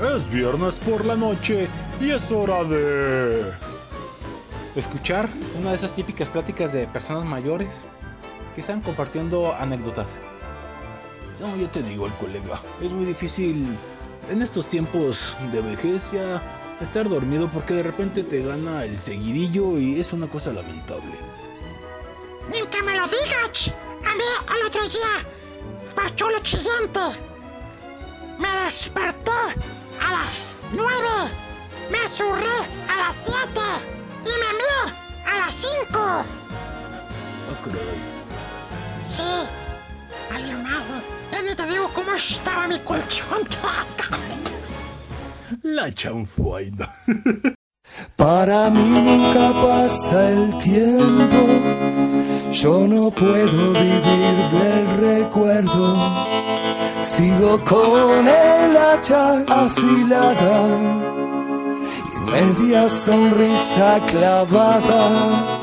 Es viernes por la noche y es hora de... Escuchar una de esas típicas pláticas de personas mayores que están compartiendo anécdotas. No, yo te digo, el colega, es muy difícil en estos tiempos de vejez ya estar dormido porque de repente te gana el seguidillo y es una cosa lamentable. Ni que me lo digas. A mí el otro día pasó lo siguiente. Me desperté a las 9, me surré a las 7 y me miré a las 5. Ah, caray. Sí, valió madre. Ya ni te digo cómo estaba mi colchón. ¡Qué asco! La chanfuaina. Para mí nunca pasa el tiempo, yo no puedo vivir del recuerdo. Sigo con el hacha afilada y media sonrisa clavada,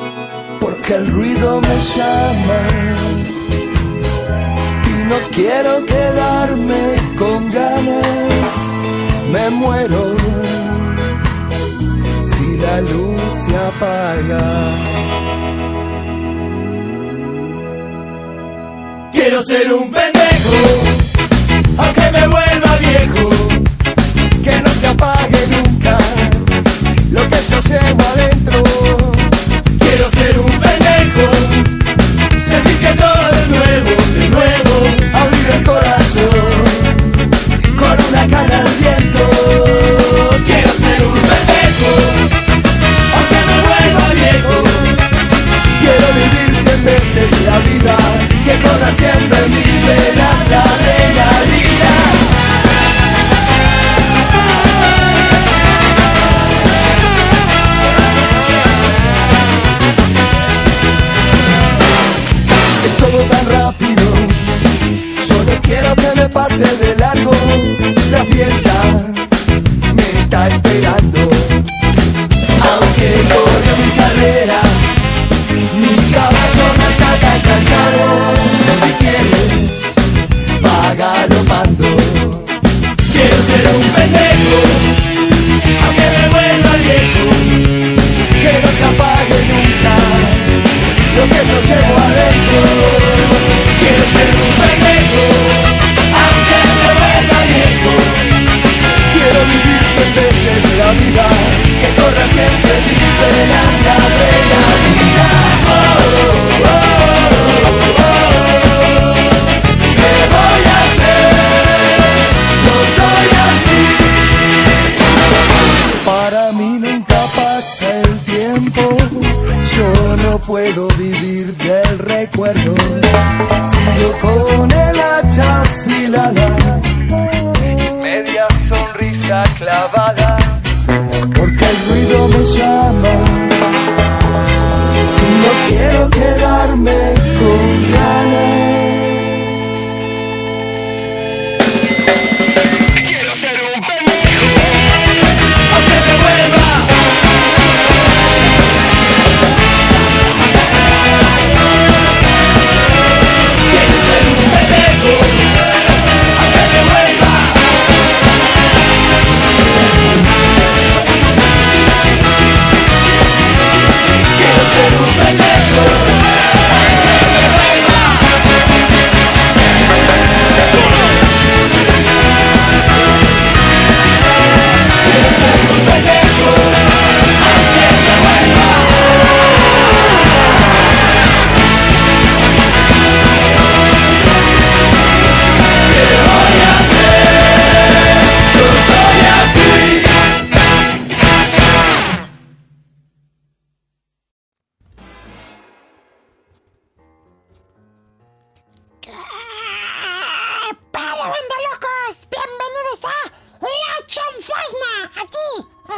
porque el ruido me llama y no quiero quedarme con ganas, me muero si la luz se apaga. Quiero ser un pendejo, aunque me vuelva viejo, que no se apague nunca lo que yo llevo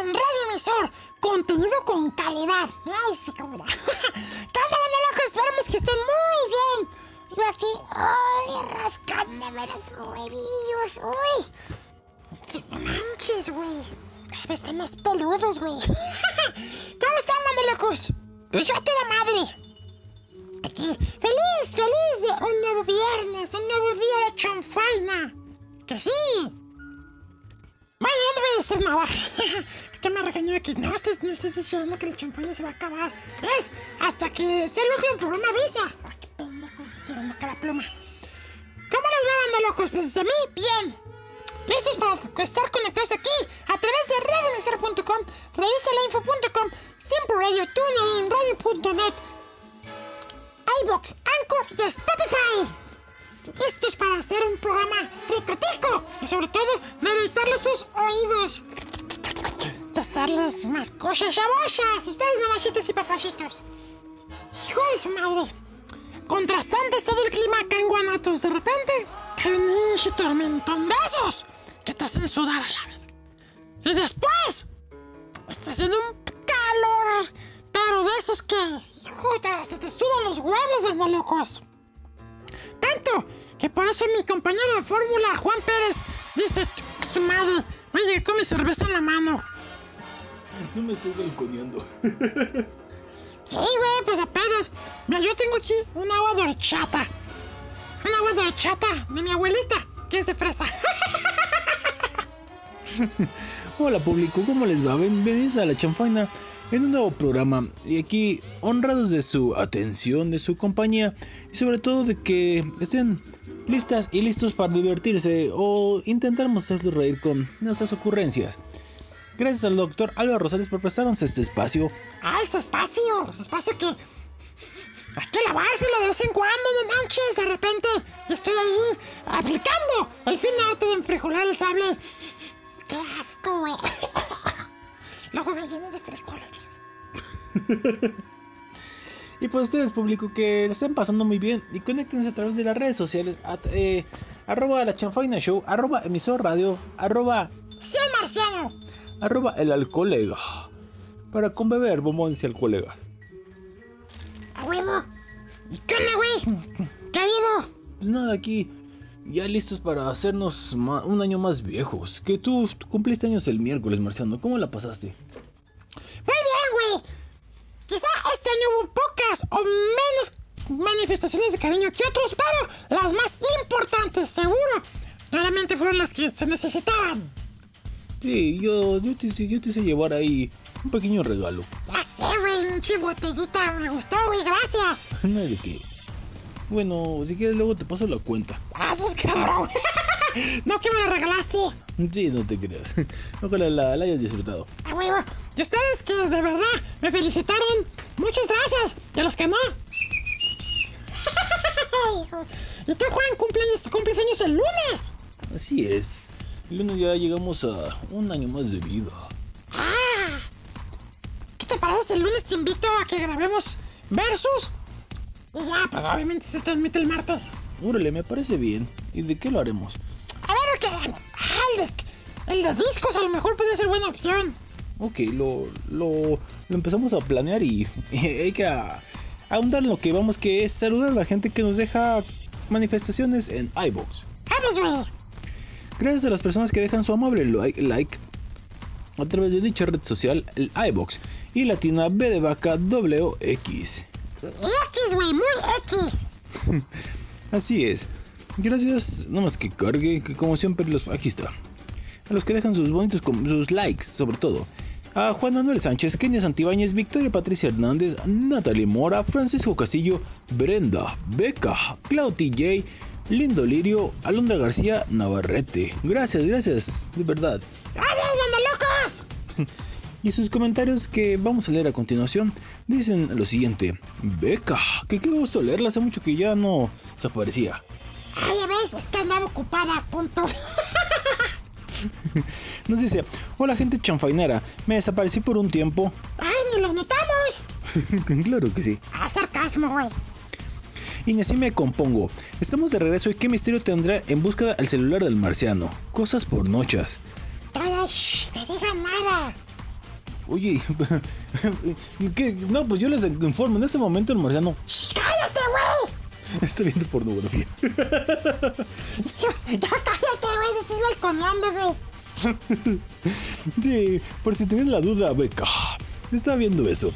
en Radio Emisor. Contenido con calidad. ¡Ay, sí, cómo no! ¿Qué onda, banda locos? Esperamos que estén muy bien. Yo aquí, ¡ay! Rascándome los huevillos. ¡Uy! ¡Qué manches, güey! Están más peludos, güey. ¿Cómo están, banda locos? Pues yo a toda madre. Aquí, feliz, feliz un nuevo viernes, un nuevo día de chanfaina. Que sí. Bueno, no voy a decir nada. que me regañó aquí. No estés, no estés diciendo que la chanfaina se va a acabar. Es hasta que sea el último programa avisa. Tirando la pluma. ¿Cómo les va, banda locos? Pues de mí, bien. ¿Listos para estar conectados aquí? A través de radioemisor.com, revistalainfo.com, Siempre Radio, TuneIn, Radio.net, iBox, Anchor y Spotify. Listos para hacer un programa ricotico y sobre todo deleitarles sus oídos. Hacerles más cosas chabochas. Ustedes mamachitos y papachitos. Hijo de su madre. Contrastante está el clima acá en Guanatos. De repente, cae un tormentón de esos que te hacen sudar a la vez. Y después, está haciendo un calor, pero de esos que, puta, hasta te sudan los huevos, banda locos. Tanto que por eso mi compañero de fórmula, Juan Pérez, dice, su madre, oye, come cerveza en la mano. No me estoy balconeando. Sí, güey, pues apenas. Mira, yo tengo aquí un agua de horchata. Un agua de horchata de mi abuelita, que es de fresa. Hola público, ¿cómo les va? Bienvenidos a La Chanfaina en un nuevo programa y aquí honrados de su atención, de su compañía y sobre todo de que estén listas y listos para divertirse o intentarnos hacerlos reír con nuestras ocurrencias. Gracias al doctor Álvaro Rosales por prestarnos este espacio. ¡Ay, su espacio! Su espacio que. Hay que lavárselo de vez en cuando, no manches. De repente, estoy ahí aplicando el fin arte de enfrijolar el sable. ¡Qué asco, güey! Luego me lleno de frijoles. Y pues ustedes, público, que lo estén pasando muy bien y conéctense a través de las redes sociales. eh, arroba la chanfaina show, arroba emisor radio, arroba, ¡Sí, marciano! arroba el alcoholega. Para con beber bombones y alcoholegas. ¡A huevo! ¿Y qué onda, güey? ¿Qué ha habido? Nada, aquí ya listos para hacernos un año más viejos. Que tú, tú cumpliste años el miércoles, Marciano. ¿Cómo la pasaste? Muy bien, güey. Quizá este año hubo pocas o menos manifestaciones de cariño que otros, pero las más importantes, seguro. Claramente fueron las que se necesitaban. Sí, yo, yo, te, yo te hice llevar ahí un pequeño regalo. Ya sé, güey, un chibotellita. Me gustó, güey, gracias. No de qué. Bueno, si quieres luego te paso la cuenta. Gracias, cabrón. no que me lo regalaste. Sí, no te creas. Ojalá la, la hayas disfrutado. A huevo. Y ustedes que de verdad me felicitaron, muchas gracias. Y a los que no. y tú, Juan, cumples, cumples años el lunes. Así es. Lunes ya llegamos a un año más de vida. Ah, ¿Qué te parece el lunes te invito a que grabemos versus? Y ya, pues obviamente se transmite el martes. Órale, me parece bien. ¿Y de qué lo haremos? A ver, que, ah, el, de, el de discos a lo mejor puede ser buena opción. Ok, lo, lo, lo empezamos a planear y, y hay que ahondar en lo que vamos, que es saludar a la gente que nos deja manifestaciones en iVoox. Vamos, güey. Gracias a las personas que dejan su amable li- like a través de dicha red social, el iBox y Latina B de Vaca WX. X, güey, muy X. Así es. Gracias, no más que cargue, que como siempre los... Aquí está. A los que dejan sus bonitos sus likes, sobre todo. A Juan Manuel Sánchez, Kenia Santibáñez, Victoria Patricia Hernández, Natalie Mora, Francisco Castillo, Brenda, Beca, Clauti J, Lindo Lirio, Alondra García, Navarrete. Gracias, gracias, de verdad. Gracias, locos. Y sus comentarios que vamos a leer a continuación dicen lo siguiente. Beca, que qué gusto leerla, hace mucho que ya no se aparecía. Ay, ya ves, es que andaba ocupada, punto. Nos dice, hola gente chanfainera, me desaparecí por un tiempo. Ay, ni lo notamos. claro que sí. Ah, sarcasmo, güey. Y ni así me compongo. Estamos de regreso y qué misterio tendrá en búsqueda el celular del marciano. Cosas por noches. Todo, shh, no digan nada. Oye, ¿qué? No, pues yo les informo, en este momento el marciano cállate, güey. está viendo pornografía. Ya cállate, güey, te estás balconeando, güey. Sí, por si tenían la duda, Beca. Está viendo eso.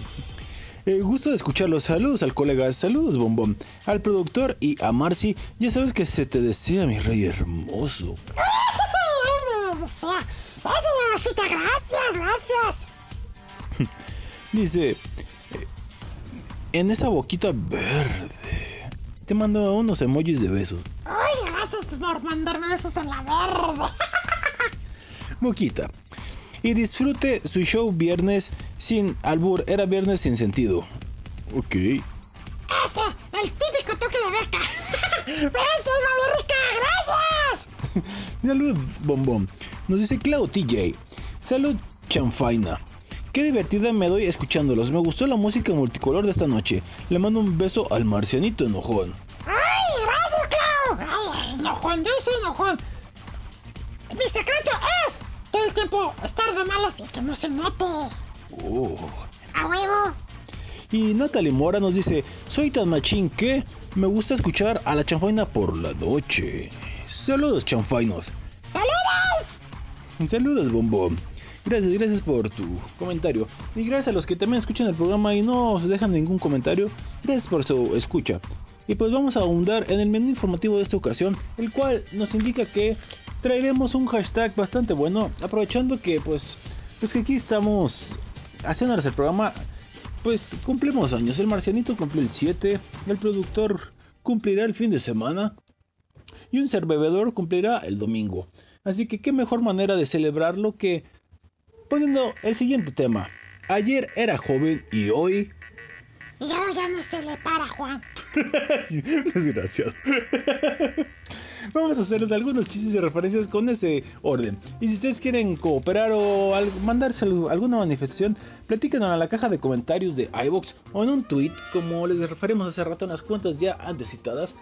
Eh, gusto de escucharlos. Saludos al colega, saludos bombón, al productor y a Marcy. Ya sabes que se te desea, mi rey hermoso. Mamacita, gracias, gracias. Dice, eh, en esa boquita verde. Te mando unos emojis de besos. Ay, gracias por mandarme besos en la verde. Boquita. Y disfrute su show viernes sin albur. Era viernes sin sentido. Ok. Ese, el típico toque de beca. Besos, mami rica, gracias. Salud, bombón. Nos dice Clau TJ. Salud, chanfaina. Qué divertida me doy escuchándolos. Me gustó la música multicolor de esta noche. Le mando un beso al marcianito enojón. Ay, gracias, Clau. Ay, enojón, yo soy enojón. Mi secreto es todo el tiempo estar de malas y que no se note. Oh. A huevo. Y Natalie Mora nos dice, soy tan machín que me gusta escuchar a la chanfaina por la noche. Saludos chanfainos. ¡Saludos! Saludos bombón. Gracias, gracias por tu comentario. Y gracias a los que también escuchan el programa y no os dejan ningún comentario. Gracias por su escucha. Y pues vamos a ahondar en el menú informativo de esta ocasión, el cual nos indica que traeremos un hashtag bastante bueno, aprovechando que pues, pues que aquí estamos haciéndoles el programa pues cumplimos años. El marcianito cumplió el 7, el productor cumplirá el fin de semana y un ser bebedor cumplirá el domingo. Así que qué mejor manera de celebrarlo que poniendo el siguiente tema. Ayer era joven y hoy... Y hoy ya no se le para, Juan. Desgraciado. Vamos a hacerles algunos chistes y referencias con ese orden. Y si ustedes quieren cooperar o mandarse alguna manifestación, platíquenos en la caja de comentarios de iBox o en un tweet, como les referimos hace rato en las cuentas ya antes citadas.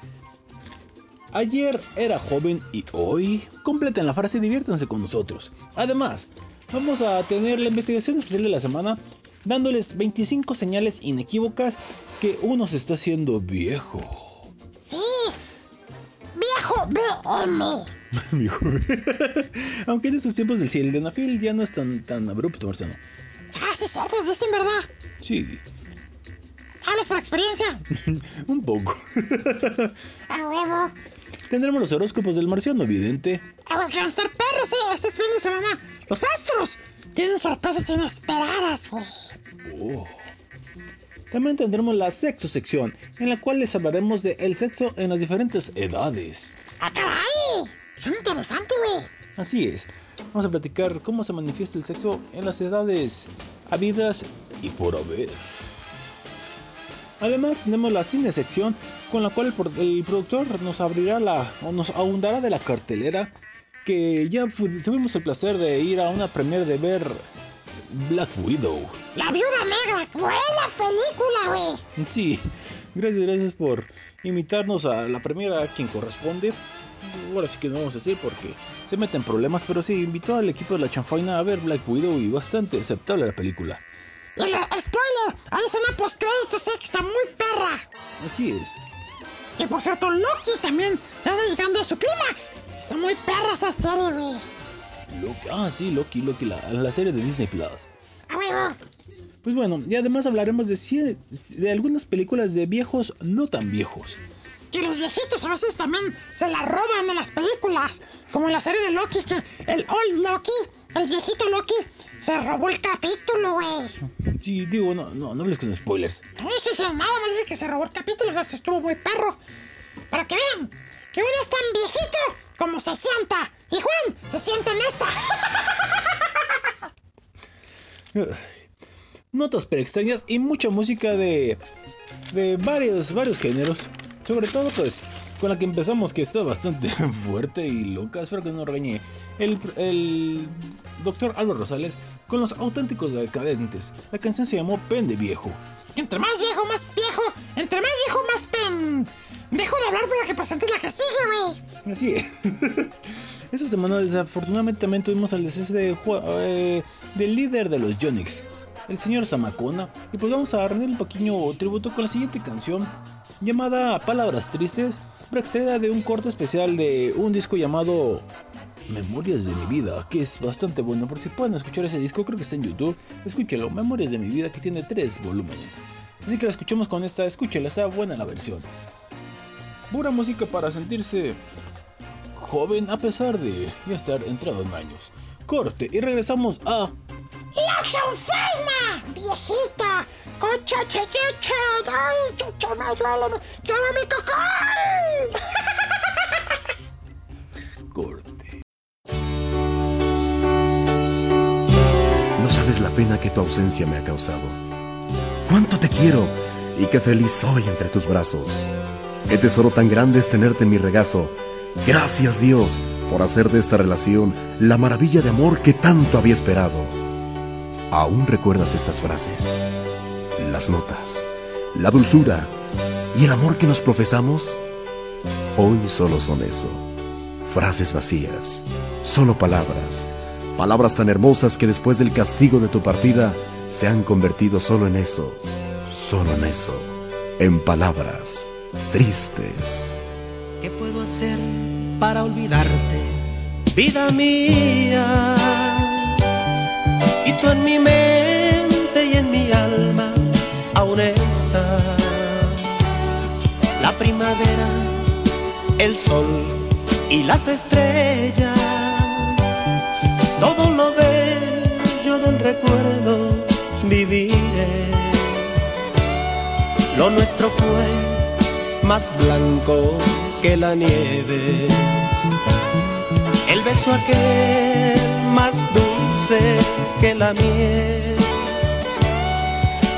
Ayer era joven y hoy completen la frase y diviértanse con nosotros. Además, vamos a tener la investigación especial de la semana dándoles 25 señales inequívocas que uno se está haciendo viejo. Sí. Viejo BM. Viejo. Aunque en estos tiempos del sildenafil ya no es tan, tan abrupto, Marciano. Ah, sí, cierto, dicen verdad. Sí, ¿Hablas por experiencia? un poco. A huevo. Tendremos los horóscopos del marciano evidente. A huevo que van a estar perros, eh, este fin de semana. Los astros tienen sorpresas inesperadas, güey. También tendremos la sexo sección, en la cual les hablaremos de el sexo en las diferentes edades. ¡Ah, caray! Son interesante, güey. Así es, vamos a platicar cómo se manifiesta el sexo en las edades habidas y por haber. Además tenemos la cine sección con la cual el productor nos abrirá la o nos ahondará de la cartelera que ya tuvimos el placer de ir a una premiere de ver Black Widow. La viuda negra, buena película, güey. Sí, gracias, gracias por invitarnos a la primera a quien corresponde. Ahora sí que no vamos a decir porque se meten problemas, pero sí, invitó al equipo de la chanfaina a ver Black Widow y bastante aceptable la película. Y el spoiler, hay escena post-créditos, eh, que está muy perra. Así es. Y por cierto, Loki también ya está llegando a su clímax. Está muy perra esa serie, güey. Loki, ah, sí, Loki, Loki, la, la serie de Disney Plus. A huevo. Pues bueno, y además hablaremos de, de algunas películas de viejos no tan viejos. Que los viejitos a veces también se la roban en las películas. Como en la serie de Loki, que el old Loki, el viejito Loki, se robó el capítulo, güey. Sí, digo, no, no, no hables con spoilers. No estoy diciendo nada más de que se robó el capítulo, o sea, se estuvo muy perro. Para que vean que uno es tan viejito como se sienta. Y Juan se sienta en esta. notas pero extrañas y mucha música de, de varios, varios géneros. Sobre todo, pues, con la que empezamos, que está bastante fuerte y loca. Espero que no regañe el, el doctor Álvaro Rosales con los auténticos decadentes. La canción se llamó Pen de Entre más viejo, más viejo. Entre más viejo, más pen. Dejo de hablar para que presentes la que sigue, güey. Así es. Esta semana, desafortunadamente, también tuvimos el deceso de, eh, del líder de los Yonix, el señor Zamacona. Y pues vamos a rendir un pequeño tributo con la siguiente canción, llamada Palabras Tristes, extraída de un corte especial de un disco llamado Memorias de mi vida, que es bastante bueno. Por si pueden escuchar ese disco, creo que está en YouTube. Escúchelo, Memorias de mi vida, que tiene tres volúmenes. Así que la escuchemos con esta, escúchela, está buena la versión. Pura música para sentirse joven a pesar de ya estar entrado en años. Corte y regresamos a ¡La chanfaina! ¡Viejita! ¡Concha checheche! ¡Ay, chucha, me duele! ¡Quiero mi cocol! corte. No sabes la pena que tu ausencia me ha causado. Cuánto te quiero y qué feliz soy entre tus brazos. Qué tesoro tan grande es tenerte en mi regazo. Gracias Dios por hacer de esta relación la maravilla de amor que tanto había esperado. ¿Aún recuerdas estas frases? Las notas, la dulzura y el amor que nos profesamos. Hoy solo son eso. Frases vacías, solo palabras. Palabras tan hermosas que después del castigo de tu partida se han convertido solo en eso, solo en eso, en palabras tristes. ¿Qué puedo hacer para olvidarte, vida mía? Y tú en mi mente y en mi alma aún estás. La primavera, el sol y las estrellas, todo lo bello del recuerdo viviré. Lo nuestro fue más blanco que la nieve. El beso aquel más dulce que la miel.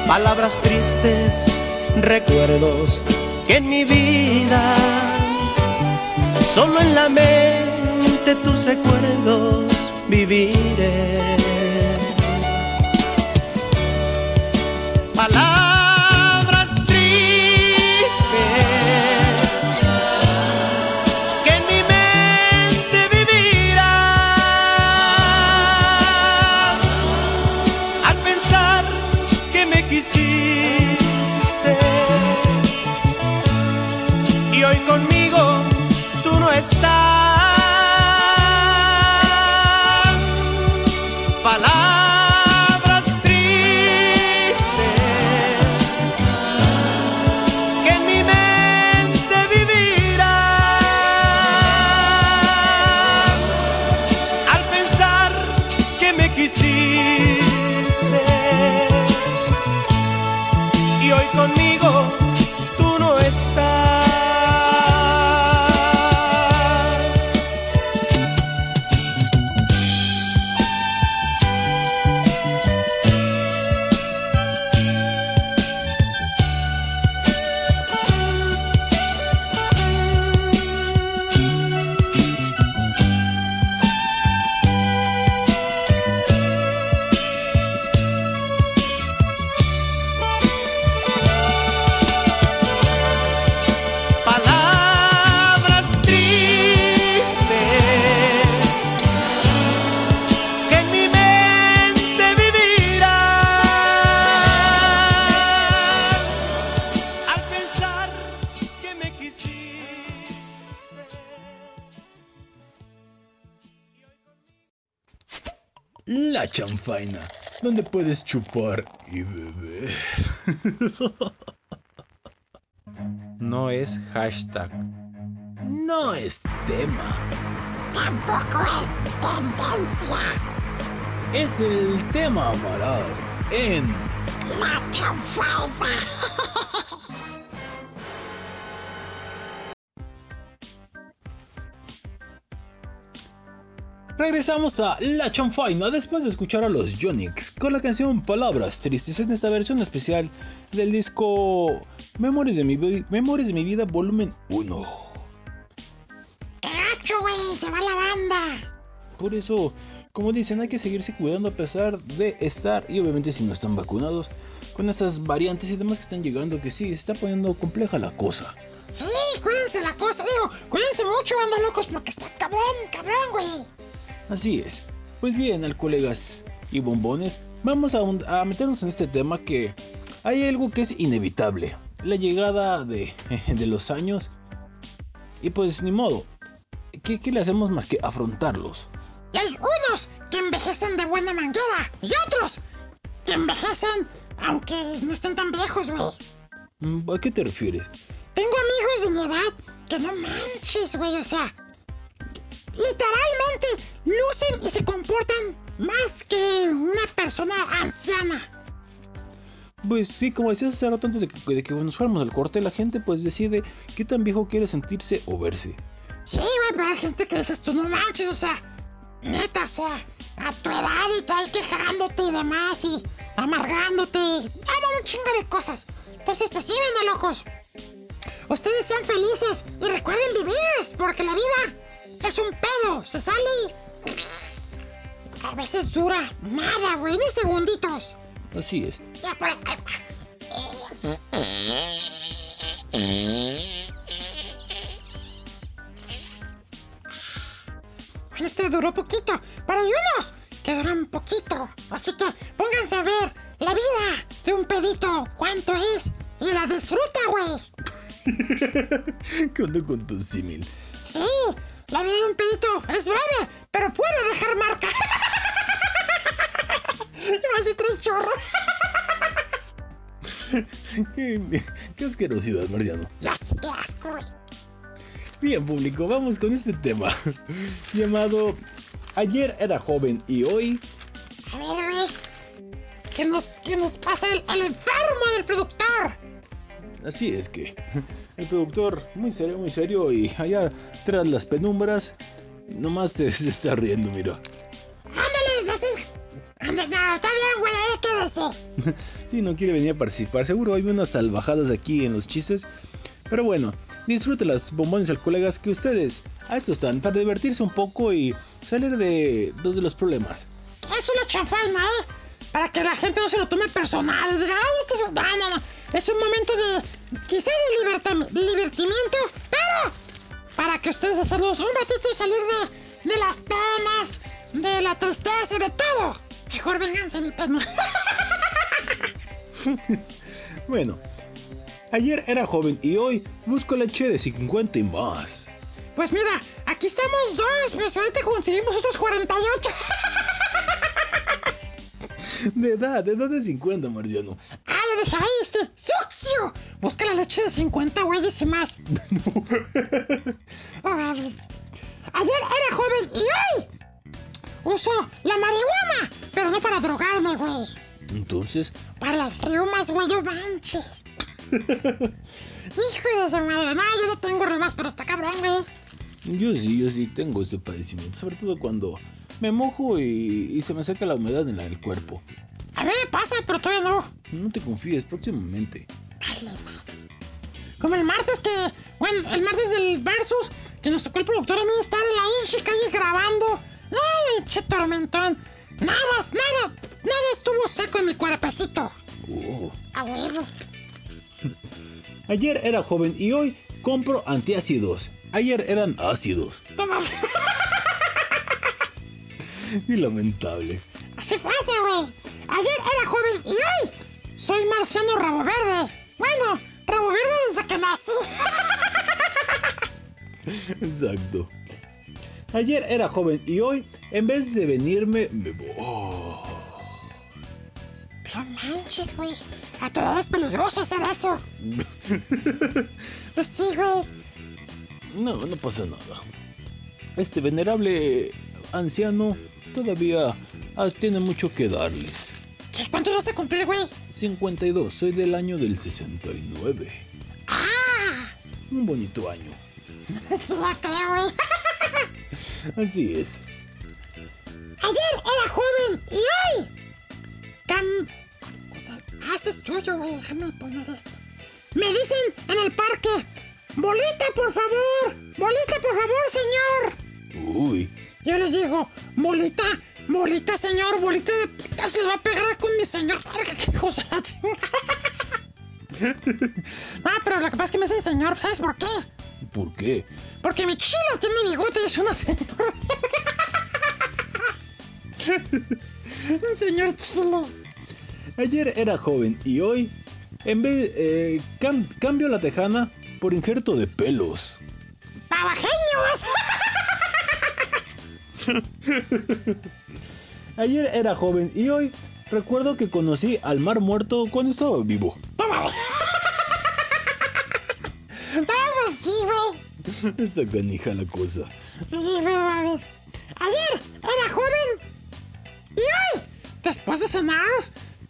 Palabras tristes, recuerdos que en mi vida, solo en la mente tus recuerdos viviré. Palabras Chanfaina, donde puedes chupar y beber. No es hashtag. No es tema, Tampoco es tendencia. es el tema amarás en La chanfaina. Regresamos a La Chanfaina después de escuchar a los Yonix con la canción Palabras Tristes en esta versión especial del disco Memorias de mi, Memorias de mi Vida Volumen 1. ¡Qué gacho, güey! ¡Se va la banda! Por eso, como dicen, hay que seguirse cuidando a pesar de estar, y obviamente si no están vacunados, con estas variantes y demás que están llegando, que sí, se está poniendo compleja la cosa. Sí, cuídense la cosa, digo, cuídense mucho, banda locos, porque está cabrón, cabrón, güey. Así es. Pues bien, al colegas y bombones, vamos a, un- a meternos en este tema que hay algo que es inevitable. La llegada de, de los años. Y pues ni modo. ¿Qué, qué le hacemos más que afrontarlos? Y hay unos que envejecen de buena manguera y otros que envejecen aunque no estén tan viejos, güey. Mm, ¿A qué te refieres? Tengo amigos de mi edad que no manches, güey, o sea, literalmente lucen y se comportan más que una persona anciana. Pues sí, como decías hace rato antes de que, de que nos fuéramos al corte, la gente pues decide qué tan viejo quiere sentirse o verse. Sí, güey, pero hay gente que dices tú no manches, o sea, neta, o sea, a tu edad y te ahí quejándote y demás y amargándote, hagan un chingo de cosas. Entonces, pues sí, venga, locos. Ustedes sean felices y recuerden vivir, porque la vida es un pedo, se sale a veces dura nada, güey, ni segunditos. Así es. Este duró poquito, pero hay unos que duran poquito. Así que pónganse a ver la vida de un pedito, cuánto es, y la disfruta, güey. ¿Qué onda con tu símil? Sí, la un pedito es breve, pero puede dejar marca. Iba así tres chorros. qué, qué asquerosidad, Mariano. Qué asco. Bien, público, vamos con este tema llamado Ayer era joven y hoy. A ver, güey. ¿Qué nos, qué nos pasa el, el enfermo del productor? Así es que el productor, muy serio, muy serio, y allá tras las penumbras, nomás se, se está riendo, mira. Ándale, no sé. Ándale, no, está bien, güey, quédese. Sí, no quiere venir a participar. Seguro hay unas salvajadas aquí en los chistes. Pero bueno, disfrute las bombones al colegas que ustedes a esto están para divertirse un poco y salir de dos de los problemas. Es una chanfaina, ¿eh? Para que la gente no se lo tome personal. Diga, ay, esto es. No, no, no. Es un momento de. Quizá de liberta- divertimiento, pero. Para que ustedes hacerlos un ratito y salir de, de las penas, de la tristeza y de todo. Mejor vénganse, mi pena. Bueno, ayer era joven y hoy busco leche de 50 y más. Pues mira, aquí estamos dos, pues ahorita conseguimos otros 48. De edad, de edad de 50, Mariano. ¡Ah, ya dejé ahí este! ¡Sucio! Busca la leche de 50 güeyes y más. No mames. Ayer era joven y hoy uso la marihuana, pero no para drogarme, güey. Entonces, Para las riumas, güey, no manches. Hijo de su madre. No, yo no tengo riumas, pero está cabrón, güey. yo sí, yo sí tengo ese padecimiento. Sobre todo cuando me mojo y, y se me saca la humedad en el cuerpo. A mí me pasa, pero todavía no. No te confíes, próximamente. Como el martes que, bueno, el martes del Versus, que nos tocó el productor a mí estar en la Inchi calle grabando. No, che tormentón. Nada, nada, nada estuvo seco en mi cuerpecito. Oh. A huevo. Ayer era joven y hoy compro antiácidos. Ayer eran ácidos. Y lamentable. Así pasa, güey. Ayer era joven y hoy soy marciano rabo verde. Bueno, rabo verde desde que nací. Exacto. Ayer era joven y hoy, en vez de venirme, me voy. Oh. No manches, güey. A tu edad es peligroso hacer eso. Pues sí, güey. No, no pasa nada. Este venerable anciano todavía ah, tiene mucho que darles. ¿Qué? ¿Cuánto vas a cumplir, güey? 52, soy del año del 69. ¡Ah! Un bonito año. Sí, la creo, güey. Así es. Ayer era joven y hoy. Cam. Ah, este es tuyo, güey. Déjame poner esto. Me dicen en el parque: Bolita, por favor. Bolita, por favor, señor. Uy, Yo les digo: Bolita, bolita, señor. Bolita de puta se va a pegar con mi señor. Qué cosa. Ah, pero lo que pasa es que me dicen señor. ¿Sabes por qué? ¿por qué? Porque mi chila tiene bigote y es una señora. Un señor chilo. Ayer era joven y hoy, en vez, eh, cam- cambio la tejana por injerto de pelos. ¡Pavajeños! Ayer era joven y hoy recuerdo que conocí al mar muerto cuando estaba vivo. Vamos, sí, güey. Está canija la cosa. Sí, verdades. Ayer era joven y hoy, después de cenar,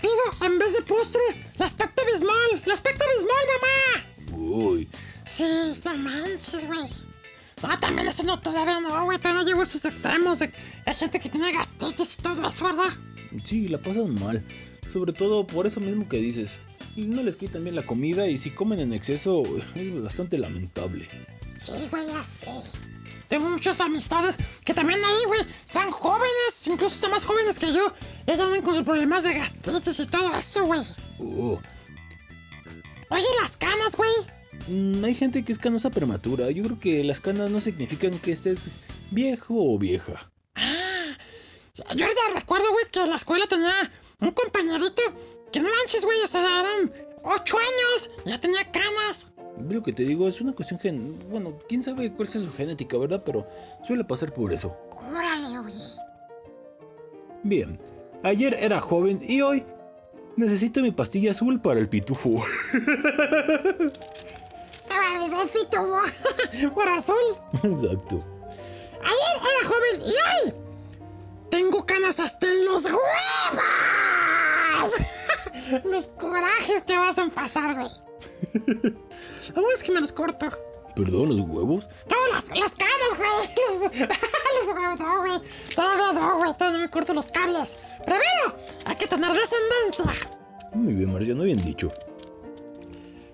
pido en vez de postre la aspecto bismol. La aspecto bismol, mamá. Uy, Sí, no manches, güey. No, también eso no, todavía no, güey. Todavía no llego a esos extremos. Hay gente que tiene gastritis y todo eso, ¿verdad? sí, la pasan mal. Sobre todo por eso mismo que dices. Y no les quitan bien la comida y si comen en exceso es bastante lamentable. Sí, güey, ya sé. Tengo muchas amistades que también ahí, güey, están jóvenes, incluso están más jóvenes que yo. Y andan con sus problemas de gastritis y todo eso, güey. Oh, Oye, las canas, güey. Mm, hay gente que es canosa prematura. Yo creo que las canas no significan que estés viejo o vieja. Ah, yo ya recuerdo, güey, que en la escuela tenía un compañerito que no manches, güey, o sea, eran ocho años, ya tenía canas. Lo que te digo es una cuestión gen... Bueno, quién sabe cuál sea su genética, ¿verdad? Pero suele pasar por eso. Órale, güey. Bien, ayer era joven y hoy necesito mi pastilla azul para el pitufo. Estaba mi solfito, por azul. Exacto. Ayer era joven y hoy tengo canas hasta en los huevos. los corajes que vas a pasar, güey. ¿Cómo es que me los corto? ¿Perdón, los huevos? No, las, las canas, güey. los huevos, no, güey. Todavía no, güey. Todavía no me corto los cables. Primero, hay que tener descendencia. Muy bien, Marciano, bien dicho.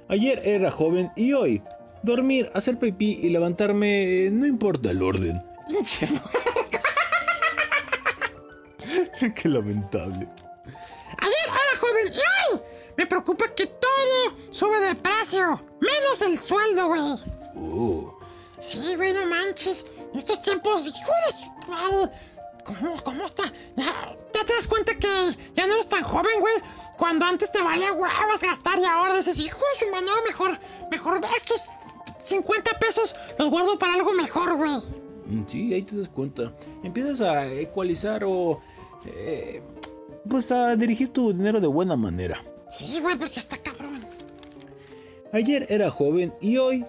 Ayer era joven y hoy dormir, hacer pipí y levantarme, eh, no importa el orden. Qué lamentable. Ayer era joven y hoy me preocupa que todo sube de precio. Menos el sueldo, güey. Oh, Sí, güey, no manches. Estos tiempos, madre. ¿Cómo, cómo está? Ya, ya te das cuenta que ya no eres tan joven, güey. Cuando antes te valía huevas gastar y ahora dices, hijo de su mano, mejor, mejor estos 50 pesos los guardo para algo mejor, güey. mm, sí, ahí te das cuenta. Empiezas a ecualizar o... eh, pues a dirigir tu dinero de buena manera. Sí, güey, porque está cabrón. Ayer era joven y hoy,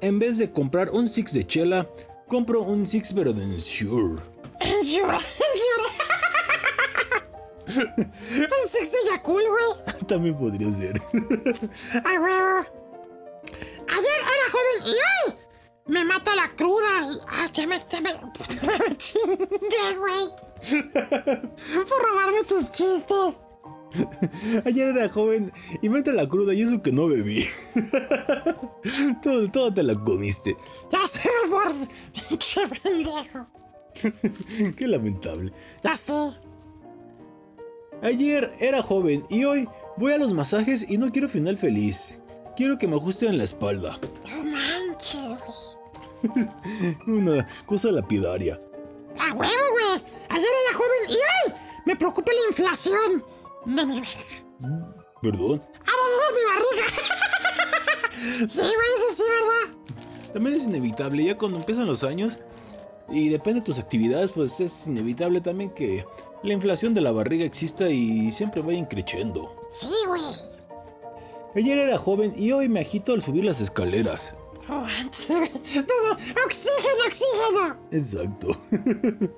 en vez de comprar un six de chela, compro un six pero de Ensure. Ensure, ensure. Un sexy Yakul, güey. También podría ser. Ay, huevo. Ayer era joven y hoy me mata la cruda. Ay, que me, me, me chingué, güey. Por robarme tus chistes. Ayer era joven y me entra la cruda y eso que no bebí. todo, todo te la comiste. Ya sé, amor. Pinche pendejo. Qué lamentable. Ya sé. Ayer era joven y hoy voy a los masajes y no quiero final feliz. Quiero que me ajusten la espalda. No manches, güey. Una cosa lapidaria. A huevo, güey. Ayer era joven y hoy me preocupa la inflación de mi verga. ¿Perdón? ¡Ah, no, mi barriga! sí, güey, eso sí, ¿verdad? También es inevitable, ya cuando empiezan los años y depende de tus actividades, pues es inevitable también que la inflación de la barriga exista y siempre vaya creciendo. Sí, güey. Ayer era joven y hoy me agito al subir las escaleras. No, oxígeno, oxígeno. Exacto.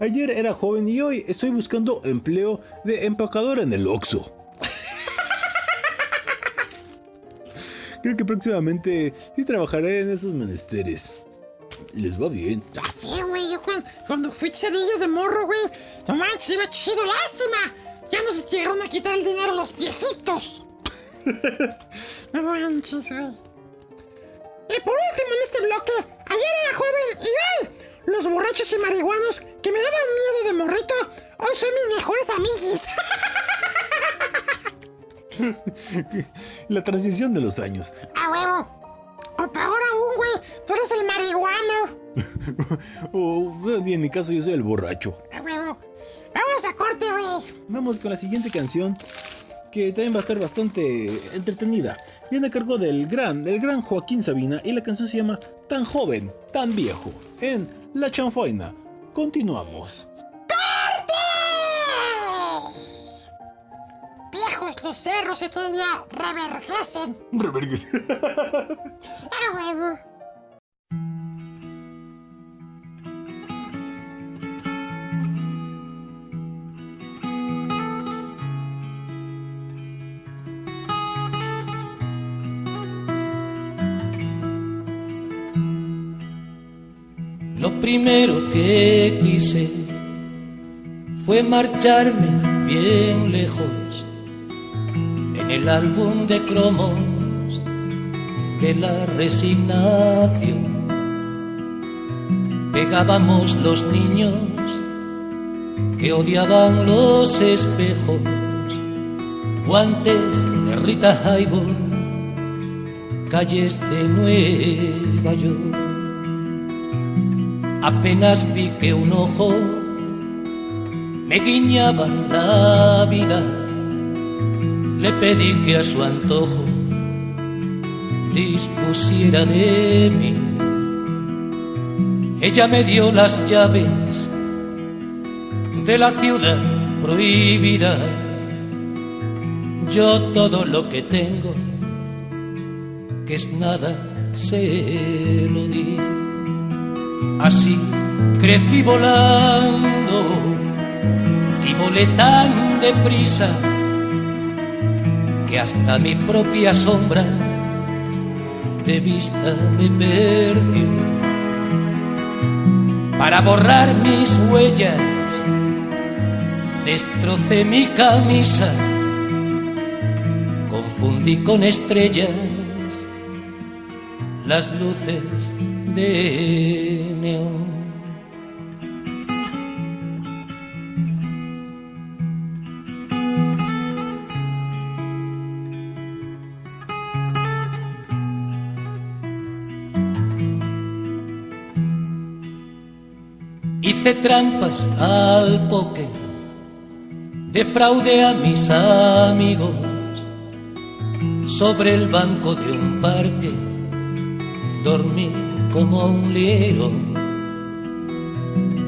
Ayer era joven y hoy estoy buscando empleo de empacador en el Oxxo. Creo que próximamente sí trabajaré en esos menesteres. Les va bien. Ya sé, güey. Yo cuando, cuando fui chedillo de morro, güey. No manches, iba chido. ¡Lástima! Ya nos llegaron a quitar el dinero los viejitos. no manches, güey. Y por último en este bloque, ayer era joven y hoy los borrachos y marihuanos que me daban miedo de morrito, hoy son mis mejores amigos. La transición de los años. ¡A huevo! O peor aún, güey, tú eres el marihuano. O bueno, en mi caso yo soy el borracho. ¡A huevo! Vamos a corte, güey. Vamos con la siguiente canción que también va a ser bastante entretenida. Viene a cargo del gran, del gran Joaquín Sabina y la canción se llama Tan joven, tan viejo en La Chanfaina. Continuamos. Los cerros y todavía revergesen. Revergesen. ¡Ah, huevo! Lo primero que quise fue marcharme bien lejos el álbum de cromos de la resignación. Pegábamos los niños que odiaban los espejos, guantes de Rita Hayworth, calles de Nueva York. Apenas vi que un ojo me guiñaba la vida, le pedí que a su antojo dispusiera de mí. Ella me dio las llaves de la ciudad prohibida. Yo todo lo que tengo, que es nada, se lo di. Así crecí volando y volé tan deprisa hasta mi propia sombra de vista me perdió. Para borrar mis huellas, destrocé mi camisa, confundí con estrellas las luces de neón. Hice trampas al póker, defraudé a mis amigos sobre el banco de un parque, dormí como un liro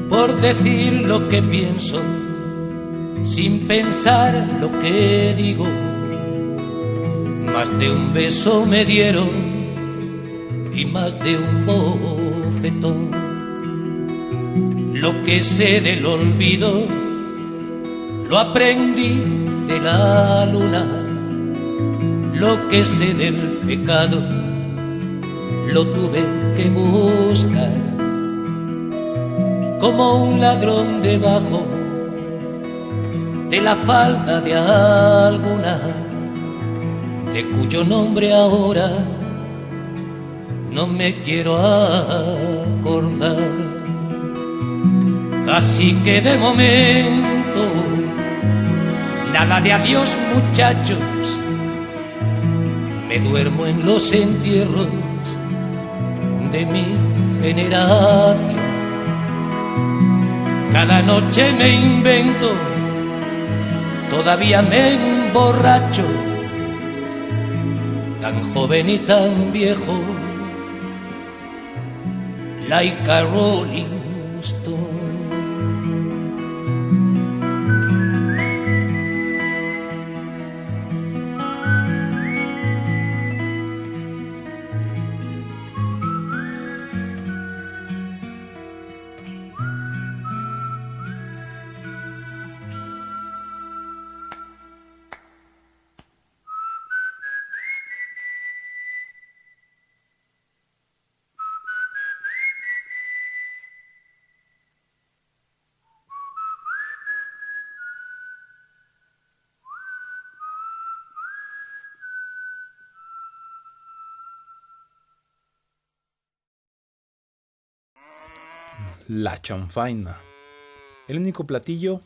por decir lo que pienso sin pensar lo que digo. Más de un beso me dieron y más de un bofetón. Lo que sé del olvido lo aprendí de la luna. Lo que sé del pecado lo tuve que buscar como un ladrón debajo de la falda de alguna de cuyo nombre ahora no me quiero acordar. Así que de momento, nada de adiós muchachos, me duermo en los entierros de mi generación. Cada noche me invento, todavía me emborracho, tan joven y tan viejo, like a rolling stone. La chanfaina. El único platillo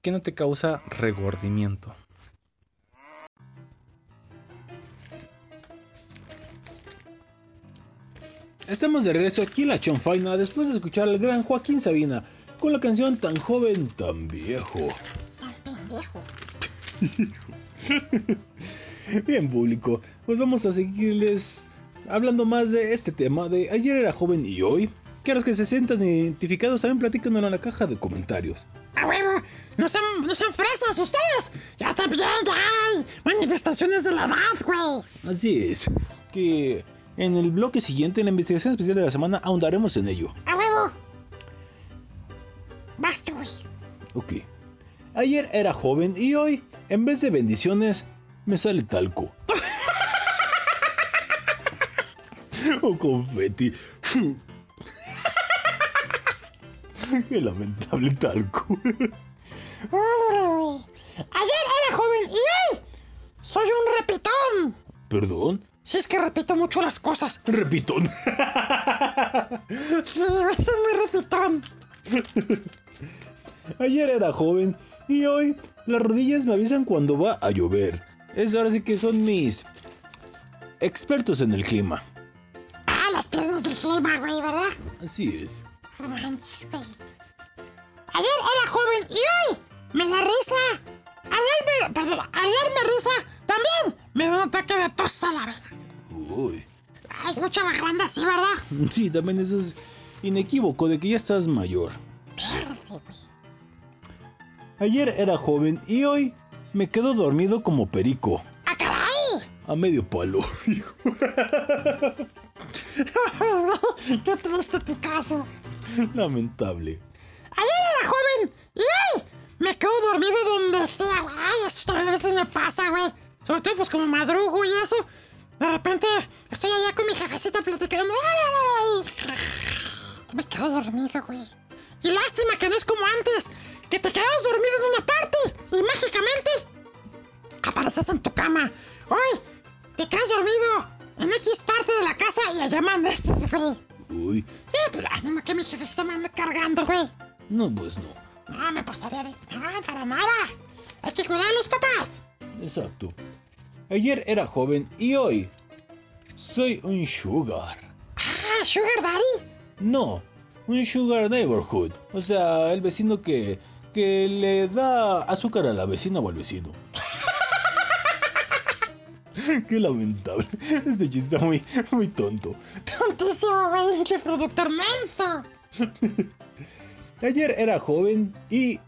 que no te causa regordimiento. Estamos de regreso aquí en la chanfaina después de escuchar al gran Joaquín Sabina con la canción Tan joven, tan viejo. Viejo. Bien público, pues vamos a seguirles hablando más de este tema de ayer era joven y hoy. Que a los que se sientan identificados también platícanos en la caja de comentarios. A huevo. No sean, no sean fresas ustedes. Ya también, ya hay manifestaciones de la edad, güey. Así es. Que en el bloque siguiente, en la investigación especial de la semana, ahondaremos en ello. A huevo. Basta, güey. Ok. Ayer era joven y hoy, en vez de bendiciones, me sale talco. o confeti. Qué lamentable talco. Ayer era joven y hoy soy un repitón. ¿Perdón? Si es que repito mucho las cosas. Repitón. Sí, soy muy repitón. Ayer era joven y hoy las rodillas me avisan cuando va a llover. Es ahora sí que son mis expertos en el clima. Ah, las piernas del clima, güey, ¿verdad? Así es. Manches, güey. Ayer era joven y hoy me da risa. Al darme, perdón, al darme risa también me da un ataque de tos a la vez. Uy. Hay mucha banda así, ¿verdad? Sí, también eso es inequívoco de que ya estás mayor. Verde, güey. Ayer era joven y hoy me quedo dormido como perico. ¡Ah, caray! A medio palo. Qué triste tu caso. Lamentable. Ayer era joven y hoy me quedo dormido donde sea. Ay, también a veces me pasa, güey. Sobre todo, pues como madrugo y eso. De repente estoy allá con mi jefecita platicando. Me quedo dormido, güey. Y lástima que no es como antes, que te quedas dormido en una parte y mágicamente apareces en tu cama. Hoy te quedas dormido en X parte de la casa y allá amaneces, güey. Uy. Sí, pues que mi jefecita me ande cargando, güey. No, pues no. No, me pasaría de... No, para nada. Hay que cuidar a los papás. Exacto. Ayer era joven y hoy soy un sugar. Ah, Sugar Daddy. No, un sugar neighborhood. O sea, el vecino que, que le da azúcar a la vecina o al vecino. Qué lamentable. Este chiste está muy, muy tonto. Tontísimo. Pinche productor menso. Ayer era joven y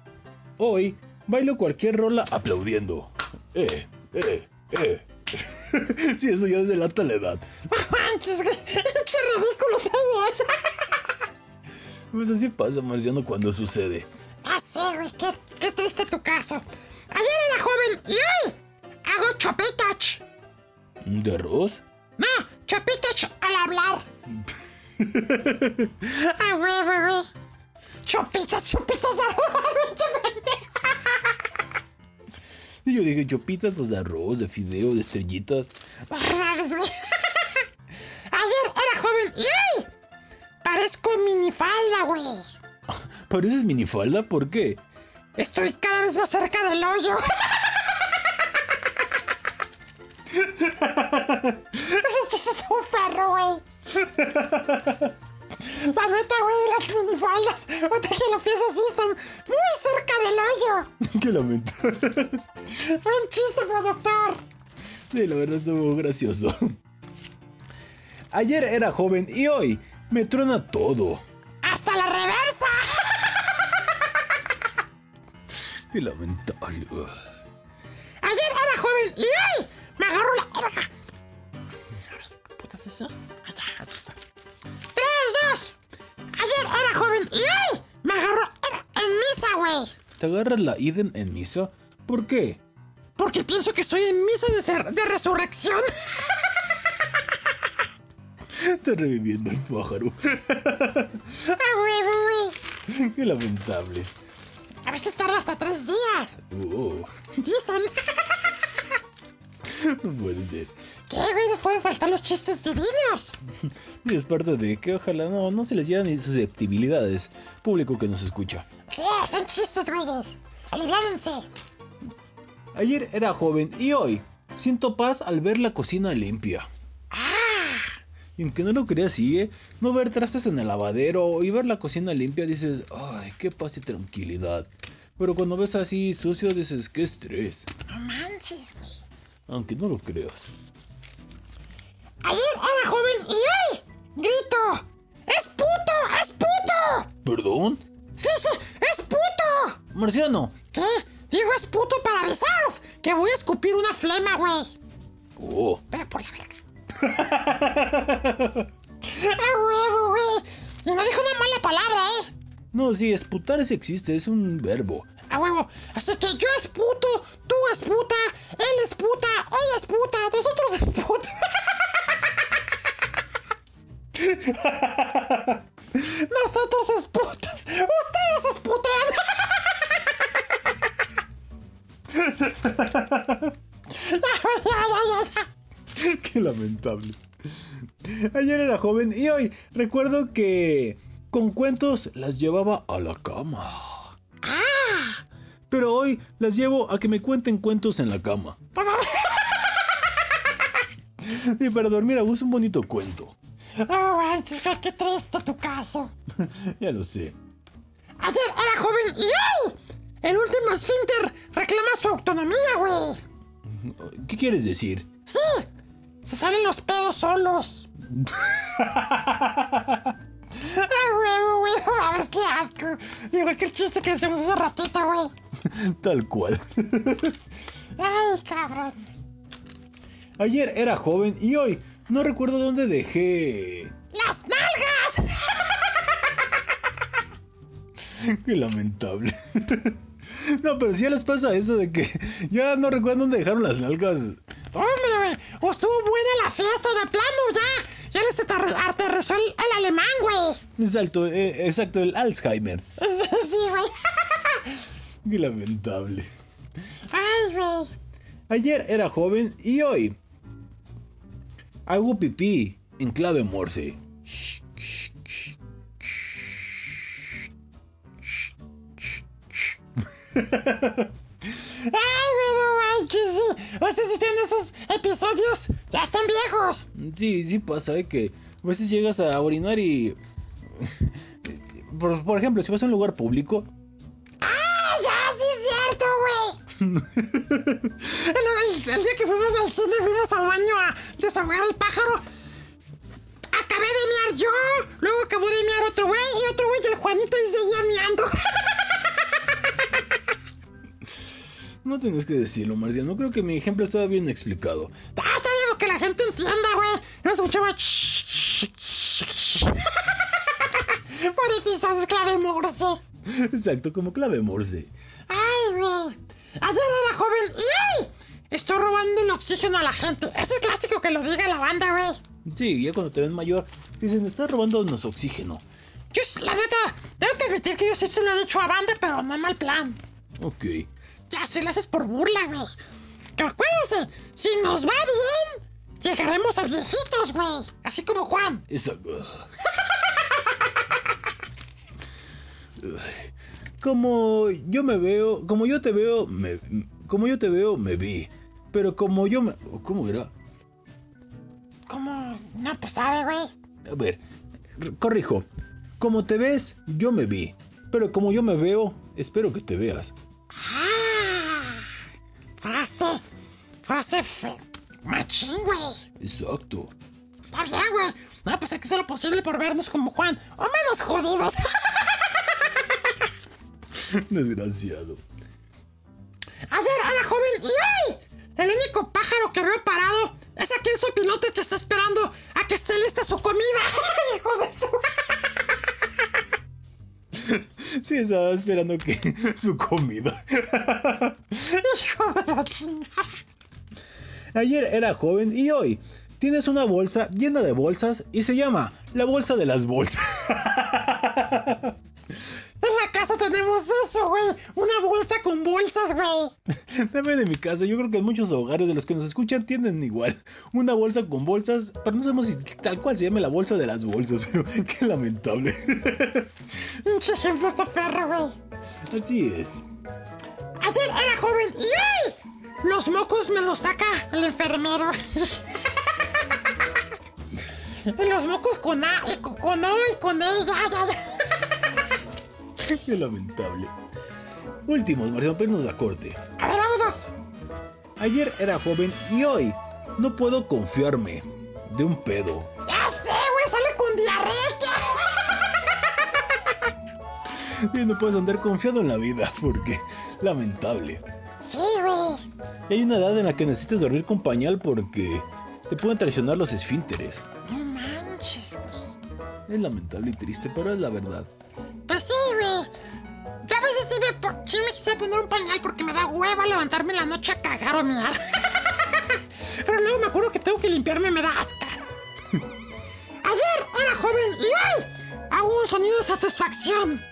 hoy bailo cualquier rola aplaudiendo. Eh, eh, eh. sí, eso ya es delata la edad. Manches, ridículo. Pues así pasa, Marciano, cuando sucede. Ya sé, güey. Qué, qué triste tu caso. Ayer era joven y hoy hago chopitach. ¿De arroz? No, chopitach al hablar. Ah, güey, güey, güey. Chopitas, chopitas al hablar. Y yo dije, chopitas, pues de arroz, de fideo, de estrellitas. Ayer era joven y hoy parezco minifalda, güey. ¿Pareces minifalda? ¿Por qué? Estoy cada vez más cerca del hoyo. Esos chistes son un perro, güey. La neta, güey, las minifaldas, ahorita que lo pienso así, están muy cerca del hoyo. Qué lamentable. Buen chiste, productor. Sí, la verdad estuvo gracioso. Ayer era joven y hoy me truena todo. ¡Hasta la reversa! Qué lamentable. Ayer era joven y hoy me agarro la oreja. ¿Qué puta es eso? Allá, aquí está. ¡Tres, dos! Ayer era joven y hoy me agarro en, en misa, güey. ¿Te agarras la Iden en misa? ¿Por qué? Porque pienso que estoy en misa de, ser- de resurrección. Está reviviendo el pájaro. ¡Ah, güey, güey, güey! Qué lamentable. A veces tarda hasta tres días. Oh, Dicen. no puede ser. ¿Qué, güey? No pueden faltar los chistes divinos. Y es parte de que ojalá no, no se les llegan ni susceptibilidades. Público que nos escucha. Sí, son chistes, güeyes. Aliviánense. Ayer era joven y hoy siento paz al ver la cocina limpia. Y aunque no lo creas así, ¿eh? no ver trastes en el lavadero y ver la cocina limpia dices, ay, qué paz y tranquilidad. Pero cuando ves así sucio dices, qué estrés. No manches, güey. Aunque no lo creas. Ayer era joven y hoy grito. ¡Es puto! ¡Es puto! ¿Perdón? ¡Sí, sí! ¡Es puto! Marciano, ¿Qué? Digo es puto para avisar que voy a escupir una flema, güey. Oh. Pero por la verga. ¡A huevo, güey! Y no dijo una mala palabra, ¿eh? No, sí, esputar sí existe, es un verbo. A huevo. Así que yo es puto, tú es puta, él es puta, ella es puta, nosotros es puta. nosotros es putas, ustedes es putean. Qué lamentable. Ayer era joven y hoy recuerdo que con cuentos las llevaba a la cama. Pero hoy las llevo a que me cuenten cuentos en la cama. Y para dormir a gusto un bonito cuento. Oh, manches, qué triste tu caso. Ya lo sé. Ayer era joven y hoy el último esfínter reclama su autonomía, güey. ¿Qué quieres decir? Sí, se salen los pedos solos. Ay, güey, güey, no qué asco. Igual que el chiste que decíamos hace ratito, güey. Tal cual. Ay, cabrón. Ayer era joven y hoy no recuerdo dónde dejé. ¡Las nalgas! Qué lamentable. No, pero si ya les pasa eso de que ya no recuerdo dónde dejaron las nalgas. Hombre, güey, estuvo buena la fiesta de plano, ya. Les aterri- aterrizó el, el alemán, güey. Exacto, eh, exacto, el Alzheimer. Sí, güey. Qué lamentable. Ay, güey. Ayer era joven y hoy hago pipí en clave morse. Ay, no manches. O sea, si tienen esos episodios, ya están viejos. Sí, sí pasa, ¿eh? que a veces llegas a orinar y... Por, por ejemplo, si vas a un lugar público, ¡Ah, ya, sí es cierto, güey! el, el- día que fuimos al cine, fuimos al baño a desahogar al pájaro. Acabé de mear yo, luego acabó de mear otro güey, y otro güey, el Juanito, y seguía meando. no tienes que decirlo, Marciano. Creo que mi ejemplo estaba bien explicado. ah, está bien, que la gente entienda, güey. No escuchaba... Por episodios clave morse. Exacto, como clave morse. Ay, güey. Ayer era joven y hoy estoy robando el oxígeno a la gente. Es el clásico que lo diga la banda, güey. Sí, ya cuando te ven mayor, dicen, estás robándonos oxígeno. Yo, la neta, tengo que admitir que yo sí se lo he dicho a banda, pero no en mal plan. Ok. Ya, si lo haces por burla, güey. Que acuérdense, si nos va bien, llegaremos a viejitos, güey. Así como Juan. Esa... Como yo me veo, como yo te veo, me, como yo te veo, me vi. Pero como yo me... ¿Cómo era? ¿Cómo? No, pues sabe, güey. A ver, corrijo. Como te ves, yo me vi. Pero como yo me veo, espero que te veas. Ah, frase, frase fe, machín, güey. Exacto. Está bien, güey. No, pues hay que hacer lo posible por vernos como Juan. O menos jodidos. Desgraciado. Ayer era joven y hoy el único pájaro que veo parado es aquel sopilote que está esperando a que esté lista su comida. Hijo de su... Sí, estaba esperando que su comida. Ayer era joven y hoy tienes una bolsa llena de bolsas y se llama la bolsa de las bolsas. En la casa tenemos eso, güey. Una bolsa con bolsas, güey. También de mi casa, yo creo que en muchos hogares de los que nos escuchan tienen igual. Una bolsa con bolsas, pero no sabemos si tal cual se llame la bolsa de las bolsas, pero qué lamentable. Pinche ejemplo este perro, güey. Así es. Ayer era joven y hoy los mocos me los saca el enfermero. y los mocos con A, con O y con E, ya, ya, ya. Qué lamentable. Últimos, Marciano, pero nos la corte. A ver, vámonos. Ayer era joven y hoy no puedo confiarme de un pedo. Ya sé, güey, sale con diarrea. Y no puedes andar confiado en la vida porque Lamentable. Sí, güey. Y hay una edad en la que necesitas dormir con pañal porque te pueden traicionar los esfínteres. No manches, güey. Es lamentable y triste, pero es la verdad. Pues sí, güey. Yo a veces sí me, sí me quisiera poner un pañal porque me da hueva levantarme en la noche a cagar o mear. Pero luego me acuerdo que tengo que limpiarme y me da asca. Ayer era joven y hoy hago un sonido de satisfacción.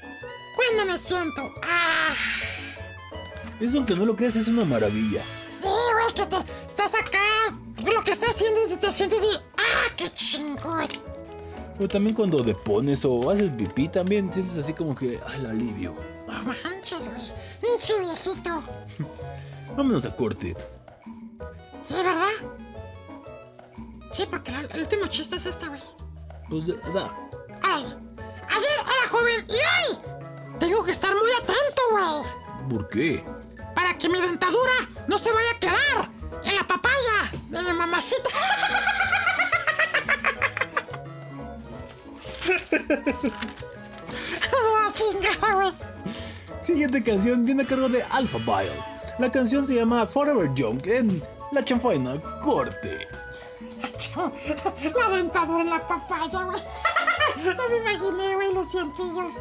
Cuando me siento. Ah. Eso aunque no lo creas es una maravilla. Sí, güey, que te estás acá. Lo que estás haciendo y te sientes y. ¡Ah, qué chingón! O también cuando depones o haces pipí, también sientes así como que, ay, el alivio. No manches, güey. Pinche viejito. Vámonos a corte. Sí, ¿verdad? Sí, porque el, el último chiste es este, güey. Pues da. Órale. Ayer era joven y hoy tengo que estar muy atento, güey. ¿Por qué? Para que mi dentadura no se vaya a quedar en la papaya de mi mamacita. Siguiente canción viene a cargo de Alpha Bile. La canción se llama Forever Young en La Chanfaina Corte. La dentadura en la papaya, güey. No me imaginé, güey, los cientillos.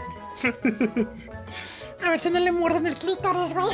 A ver si no le muerden el clítoris, güey.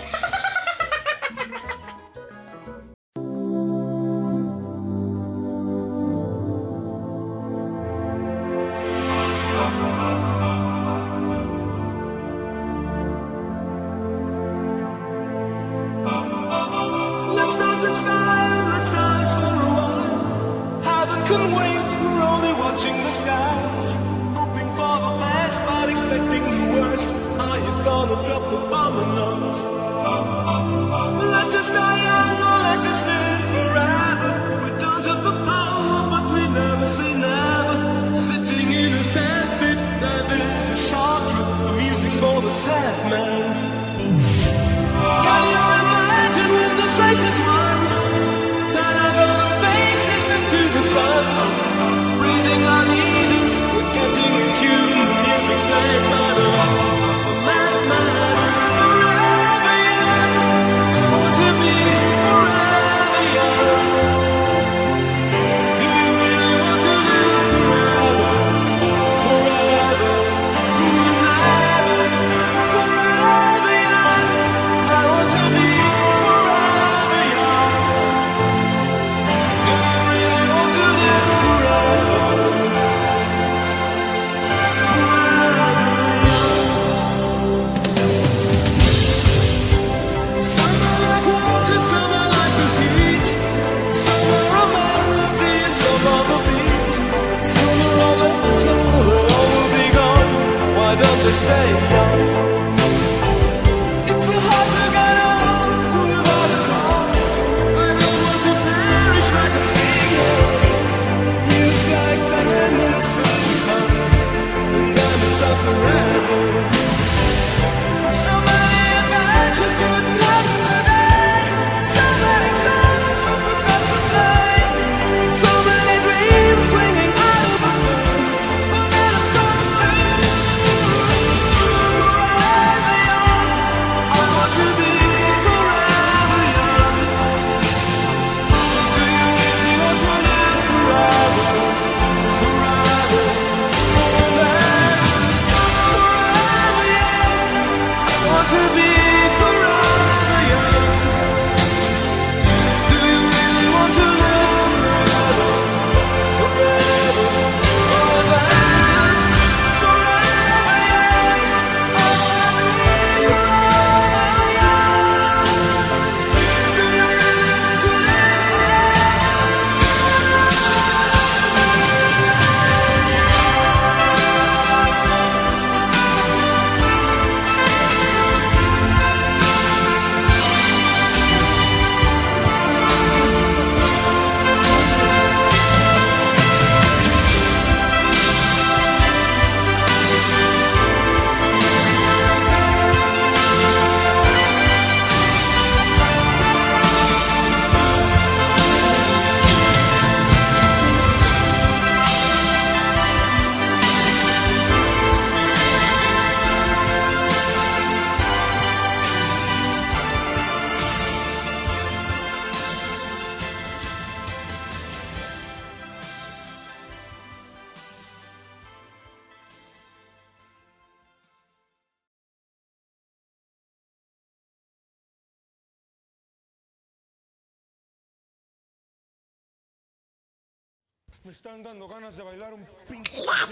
Me están dando ganas de bailar un pinche. La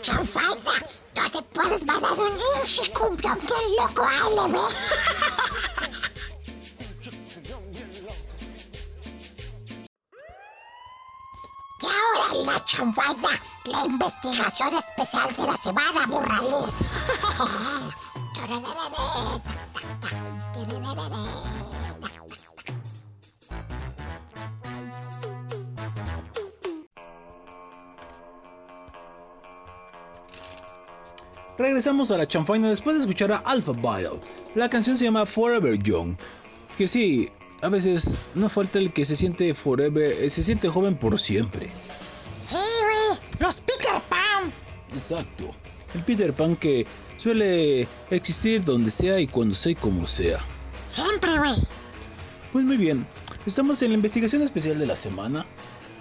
no te puedes bailar un pinche cumbión bien loco, ALB. y ahora en la la investigación especial de la semana, Burrales. Regresamos a la chanfaina después de escuchar a Alpha Bile. La canción se llama Forever Young. Que sí, a veces no falta el que se siente forever, eh, se siente joven por siempre. Sí, güey, los Peter Pan. Exacto. El Peter Pan que suele existir donde sea y cuando sea y como sea. Siempre, güey. Pues muy bien, estamos en la investigación especial de la semana.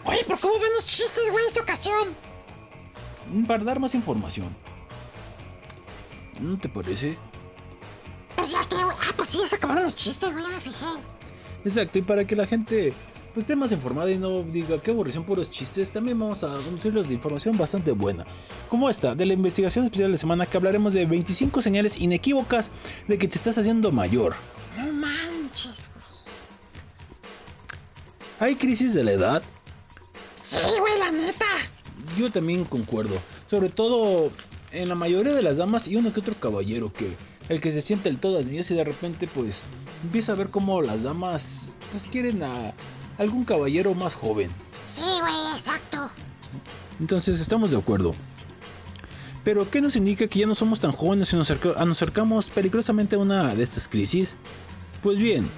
Oye, pero ¿cómo van los chistes, güey, esta ocasión? Para dar más información. ¿No te parece? Pues ya que, ah, pues sí, ya se acabaron los chistes, güey, ya me fijé. Exacto, y para que la gente pues esté más informada y no diga qué aburrición puros chistes, también vamos a nutrirlos de información bastante buena. Como esta, de la investigación especial de la semana que hablaremos de 25 señales inequívocas de que te estás haciendo mayor. No manches, güey. ¿Hay crisis de la edad? Sí, güey, la neta. Yo también concuerdo. Sobre todo en la mayoría de las damas y uno que otro caballero que el que se siente el todas mías y de repente pues empieza a ver cómo las damas pues quieren a algún caballero más joven. Sí, güey, exacto. Entonces estamos de acuerdo. Pero ¿qué nos indica que ya no somos tan jóvenes y nos, nos acercamos peligrosamente a una de estas crisis? Pues bien,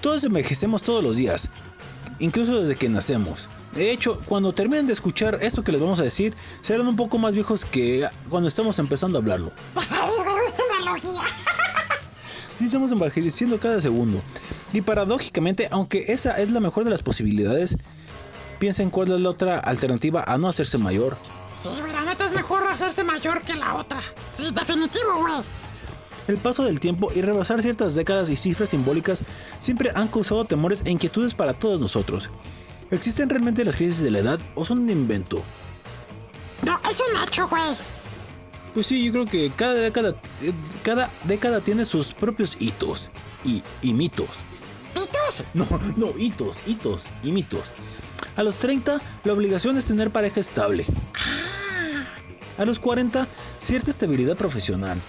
todos envejecemos todos los días, incluso desde que nacemos. De hecho, cuando terminen de escuchar esto que les vamos a decir, serán un poco más viejos que cuando estamos empezando a hablarlo. Sí, estamos envejeciendo cada segundo. Y paradójicamente, aunque esa es la mejor de las posibilidades, piensen cuál es la otra alternativa a no hacerse mayor. Sí, güey, la neta es mejor hacerse mayor que la otra. Sí, definitivo, güey. El paso del tiempo y rebasar ciertas décadas y cifras simbólicas siempre han causado temores e inquietudes para todos nosotros. ¿Existen realmente las crisis de la edad o son un invento? No, es un hecho, güey. Pues sí, yo creo que cada década, eh, cada década tiene sus propios hitos y, y mitos. ¿Pitos? No, no, hitos, hitos y mitos. A los 30, la obligación es tener pareja estable. A los 40, cierta estabilidad profesional.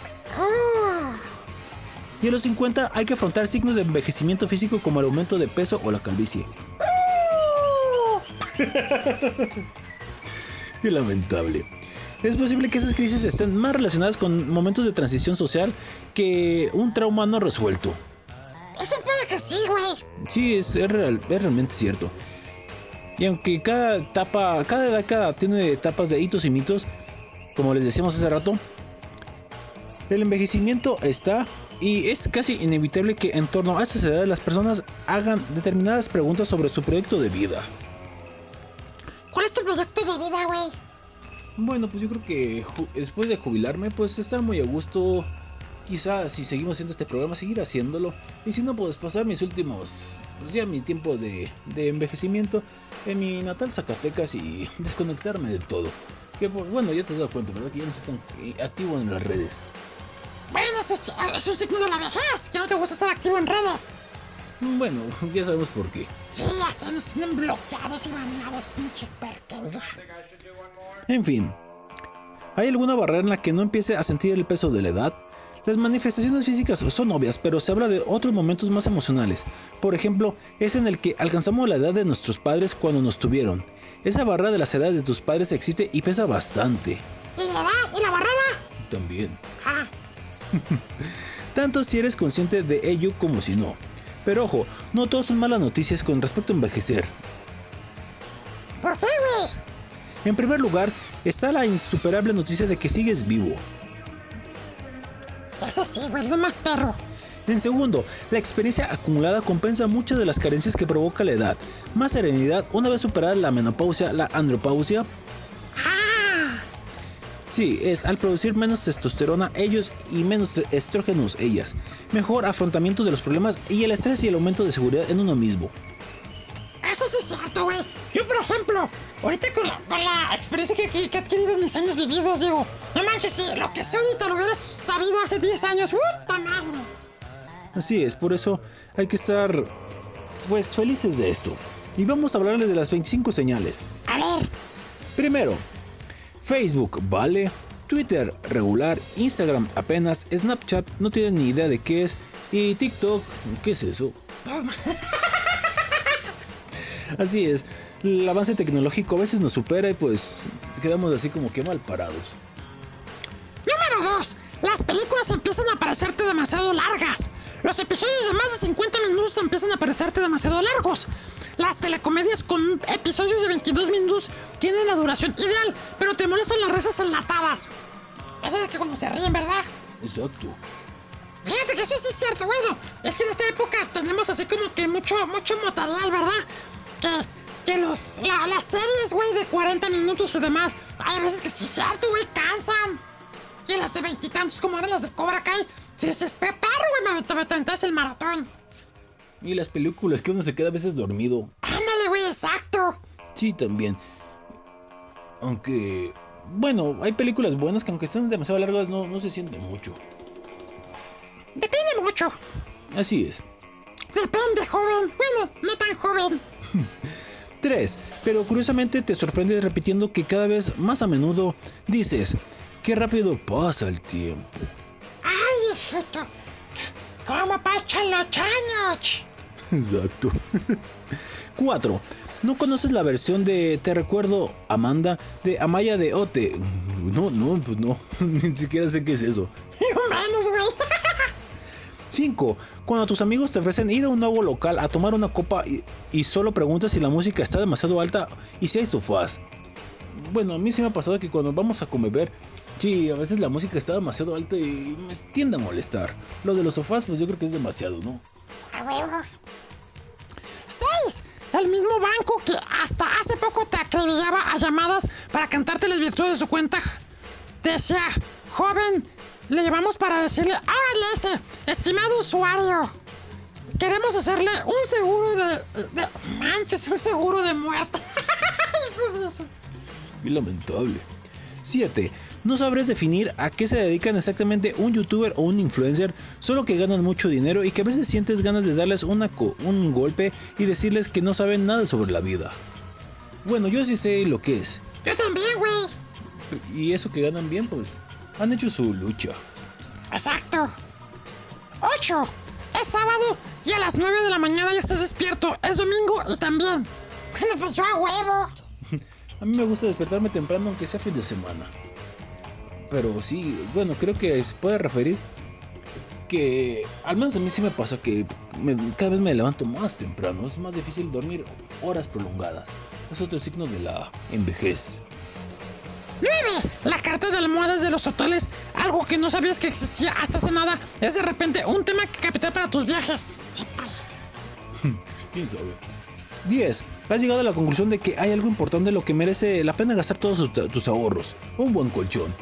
Y a los 50 hay que afrontar signos de envejecimiento físico como el aumento de peso o la calvicie. Qué lamentable. Es posible que esas crisis estén más relacionadas con momentos de transición social que un trauma no resuelto. Eso puede que sí, güey. Sí, es, es real- es realmente cierto. Y aunque cada etapa, cada década tiene etapas de hitos y mitos, como les decíamos hace rato, el envejecimiento está y es casi inevitable que en torno a estas edades las personas hagan determinadas preguntas sobre su proyecto de vida. ¿Cuál es tu proyecto de vida, güey? Bueno, pues yo creo que después de jubilarme, pues estar muy a gusto. Quizás si seguimos haciendo este programa, seguir haciéndolo. Y si no, pues pasar mis últimos, pues ya mi tiempo de, de envejecimiento en mi natal Zacatecas y desconectarme de todo. Que pues, bueno, ya te has dado cuenta, ¿verdad? Que ya no soy tan eh, activo en las redes. Bueno, eso es, eso es signo de la vejez, que no te gusta estar activo en redes. Bueno, ya sabemos por qué. Sí, hasta nos tienen bloqueados y baneados, pinche porquería. En fin, ¿hay alguna barrera en la que no empiece a sentir el peso de la edad? Las manifestaciones físicas son obvias, pero se habla de otros momentos más emocionales. Por ejemplo, es en el que alcanzamos la edad de nuestros padres cuando nos tuvieron. Esa barrera de las edades de tus padres existe y pesa bastante. ¿Y la edad? ¿Y la barrera? También. Ah, Tanto si eres consciente de ello como si no. Pero ojo, no todos son malas noticias con respecto a envejecer. ¿por qué, güey? En primer lugar, está la insuperable noticia de que sigues vivo. Eso sí, güey, es lo más perro. En segundo, la experiencia acumulada compensa muchas de las carencias que provoca la edad. Más serenidad una vez superada la menopausia, la andropausia. Sí, es al producir menos testosterona ellos y menos estrógenos ellas. Mejor afrontamiento de los problemas y el estrés y el aumento de seguridad en uno mismo. eso sí es cierto, güey. Yo, por ejemplo, ahorita con la, con la experiencia que, que, que he adquirido en mis años vividos, digo, no manches, si lo que sé ahorita lo hubieras sabido hace 10 años, ¡puta madre! Así es, por eso hay que estar, pues, felices de esto. Y vamos a hablarles de las 25 señales. A ver, Primero, Facebook, vale. Twitter, regular. Instagram, apenas. Snapchat, no tienen ni idea de qué es. Y TikTok, ¿qué es eso? Así es, el avance tecnológico a veces nos supera y pues quedamos así como que mal parados. número 2. Las películas empiezan a parecerte demasiado largas. Los episodios de más de 50 minutos empiezan a parecerte demasiado largos. Las telecomedias con episodios de 22 minutos tienen la duración ideal, pero te molestan las risas enlatadas. Eso de que cuando se ríen, ¿verdad? Exacto. Fíjate que eso sí es cierto, bueno, es que en esta época tenemos así como que mucho, mucho material, ¿verdad? Que, que los, la- las series, güey, de 40 minutos y demás, hay veces que sí es cierto, güey, cansan. Y las de veintitantos, como eran las de Cobra Kai, si se espera, güey, me, te, me te aventas el maratón. Y las películas que uno se queda a veces dormido. Ándale, güey, exacto. Sí, también. Aunque, bueno, hay películas buenas que aunque estén demasiado largas no, no se siente mucho. Depende mucho. Así es. Depende, joven. Bueno, no tan joven. 3. Pero curiosamente te sorprende repitiendo que cada vez más a menudo dices, qué rápido pasa el tiempo. Ay, hijito. ¿Cómo pasan los años? Exacto. 4. ¿No conoces la versión de Te recuerdo, Amanda, de Amaya de Ote? No, no, pues no. Ni siquiera sé qué es eso. Y menos, güey. 5. Cuando tus amigos te ofrecen ir a un nuevo local a tomar una copa y, y solo preguntas si la música está demasiado alta y si hay sofás. Bueno, a mí sí me ha pasado que cuando vamos a comer, sí, a veces la música está demasiado alta y me tiende a molestar. Lo de los sofás, pues yo creo que es demasiado, ¿no? A huevo. 6. El mismo banco que hasta hace poco te acribillaba a llamadas para cantarte las virtudes de su cuenta. Decía, joven, le llevamos para decirle, ahora le dice, estimado usuario, queremos hacerle un seguro de, de- Manches, un seguro de muerte. Qué lamentable. 7. No sabrás definir a qué se dedican exactamente un youtuber o un influencer, solo que ganan mucho dinero y que a veces sientes ganas de darles una un golpe y decirles que no saben nada sobre la vida. Bueno, yo sí sé lo que es. Yo también, güey. Y eso que ganan bien, pues han hecho su lucha. Exacto. 8. Es sábado y a las 9 de la mañana ya estás despierto. Es domingo y también. Bueno, pues yo a huevo. A mí me gusta despertarme temprano aunque sea fin de semana. Pero sí, bueno, creo que se puede referir que al menos a mí sí me pasa que me- cada vez me levanto más temprano. Es más difícil dormir horas prolongadas. Es otro signo de la envejez. 9. La carta de almohadas de los hoteles. Algo que no sabías que existía hasta hace nada. Es de repente un tema que capital para tus viajes. ¿Quién sabe? 10. Has llegado a la conclusión de que hay algo importante en lo que merece la pena gastar todos tus ahorros. Un buen colchón.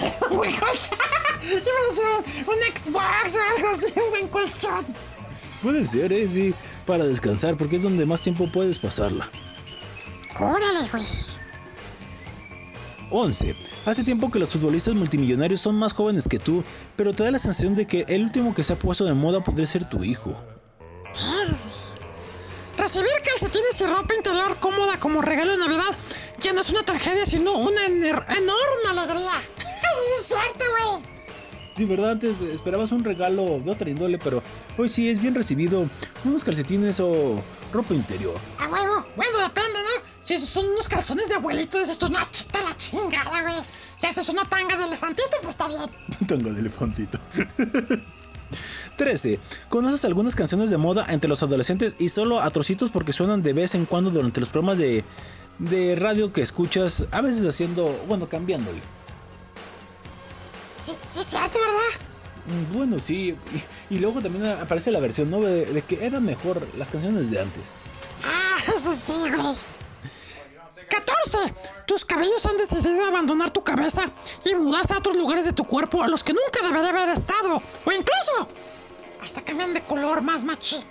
Un buen colchón. Iba a decir un, Xbox o algo así. Un buen colchón. Puede ser, ¿eh? Sí, para descansar, porque es donde más tiempo puedes pasarla. Órale, güey. 11. Hace tiempo que los futbolistas multimillonarios son más jóvenes que tú, pero te da la sensación de que el último que se ha puesto de moda podría ser tu hijo. Recibir calcetines y ropa interior cómoda como regalo de Navidad ya no es una tragedia, sino una enorme alegría. Cierto, güey. Sí, ¿verdad? Antes esperabas un regalo de otra índole, pero hoy sí es bien recibido unos calcetines o ropa interior. A huevo. Bueno, depende, ¿no? Si son unos calzones de abuelitos, esto es una chita la chingada, güey. Y haces una tanga de elefantito, pues está bien. Tanga de elefantito. 13. ¿Conoces algunas canciones de moda entre los adolescentes y solo a trocitos porque suenan de vez en cuando durante los programas de, de radio que escuchas, a veces haciendo, bueno, cambiándole? Sí, sí es cierto, ¿verdad? Mm, Bueno, sí. Y, y luego también aparece la versión, ¿no? De, de que eran mejor las canciones de antes. Ah, eso sí, güey. 14. Tus cabellos han decidido abandonar tu cabeza y mudarse a otros lugares de tu cuerpo a los que nunca debería haber estado. O incluso, hasta cambian de color más machín.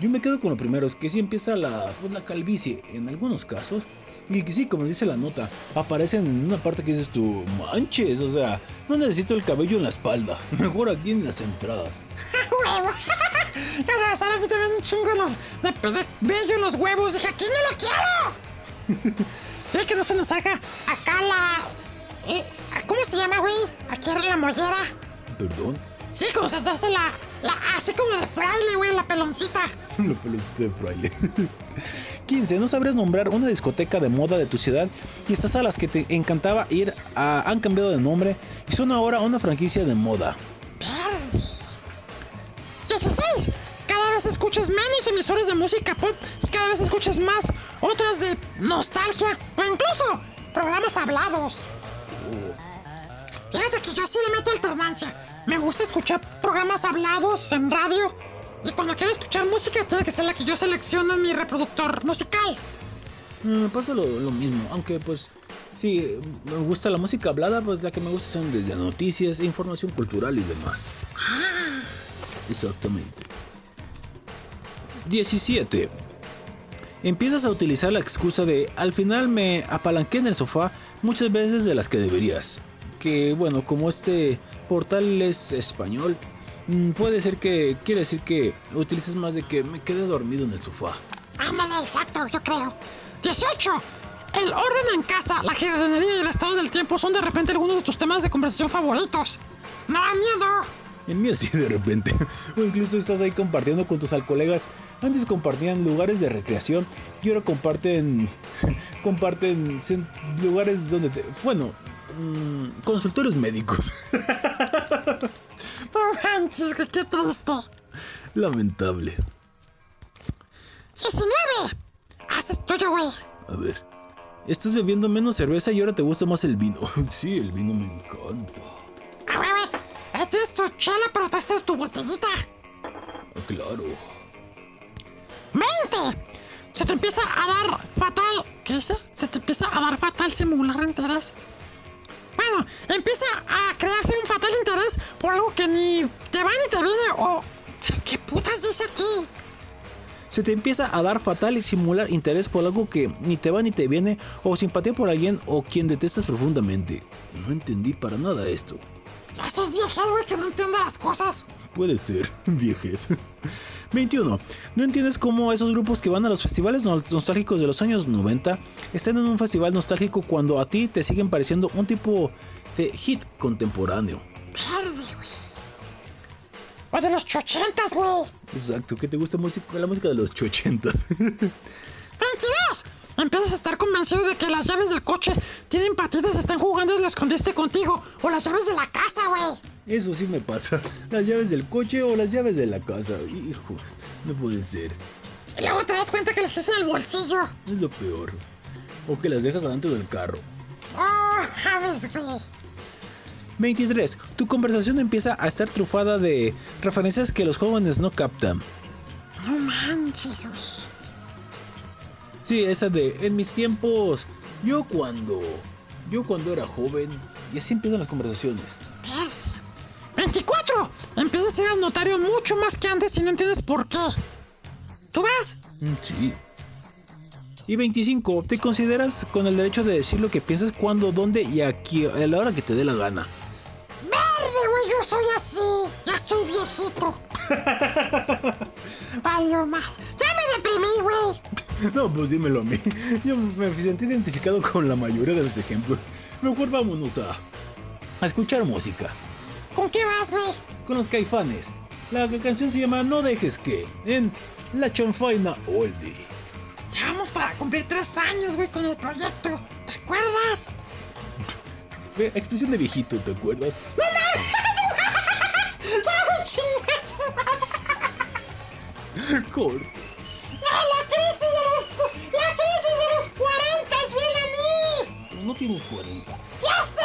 Yo me quedo con lo primero, es que sí empieza la, pues, la calvicie en algunos casos. Y que sí, como dice la nota, aparecen en una parte que dices tú, manches, o sea, no necesito el cabello en la espalda, mejor aquí en las entradas. Cada vez a mí también un chingo los, vello en los huevos. Dije, aquí no lo quiero. sí, que no se nos haga acá la... eh, ¿Cómo se llama, güey? Aquí era la mollera. Perdón, Sí, como se te hace la... la así como de fraile, güey, la peloncita. lo felicité de fraile. 15. No sabrías nombrar una discoteca de moda de tu ciudad y estas a las que te encantaba ir a- han cambiado de nombre y son ahora una franquicia de moda. Verde. 16. Cada vez escuchas menos emisores de música pop y cada vez escuchas más otras de nostalgia o incluso programas hablados. Fíjate que yo sí le meto alternancia. Me gusta escuchar programas hablados en radio y cuando quiero escuchar música tiene que ser la que yo selecciono en mi reproductor musical. Me pasa lo, lo mismo, aunque pues sí, me gusta la música hablada, pues la que me gusta son desde noticias, información cultural y demás. Exactamente. 17. Empiezas a utilizar la excusa de al final me apalanqué en el sofá muchas veces de las que deberías. Que bueno, como este portal es español, mm, puede ser que quiere decir que utilices más de que me quedé dormido en el sofá. Ándale, exacto, yo creo. 18. El orden en casa, la jardinería y el estado del tiempo son de repente algunos de tus temas de conversación favoritos. No, miedo. El mío sí de repente. O incluso estás ahí compartiendo con tus colegas. Antes compartían lugares de recreación y ahora comparten comparten lugares donde te, bueno, mm, consultorios médicos. No manches, que qué triste. Lamentable. 19. Haces tuyo, güey. A ver. Estás bebiendo menos cerveza y ahora te gusta más el vino. Sí, el vino me encanta. Ah, güey, güey. Ahí tienes tu chela, pero te haces tu botellita. Ah, Claro. 20. Se te empieza a dar fatal. ¿Qué dice? Se te empieza a dar fatal simular interés. Bueno, empieza a crearse un fatal interés por algo que ni te va ni te viene o... ¿Qué putas dice aquí? Se te empieza a dar fatal y simular interés por algo que ni te va ni te viene, o simpatía por alguien o quien detestas profundamente. No entendí para nada esto. Estos viejos, güey, que no entienden las cosas. Puede ser, viejes. 21. No entiendes cómo esos grupos que van a los festivales no- nostálgicos de los años 90 están en un festival nostálgico cuando a ti te siguen pareciendo un tipo de hit contemporáneo. Verde, güey. O de los chochentas, güey. Exacto, que te gusta música, la música de los 80. 22. Empiezas a estar convencido de que las llaves del coche tienen patitas, están jugando y lo escondiste contigo. O las llaves de la casa, güey. Eso sí me pasa. Las llaves del coche o las llaves de la casa. Hijos, no puede ser. Y luego te das cuenta que las tienes en el bolsillo. Es lo peor. O que las dejas adentro del carro. Oh, sabes, güey. 23. Tu conversación empieza a estar trufada de referencias que los jóvenes no captan. No manches, güey. Sí, esa de en mis tiempos, yo cuando, yo cuando era joven, y así empiezan las conversaciones. Verde. 24. Empiezas a ir al notario mucho más que antes y no entiendes por qué. ¿Tú vas? Mm, Sí. Y 25. Te consideras con el derecho de decir lo que piensas cuando, dónde y aquí, a la hora que te dé la gana. Verde, güey, yo soy así. Ya estoy viejito. Valió más. Ya me deprimí, güey. No, pues dímelo a mí. Yo me sentí identificado con la mayoría de los ejemplos. Mejor vámonos a, a escuchar música. ¿Con qué vas, güey? Con los caifanes. La canción se llama No dejes que en La Chanfaina Oldie. Ya vamos para cumplir tres años, güey, con el proyecto. ¿Te acuerdas? Expresión de viejito, ¿te acuerdas? ¡No mames! ¡Ya me! Corte. ¡No, la crisis de los... ¡La crisis de los 40 viene a mí! No tienes 40. ¡Ya sé,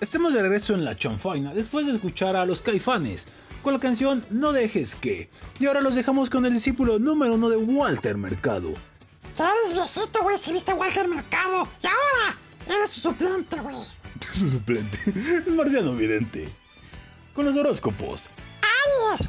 Estamos de regreso en la chanfaina después de escuchar a los caifanes con la canción No dejes que. Y ahora los dejamos con el discípulo número uno de Walter Mercado. Ya eres viejito, güey, si viste a Walter Mercado. Y ahora eres su suplente, güey. Su suplente, el marciano vidente. Con los horóscopos. Aries,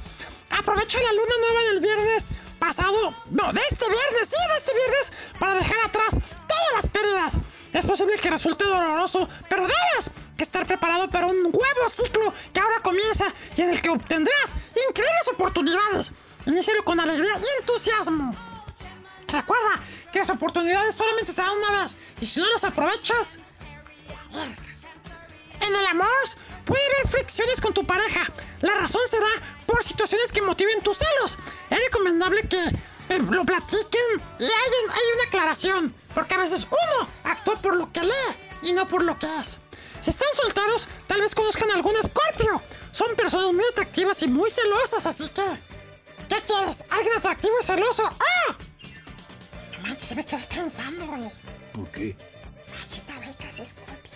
aprovecha la luna nueva del viernes pasado. No, de este viernes, sí, de este viernes, para dejar atrás todas las pérdidas. Es posible que resulte doloroso, pero debes que estar preparado para un nuevo ciclo que ahora comienza y en el que obtendrás increíbles oportunidades. Inícialo con alegría y entusiasmo. Recuerda que las oportunidades solamente se dan una vez y si no las aprovechas... En el amor puede haber fricciones con tu pareja. La razón será por situaciones que motiven tus celos. Es recomendable que eh, lo platiquen y hay, hay una aclaración. Porque a veces uno actúa por lo que lee y no por lo que es. Si están solteros, tal vez conozcan a algún escorpio. Son personas muy atractivas y muy celosas, así que... ¿Qué quieres? ¿Alguien atractivo y celoso? ¡Ah! No manches, se me quedé pensando, güey. ¿Por qué? Machita becas escorpio.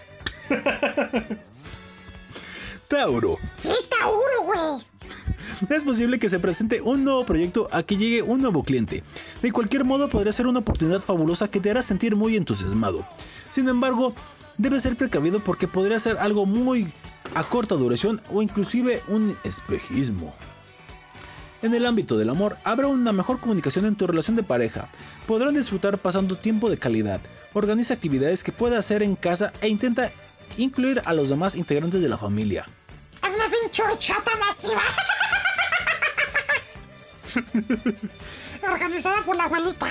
Tauro. Sí, Tauro, güey. Es posible que se presente un nuevo proyecto a que llegue un nuevo cliente. De cualquier modo, podría ser una oportunidad fabulosa que te hará sentir muy entusiasmado. Sin embargo, debes ser precavido porque podría ser algo muy a corta duración o inclusive un espejismo. En el ámbito del amor, habrá una mejor comunicación en tu relación de pareja. Podrán disfrutar pasando tiempo de calidad. Organiza actividades que pueda hacer en casa e intenta incluir a los demás integrantes de la familia. Una pinche horchata masiva. Organizada por la abuelita.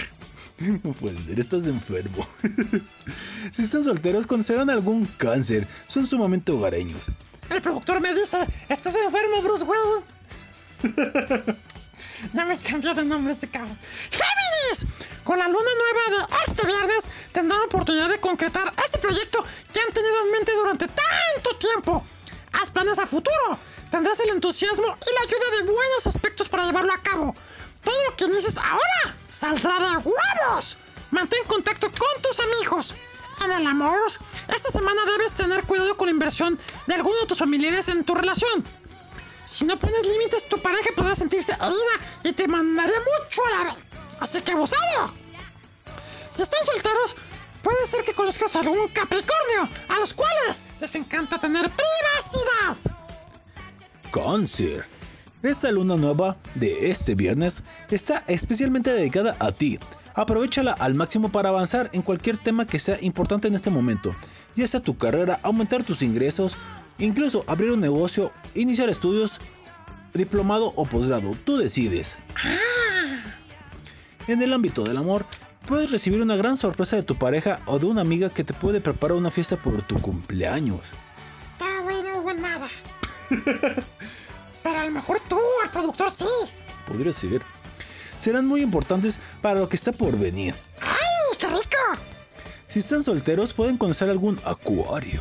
No puede ser, estás enfermo. si están solteros, conocerán algún cáncer. Son sumamente hogareños. El productor me dice, ¿estás enfermo, Bruce Wayne? ya me cambió de nombre este cabrón. ¡Géminis! Con la luna nueva de este viernes tendrán la oportunidad de concretar este proyecto que han tenido en mente durante tanto tiempo. Planes a futuro. Tendrás el entusiasmo y la ayuda de buenos aspectos para llevarlo a cabo. Todo lo que dices ahora saldrá de huevos. Mantén contacto con tus amigos. En el amor, esta semana debes tener cuidado con la inversión de alguno de tus familiares en tu relación. Si no pones límites, tu pareja podrá sentirse herida y te mandará mucho a la... Así que abusado. Si están solteros, puede ser que conozcas a algún Capricornio, a los cuales les encanta tener privacidad. Cáncer. Esta luna nueva de este viernes está especialmente dedicada a ti. Aprovechala al máximo para avanzar en cualquier tema que sea importante en este momento, ya sea tu carrera, aumentar tus ingresos, incluso abrir un negocio, iniciar estudios, diplomado o posgrado, tú decides. En el ámbito del amor, puedes recibir una gran sorpresa de tu pareja o de una amiga que te puede preparar una fiesta por tu cumpleaños. Está bueno, no nada. Pero a lo mejor tú, el productor, sí. Podría ser. Serán muy importantes para lo que está por venir. ¡Ay, qué rico! Si están solteros, pueden conocer algún acuario.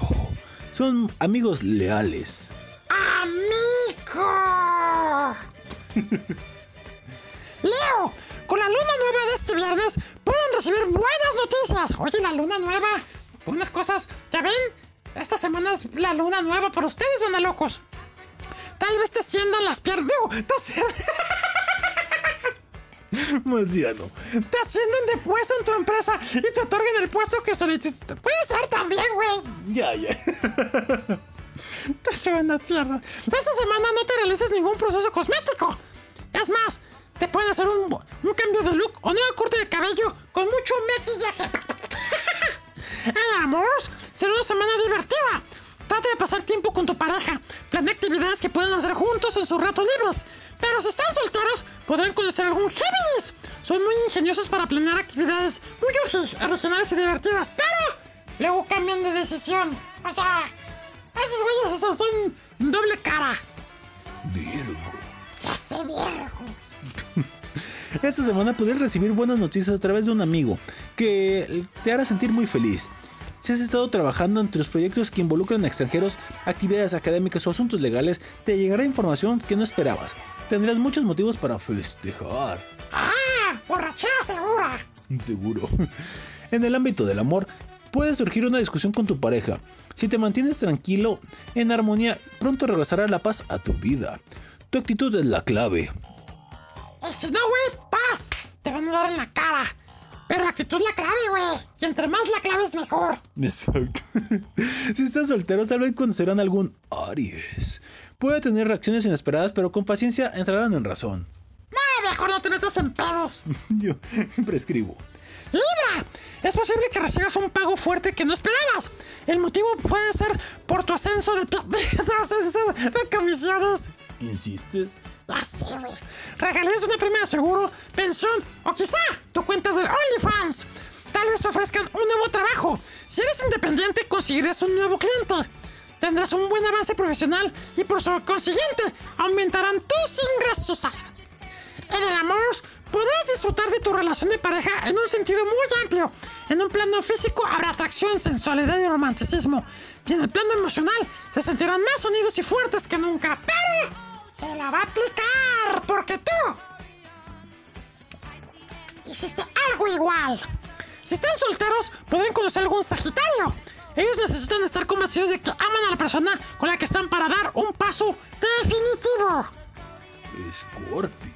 Son amigos leales. ¡Amigo! Leo, con la luna nueva de este viernes pueden recibir buenas noticias. Oye, la luna nueva, unas cosas, ¿ya ven? Esta semana es la luna nueva, pero ustedes van a locos. Tal vez te asciendan las piernas. Te. Te ascienden de puesto en tu empresa y te otorgan el puesto que solicitaste. Puede ser también, güey. Ya, ya. Te suben las piernas. Esta semana no te realices ningún proceso cosmético. Es más, te pueden hacer un, un cambio de look o nuevo corte de cabello con mucho maquillaje. En amor, será una semana divertida. Trata de pasar tiempo con tu pareja. Planea actividades que puedan hacer juntos en sus ratos libres. Pero si están solteros, podrán conocer algún Géminis. Son muy ingeniosos para planear actividades muy originales y divertidas. Pero luego cambian de decisión. O sea, Esos güeyes son, son doble cara. Virgo. Ya sé, Virgo. Esta semana podrías recibir buenas noticias a través de un amigo que te hará sentir muy feliz. Si has estado trabajando en tus proyectos que involucran a extranjeros, actividades académicas o asuntos legales, te llegará información que no esperabas. Tendrás muchos motivos para festejar. ¡Ah! ¡Borrachera segura! Seguro. En el ámbito del amor, puede surgir una discusión con tu pareja. Si te mantienes tranquilo, en armonía, pronto regresará la paz a tu vida. Tu actitud es la clave. Si no, güey, paz. Te van a dar en la cara. Pero la actitud la clave, güey. Y entre más la clave es mejor. Exacto. si estás soltero, tal vez conocerán algún Aries. Puede tener reacciones inesperadas, pero con paciencia entrarán en razón. No, mejor no te metas en pedos. Yo prescribo. ¡Libra! Es posible que recibas un pago fuerte que no esperabas. El motivo puede ser por tu ascenso de, de, de comisiones. ¿Insistes? Regalías una premia de seguro, pensión o quizá tu cuenta de OnlyFans. Tal vez te ofrezcan un nuevo trabajo. Si eres independiente, conseguirás un nuevo cliente. Tendrás un buen avance profesional y por consiguiente aumentarán tus ingresos. En el amor, podrás disfrutar de tu relación de pareja en un sentido muy amplio. En un plano físico habrá atracción, sensualidad y romanticismo. Y en el plano emocional se sentirán más unidos y fuertes que nunca. Pero se la va a aplicar porque tú hiciste algo igual. Si están solteros, podrán conocer algún Sagitario. Ellos necesitan estar convencidos de que aman a la persona con la que están para dar un paso definitivo. Escorpio.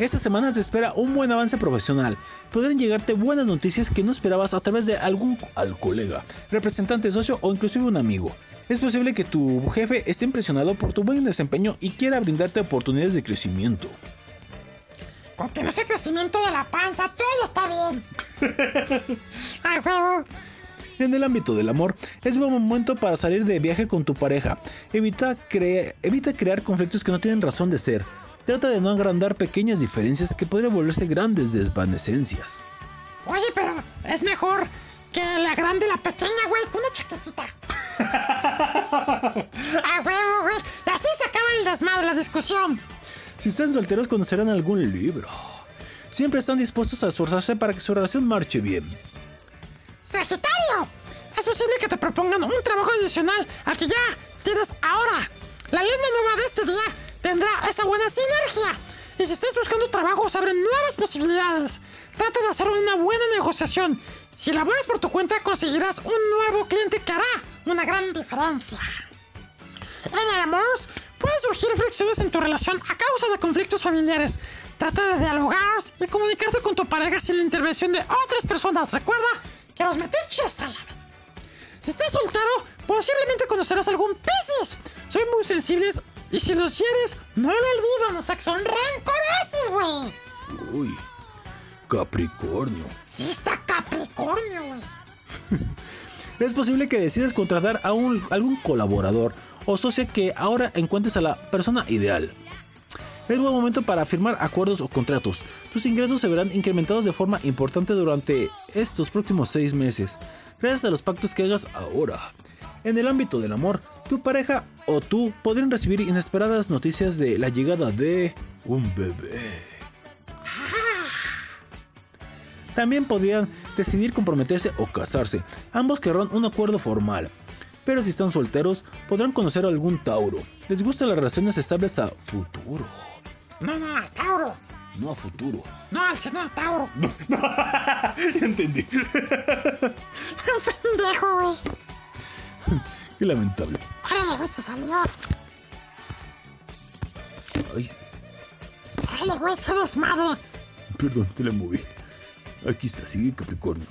Esta semana te espera un buen avance profesional. Podrán llegarte buenas noticias que no esperabas a través de algún al colega, representante, socio o inclusive un amigo. Es posible que tu jefe esté impresionado por tu buen desempeño y quiera brindarte oportunidades de crecimiento. Con que no sea crecimiento de la panza, todo está bien. Ay. En el ámbito del amor, es buen momento para salir de viaje con tu pareja. Evita, evita crear conflictos que no tienen razón de ser. Trata de no agrandar pequeñas diferencias que podrían volverse grandes desvanecencias. Oye, pero es mejor que le agrande la pequeña, güey, con una chaquetita. ah, huevo, güey. Así se acaba el desmadre, la discusión. Si están solteros, conocerán algún libro. Siempre están dispuestos a esforzarse para que su relación marche bien. Sagitario, es posible que te propongan un trabajo adicional al que ya tienes ahora. La luna nueva de este día tendrá esa buena sinergia. Y si estás buscando trabajo, se abren nuevas posibilidades. Trata de hacer una buena negociación. Si laboras por tu cuenta, conseguirás un nuevo cliente que hará una gran diferencia. En el pueden surgir fricciones en tu relación a causa de conflictos familiares. Trata de dialogar y comunicarte con tu pareja sin la intervención de otras personas. Recuerda que los metiches a la Si estás soltero, posiblemente conocerás algún Piscis. Son muy sensibles y si los hieres, no lo olvidan, o sea que son rencorosos, güey. Uy, Capricornio. Sí está Capricornio, güey. es posible que decidas contratar a un, algún colaborador o socio que ahora encuentres a la persona ideal. Es buen momento para firmar acuerdos o contratos. Tus ingresos se verán incrementados de forma importante durante estos próximos seis meses, gracias a los pactos que hagas ahora. En el ámbito del amor, tu pareja o tú podrían recibir inesperadas noticias de la llegada de un bebé. También podrían decidir comprometerse o casarse. Ambos querrán un acuerdo formal. Pero si están solteros, podrán conocer a algún Tauro. Les gustan las relaciones estables a futuro. No, no, a Tauro. No a futuro. No, al señor Tauro. No, no. Entendí. Pendejo, güey. Qué lamentable. Órale, güey, se salió. Ay, Órale, güey, qué desmadre. perdón, te la moví. Aquí está, sigue Capricornio.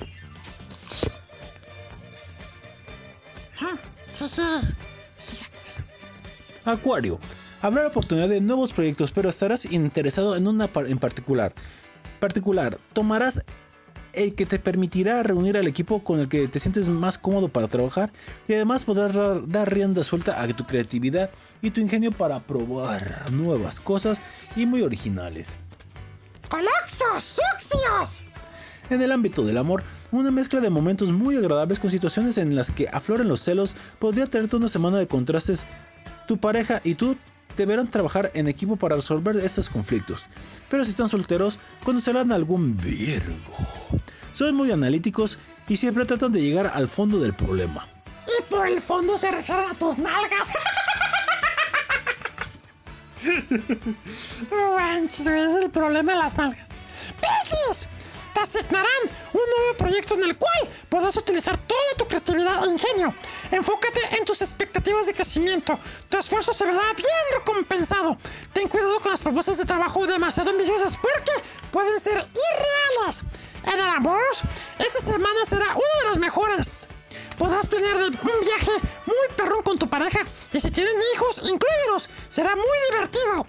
Ah, Sí, sí. Acuario. Habrá oportunidad de nuevos proyectos, pero estarás interesado en una par- en particular. Particular, tomarás el que te permitirá reunir al equipo con el que te sientes más cómodo para trabajar y además podrás dar rienda suelta a tu creatividad y tu ingenio para probar nuevas cosas y muy originales. En el ámbito del amor, Una mezcla de momentos muy agradables con situaciones en las que afloren los celos podría tenerte una semana de contrastes. Tu pareja y tú deberán trabajar en equipo para resolver estos conflictos. Pero si están solteros, conocerán algún Virgo. Son muy analíticos y siempre tratan de llegar al fondo del problema. Y por el fondo se refieren a tus nalgas. Manches, es el problema de las nalgas. ¡Piscis! Asignarán un nuevo proyecto en el cual podrás utilizar toda tu creatividad e ingenio. Enfócate en tus expectativas de crecimiento. Tu esfuerzo se verá bien recompensado. Ten cuidado con las propuestas de trabajo demasiado ambiciosas porque pueden ser irreales. En el amor, esta semana será una de las mejores. Podrás planear un viaje muy perrón con tu pareja y si tienen hijos, incluyeros. Será muy divertido.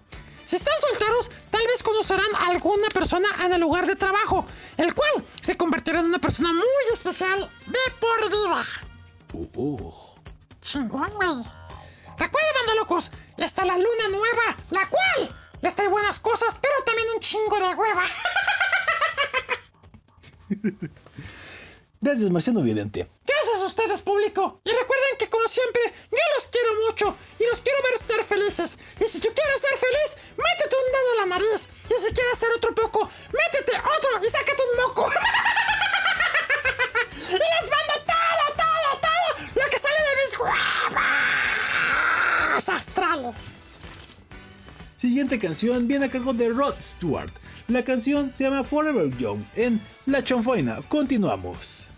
Si están solteros, tal vez conocerán a alguna persona en el lugar de trabajo, el cual se convertirá en una persona muy especial de por vida. Oh. Chingón, güey. Recuerden, manda locos, está la luna nueva, la cual les trae buenas cosas, pero también un chingo de hueva. Gracias, Marciano Vidente. Gracias a ustedes, público. Y recuerden que, como siempre, yo los quiero mucho y los quiero ver ser felices. Y si tú quieres ser feliz, métete un dedo en la nariz. Y si quieres hacer otro poco, métete otro y sácate un moco. y les mando todo, todo, todo lo que sale de mis huevos astrales. Siguiente canción viene a cargo de Rod Stewart. La canción se llama Forever Young en La Chonfoina. Continuamos.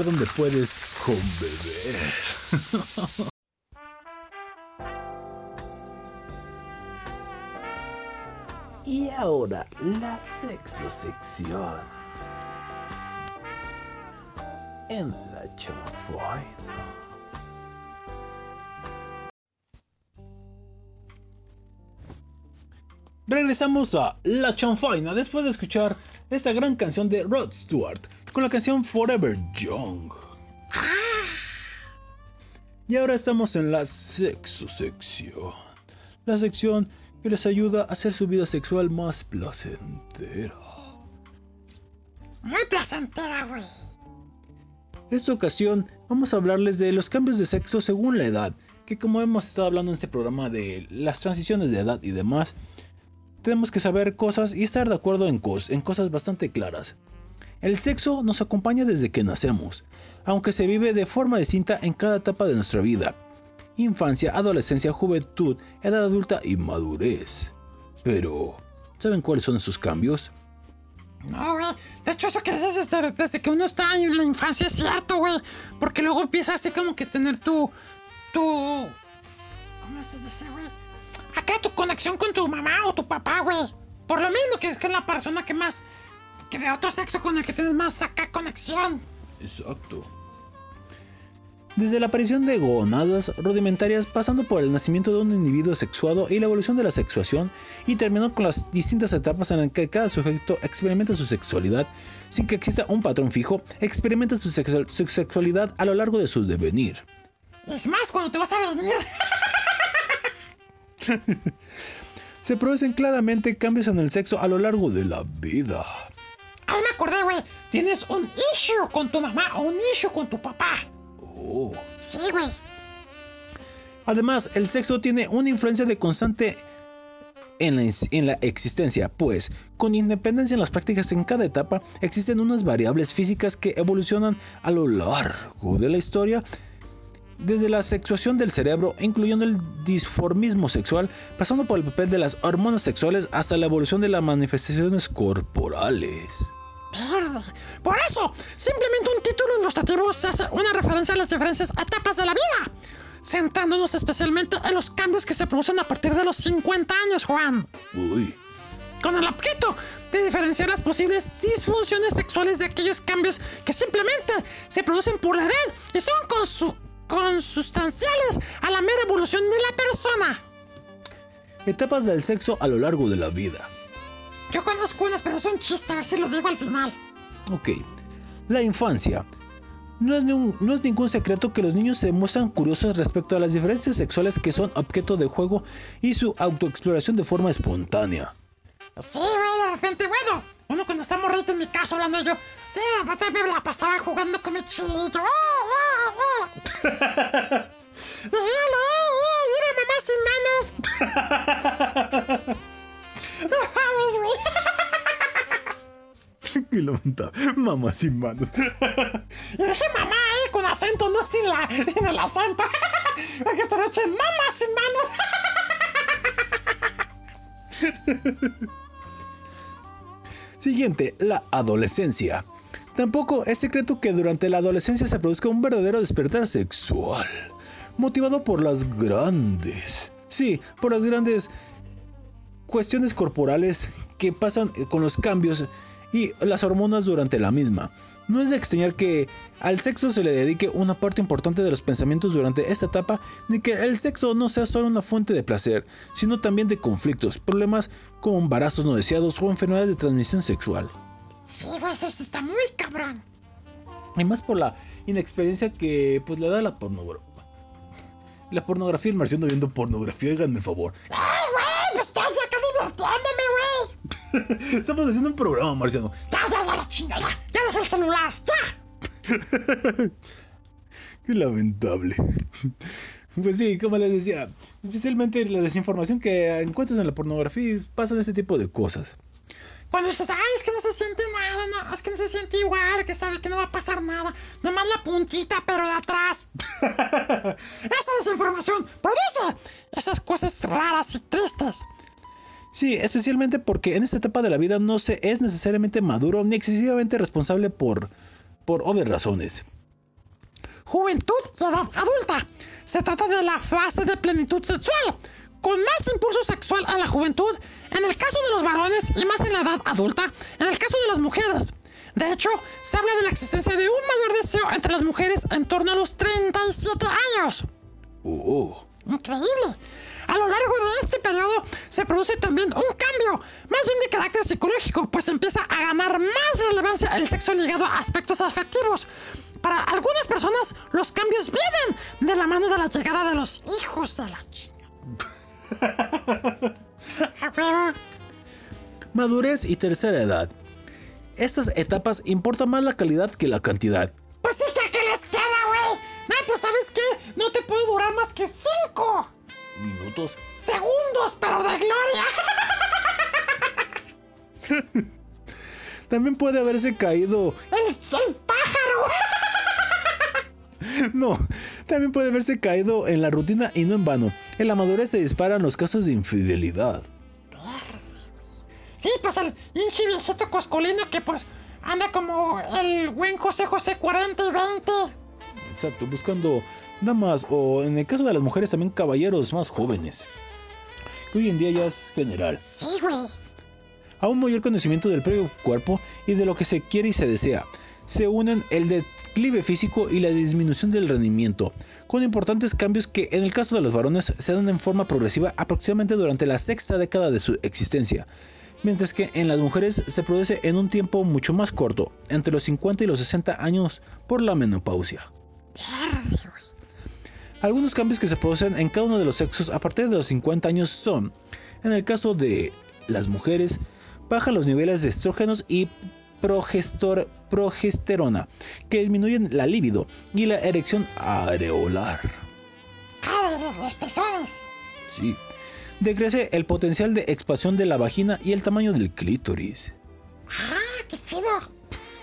Donde puedes conbeber. y ahora la sexo sección. En la chanfaina. Regresamos a La Chanfaina después de escuchar esta gran canción de Rod Stewart con la canción Forever Young. Y ahora estamos en la sexo sección. La sección que les ayuda a hacer su vida sexual más placentera. Muy placentera, güey. Esta ocasión vamos a hablarles de los cambios de sexo según la edad, que como hemos estado hablando en este programa de las transiciones de edad y demás, tenemos que saber cosas y estar de acuerdo en, cos en cosas bastante claras. El sexo nos acompaña desde que nacemos, aunque se vive de forma distinta en cada etapa de nuestra vida. Infancia, adolescencia, juventud, edad adulta y madurez. Pero, ¿saben cuáles son esos cambios? No, güey. De hecho, eso que dices desde, que uno está en la infancia es cierto, güey. Porque luego empieza así como que tener tu. tu. ¿Cómo se dice, güey? Acá tu conexión con tu mamá o tu papá, güey. Por lo mismo que es que es la persona que más. que de otro sexo con el que tienes más acá conexión. Exacto. Desde la aparición de gonadas rudimentarias, pasando por el nacimiento de un individuo sexuado y la evolución de la sexuación, y terminando con las distintas etapas en las que cada sujeto experimenta su sexualidad sin que exista un patrón fijo, experimenta su, sexu- su sexualidad a lo largo de su devenir. Es más, cuando te vas a venir. Se producen claramente cambios en el sexo a lo largo de la vida. Ahí me acordé, güey. Tienes un issue con tu mamá o un issue con tu papá. Oh. Sí, güey. Además, el sexo tiene una influencia de constante en la, en la existencia, pues, con independencia en las prácticas en cada etapa, existen unas variables físicas que evolucionan a lo largo de la historia, desde la sexuación del cerebro, incluyendo el disformismo sexual, pasando por el papel de las hormonas sexuales hasta la evolución de las manifestaciones corporales. Por eso, simplemente un título ilustrativo se hace una referencia a las diferentes etapas de la vida, centrándonos especialmente en los cambios que se producen a partir de los 50 años, Juan. Uy. Con el objeto de diferenciar las posibles disfunciones sexuales de aquellos cambios que simplemente se producen por la edad y son consu- consustanciales a la mera evolución de la persona. Etapas del sexo a lo largo de la vida. Yo conozco unas, pero es un chiste, a ver si lo digo al final. Ok. La infancia. No es, ni un- no es ningún secreto que los niños se muestran curiosos respecto a las diferencias sexuales que son objeto de juego y su autoexploración de forma espontánea. Sí, güey, de repente, bueno, uno cuando está morrito en mi caso hablando yo, sí, me la pasaba jugando con mi chilito. Míralo, ¡ah, ah! mira mamá sin manos. No mames, güey. Qué lamentable. Mamá sin manos. Y dije mamá, eh, con acento, no sin la, en el acento. Porque esta noche, mamá sin manos. Siguiente, la adolescencia. Tampoco es secreto que durante la adolescencia se produzca un verdadero despertar sexual, motivado por las grandes, sí, por las grandes cuestiones corporales que pasan eh, con los cambios y las hormonas durante la misma. No es de extrañar que al sexo se le dedique una parte importante de los pensamientos durante esta etapa, ni que el sexo no sea solo una fuente de placer, sino también de conflictos, problemas como embarazos no deseados o enfermedades de transmisión sexual. Sí, eso está muy cabrón. Y más por la inexperiencia que pues le da la pornografía. La pornografía, el marciano viendo pornografía, háganme el favor. ¡Ay, güey! Pues estoy acá divirtiéndome, güey. Estamos haciendo un programa, marciano. Ya, ya, ya, la chinga, ya. Dejé el celular, ya. Qué lamentable. Pues sí, como les decía, especialmente la desinformación que encuentras en la pornografía pasan este tipo de cosas. Cuando dices, ay, es que no se siente nada, no, es que no se siente igual, que sabe que no va a pasar nada. Nomás la puntita, pero de atrás. Esa desinformación produce esas cosas raras y tristes. Sí, especialmente porque en esta etapa de la vida no se es necesariamente maduro ni excesivamente responsable por, por obvias razones. Juventud y edad adulta. Se trata de la fase de plenitud sexual, con más impulso sexual a la juventud, en el caso de los varones y más en la edad adulta, en el caso de las mujeres. De hecho, se habla de la existencia de un mayor deseo entre las mujeres en torno a los 37 años. Oh, Increíble. A lo largo de este periodo se produce también un cambio, más bien de carácter psicológico, pues empieza a ganar más relevancia el sexo ligado a aspectos afectivos. Para algunas personas, los cambios vienen de la mano de la llegada de los hijos de la chica. madurez y tercera edad. Estas etapas importa más la calidad que la cantidad. Pues sí, que ¿qué les queda, güey? No, pues ¿sabes qué? No te puede durar más que cinco Minutos. segundos, pero de gloria. También puede haberse caído. ¡El, el pájaro! No, también puede haberse caído en la rutina y no en vano. En la madurez se disparan los casos de infidelidad. Sí, pues el hinche viejito coscolino que pues anda como el buen José José 40 y 20. Exacto, buscando damas o en el caso de las mujeres también caballeros más jóvenes. Que hoy en día ya es general. Sí, güey. A un mayor conocimiento del propio cuerpo y de lo que se quiere y se desea, se unen el declive físico y la disminución del rendimiento, con importantes cambios que en el caso de los varones se dan en forma progresiva aproximadamente durante la sexta década de su existencia, mientras que en las mujeres se produce en un tiempo mucho más corto, entre los 50 y los 60 años por la menopausia. Algunos cambios que se producen en cada uno de los sexos a partir de los 50 años son, en el caso de las mujeres, bajan los niveles de estrógenos y progestor- progesterona, que disminuyen la libido y la erección areolar. Los- pezones. Sí. Decrece el potencial de expansión de la vagina y el tamaño del clítoris. Ah, qué chido.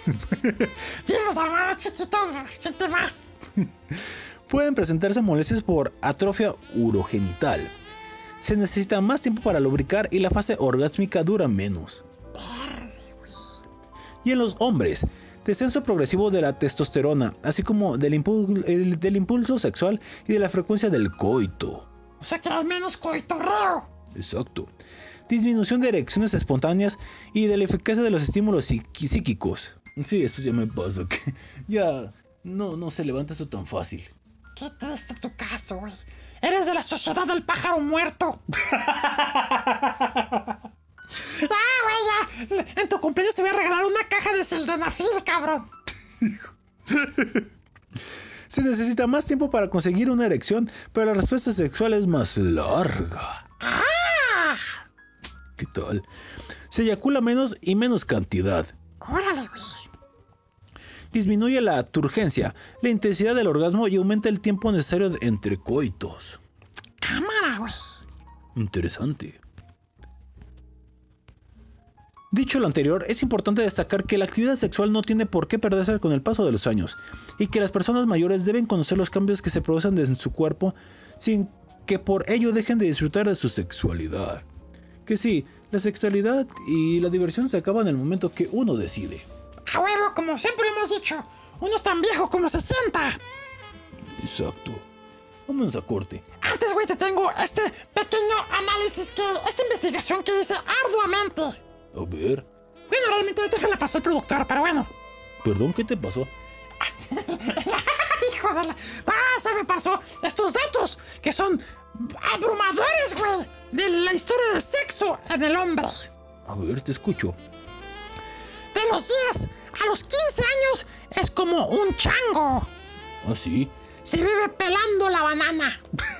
sí, al más chiquito, siente más. Pueden presentarse molestias por atrofia urogenital. Se necesita más tiempo para lubricar y la fase orgásmica dura menos. Y en los hombres, descenso progresivo de la testosterona, así como del, impul- el- del impulso sexual y de la frecuencia del coito. O sea que al menos coitorreo. Exacto. Disminución de erecciones espontáneas y de la eficacia de los estímulos psíquicos. Sí, eso ya me pasa, que ya no, no se levanta esto tan fácil. Qué triste tu caso, güey. Eres de la sociedad del pájaro muerto. ah, güey, ya. En tu cumpleaños te voy a regalar una caja de sildenafil, cabrón. Se necesita más tiempo para conseguir una erección, pero la respuesta sexual es más larga. ¡Ah! ¿Qué tal? Se eyacula menos y menos cantidad. Órale, güey. Disminuye la turgencia, la intensidad del orgasmo y aumenta el tiempo necesario entre coitos. Cámara, güey. Interesante. Dicho lo anterior, es importante destacar que la actividad sexual no tiene por qué perderse con el paso de los años y que las personas mayores deben conocer los cambios que se producen en su cuerpo sin que por ello dejen de disfrutar de su sexualidad. Que sí, la sexualidad y la diversión se acaban en el momento que uno decide. A huevo, como siempre lo hemos dicho. Uno es tan viejo como se sienta. Exacto. Vámonos a corte. Antes, güey, te tengo este pequeño análisis que. Esta investigación que hice arduamente. A ver. Bueno, realmente ahorita me la pasó el productor, pero bueno. Perdón, ¿qué te pasó? Hijo de la. ¡Ah! Se me pasó estos datos que son abrumadores, güey, de la historia del sexo en el hombre. A ver, te escucho. De los 10 a los 15 años es como un chango. ¿Ah, sí? Se vive pelando la banana.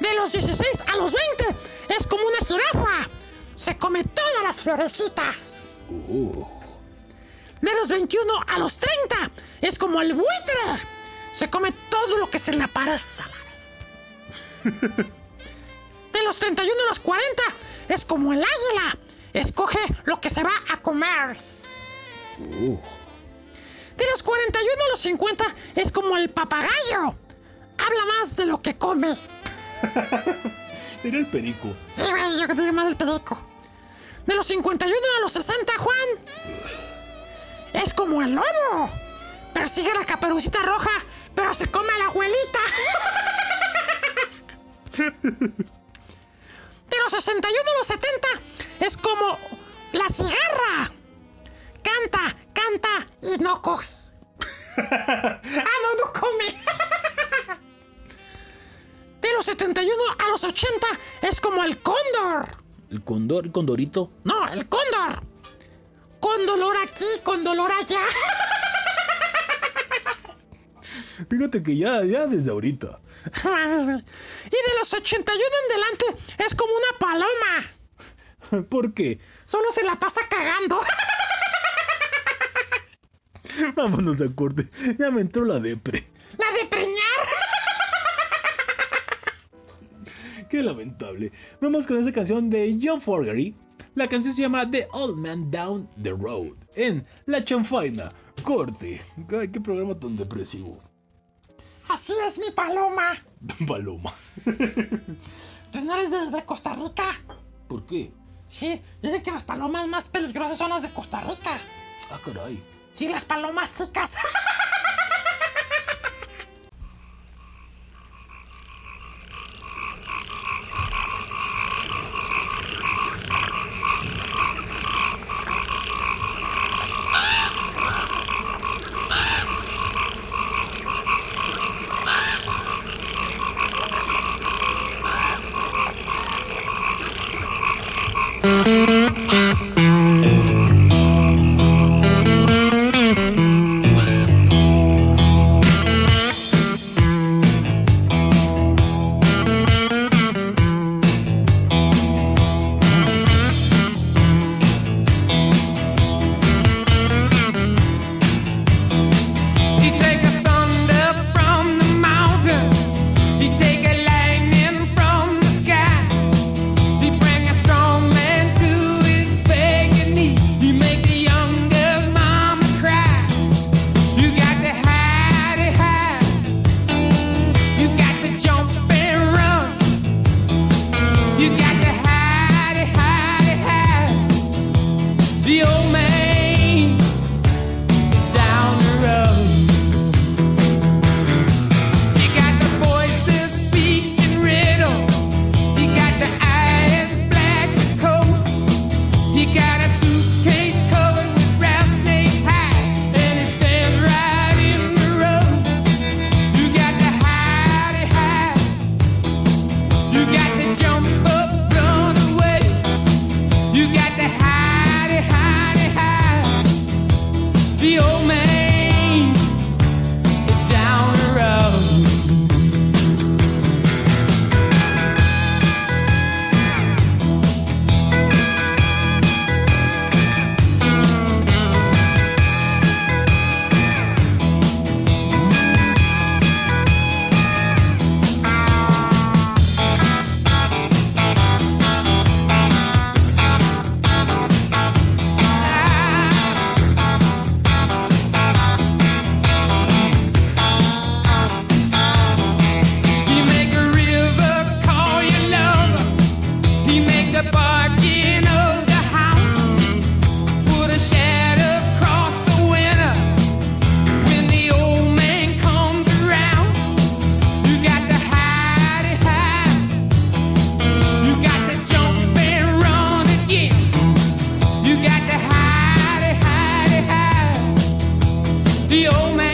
De los 16 a los 20 es como una jirafa. Se come todas las florecitas. Oh. De los 21 a los 30 es como el buitre. Se come todo lo que se le aparece a la vida. De los 31 a los 40 es como el águila. Escoge lo que se va a comer. Oh. De los 41 a los 50 es como el papagayo. Habla más de lo que come. Era el perico. Sí, güey, yo creo más del perico. De los 51 a los 60, Juan. Es como el lobo. Persigue a la caperucita roja, pero se come a la abuelita. De los 61 a los 70 es como la cigarra. Canta, canta y no coge. ah, no, no come. De los 71 a los 80 es como el cóndor. El condor, el condorito. No, el cóndor. Con dolor aquí, con dolor allá. Fíjate que ya, ya desde ahorita. y de los 81 en adelante es como una paloma. ¿Por qué? Solo se la pasa cagando. Vámonos a corte. Ya me entró la depre. La de preñar. Qué lamentable. Vamos con esa canción de John Fogerty. La canción se llama The Old Man Down the Road. En La Chanfaina. Corte. Ay, qué programa tan depresivo. Así es mi paloma. Paloma. ¿Tú no eres de, de Costa Rica? ¿Por qué? Sí, dicen que las palomas más peligrosas son las de Costa Rica. Ah, caray. Sí, las palomas ricas. The old man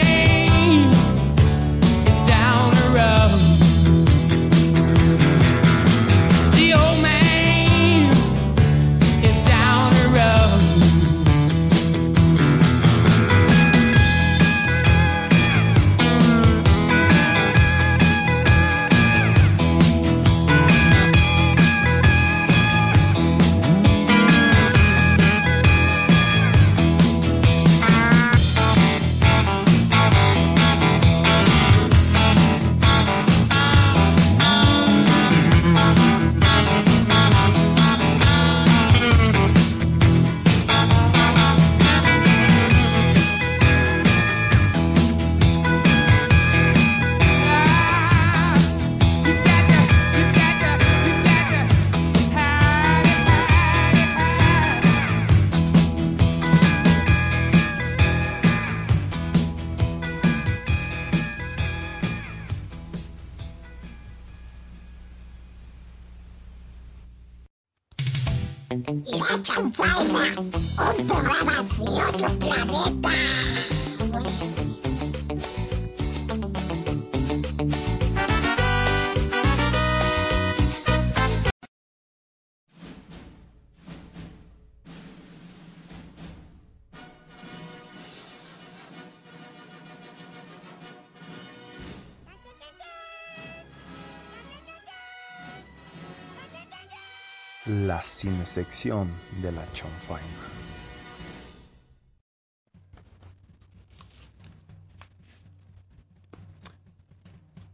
La cinesección de la chanfaina.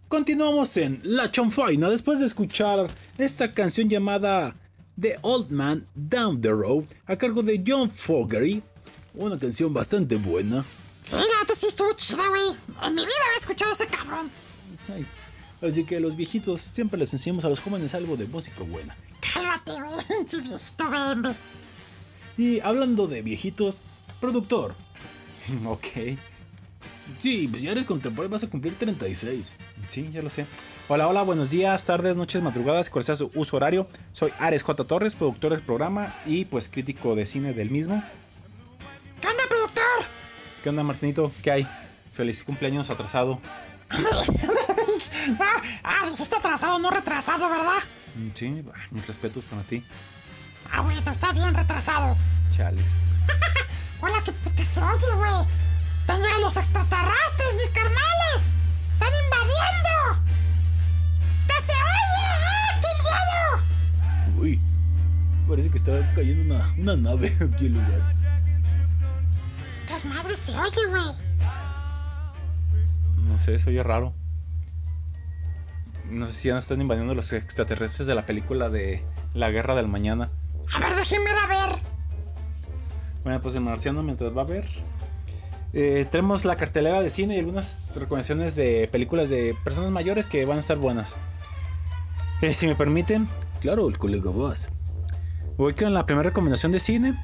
Continuamos en La Chonfaina después de escuchar esta canción llamada The Old Man Down the Road a cargo de John Fogerty. Una canción bastante buena. Sí, la sí estuvo chida, güey. En mi vida había escuchado a ese cabrón. Ay, Así que los viejitos siempre les enseñamos a los jóvenes algo de música buena. Cálmate, güey. Y hablando de viejitos, productor. ok. Sí, pues ya eres contemporáneo, vas a cumplir 36. Sí, ya lo sé. Hola, hola, buenos días, tardes, noches, madrugadas, cual sea su uso horario. Soy Ares J. Torres, productor del programa y pues crítico de cine del mismo. ¿Qué onda, productor? ¿Qué onda, Marcinito? ¿Qué hay? Feliz cumpleaños atrasado. ah, ah, dijiste atrasado, no retrasado, ¿verdad? Mm, Sí, bah, mis respetos para ti. Ah, bueno, está bien retrasado. Chales. Hola, qué puta se oye, güey. Están llegando los extraterrestres, mis carnales. Están invadiendo. ¡Que se oye! ¡Ah, qué miedo! Uy, parece que está cayendo una, una nave aquí en el lugar. Desmadre se oye, güey. No sé, se oye raro. No sé si ya nos están invadiendo los extraterrestres de la película de La Guerra del Mañana. A ver, déjenme ir a ver. Bueno, pues el marciano mientras va a ver. eh, tenemos la cartelera de cine y algunas recomendaciones de películas de personas mayores que van a estar buenas. Eh, si me permiten, claro, el colega Vaz. Voy con la primera recomendación de cine.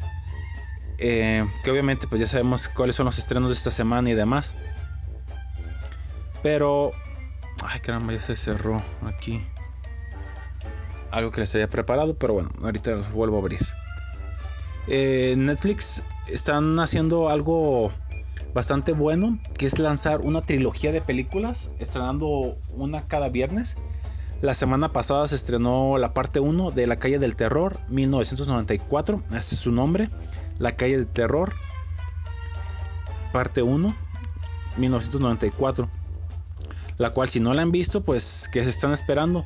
eh, que obviamente pues ya sabemos cuáles son los estrenos de esta semana y demás. Pero... Ay caramba, ya se cerró aquí. Algo que les había preparado, pero bueno, ahorita lo vuelvo a abrir. Eh, Netflix están haciendo algo bastante bueno, que es lanzar una trilogía de películas, estrenando una cada viernes. La semana pasada se estrenó la parte 1 de La calle del terror, 1994, ese es su nombre, La calle del terror, parte 1, 1994. La cual si no la han visto, pues que se están esperando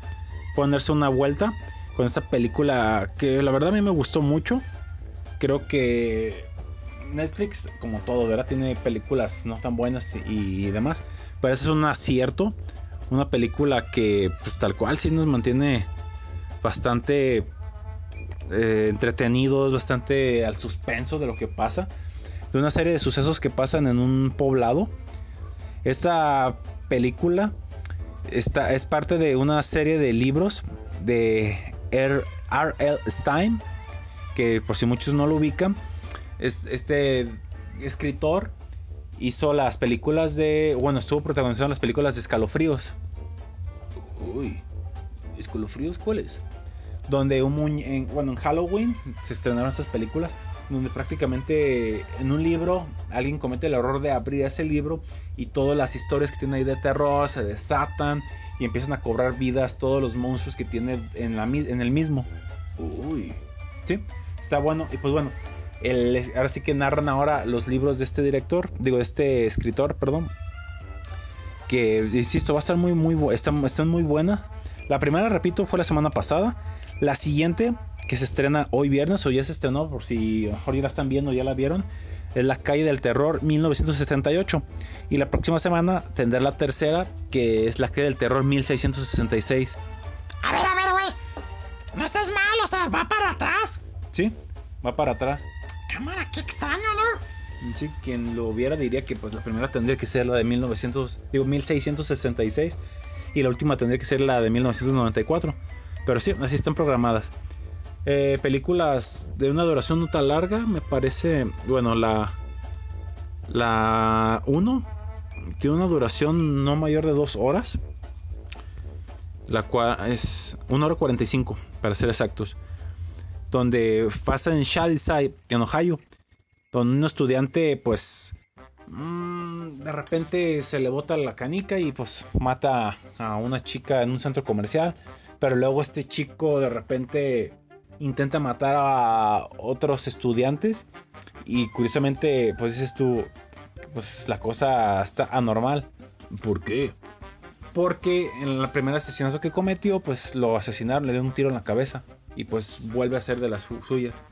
ponerse una vuelta con esta película que la verdad a mí me gustó mucho. Creo que Netflix, como todo, ¿verdad? Tiene películas no tan buenas y, demás. Pero es un acierto. Una película que, pues tal cual, sí nos mantiene bastante eh, entretenidos, bastante al suspenso de lo que pasa. De una serie de sucesos que pasan en un poblado. Esta película esta, es parte de una serie de libros de R. R.L. Stein. Que por si muchos no lo ubican. Es, este escritor hizo las películas de. Bueno, estuvo protagonizando las películas de Escalofríos. Uy, ¿Escalofríos cuáles? Donde un muñe- en, bueno, en Halloween se estrenaron estas películas. Donde prácticamente en un libro alguien comete el error de abrir ese libro y todas las historias que tiene ahí de terror se desatan y empiezan a cobrar vidas todos los monstruos que tiene en, la, en el mismo. Uy, sí, está bueno. Y pues bueno, el- ahora sí que narran ahora los libros de este director, digo, de este escritor, perdón. Que, insisto, va a estar muy, muy, están muy buenas. La primera, repito, fue la semana pasada. La siguiente, que se estrena hoy viernes, o ya se estrenó, por si mejor ya la están viendo, ya la vieron, es La Calle del Terror 1978. Y la próxima semana tendrá la tercera, que es La Calle del Terror 1666. A ver, a ver, güey. No estás mal, o sea, va para atrás. ¿Sí? Va para atrás. Cámara, qué extraño, ¿no? Sí, quien lo viera diría que pues la primera tendría que ser la de 1900, digo 1666 y la última tendría que ser la de 1994. Pero sí, así están programadas. Eh, películas de una duración no tan larga, me parece, bueno, la la 1 tiene una duración no mayor de dos horas, la cual es 1 hora 45 para ser exactos. donde pasa en Shadyside, en Ohio, donde un estudiante pues mm, de repente se le bota la canica y pues mata a una chica en un centro comercial, pero luego este chico de repente intenta matar a otros estudiantes y curiosamente pues dices tú pues la cosa está anormal. ¿Por qué? Porque en la primera asesinato que cometió, pues lo asesinaron, le dio un tiro en la cabeza. Y pues vuelve a ser de las su- suyas.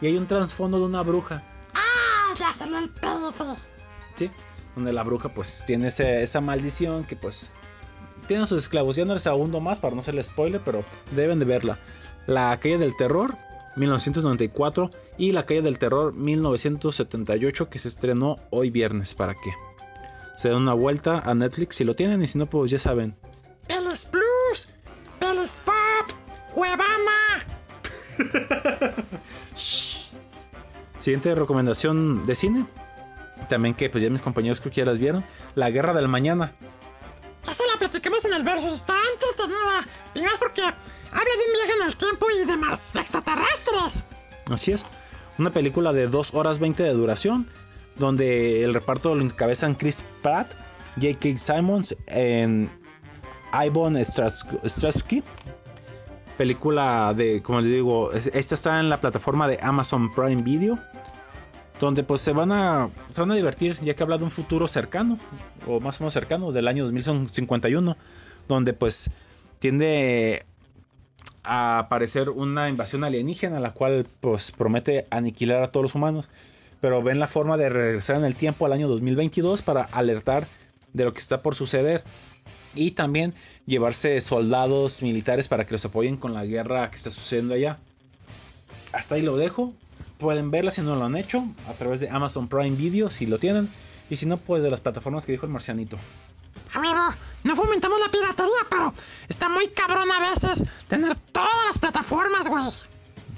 Y hay un trasfondo de una bruja, ¡Ah! Ya salió el pedo. ¿sí? Donde la bruja pues tiene ese- esa maldición que pues tiene sus esclavos. Ya no les abundo más para no hacerle spoiler, pero deben de verla. La calle del terror, 1994. Y la calle del terror, 1978, que se estrenó hoy viernes. ¿Para qué? Se den una vuelta a Netflix si lo tienen y si no, pues ya saben. Pelis Plus. Pelis Pop. Cuevana. Siguiente recomendación de cine. También que pues ya mis compañeros creo que ya las vieron. La Guerra del Mañana. Esa la platicamos en el Versus. Está entretenida. Y más porque habla de un viaje en el tiempo y de de extraterrestres. Así es. Una película de 2 horas 20 de duración. Donde el reparto lo encabezan Chris Pratt, J.K. Simons en Ivon Stratsky. Película de, como les digo, es- esta está en la plataforma de Amazon Prime Video. Donde pues se van a, se van a divertir, ya que habla de un futuro cercano, o más o menos cercano, del año 2051. Donde pues tiende a aparecer una invasión alienígena, la cual pues promete aniquilar a todos los humanos. Pero ven la forma de regresar en el tiempo al año 2022 para alertar de lo que está por suceder. Y también llevarse soldados militares para que los apoyen con la guerra que está sucediendo allá. Hasta ahí lo dejo. Pueden verla si no lo han hecho a través de Amazon Prime Video si lo tienen. Y si no, pues de las plataformas que dijo el marcianito. Amigo, no fomentamos la piratería, pero está muy cabrón a veces tener todas las plataformas, güey.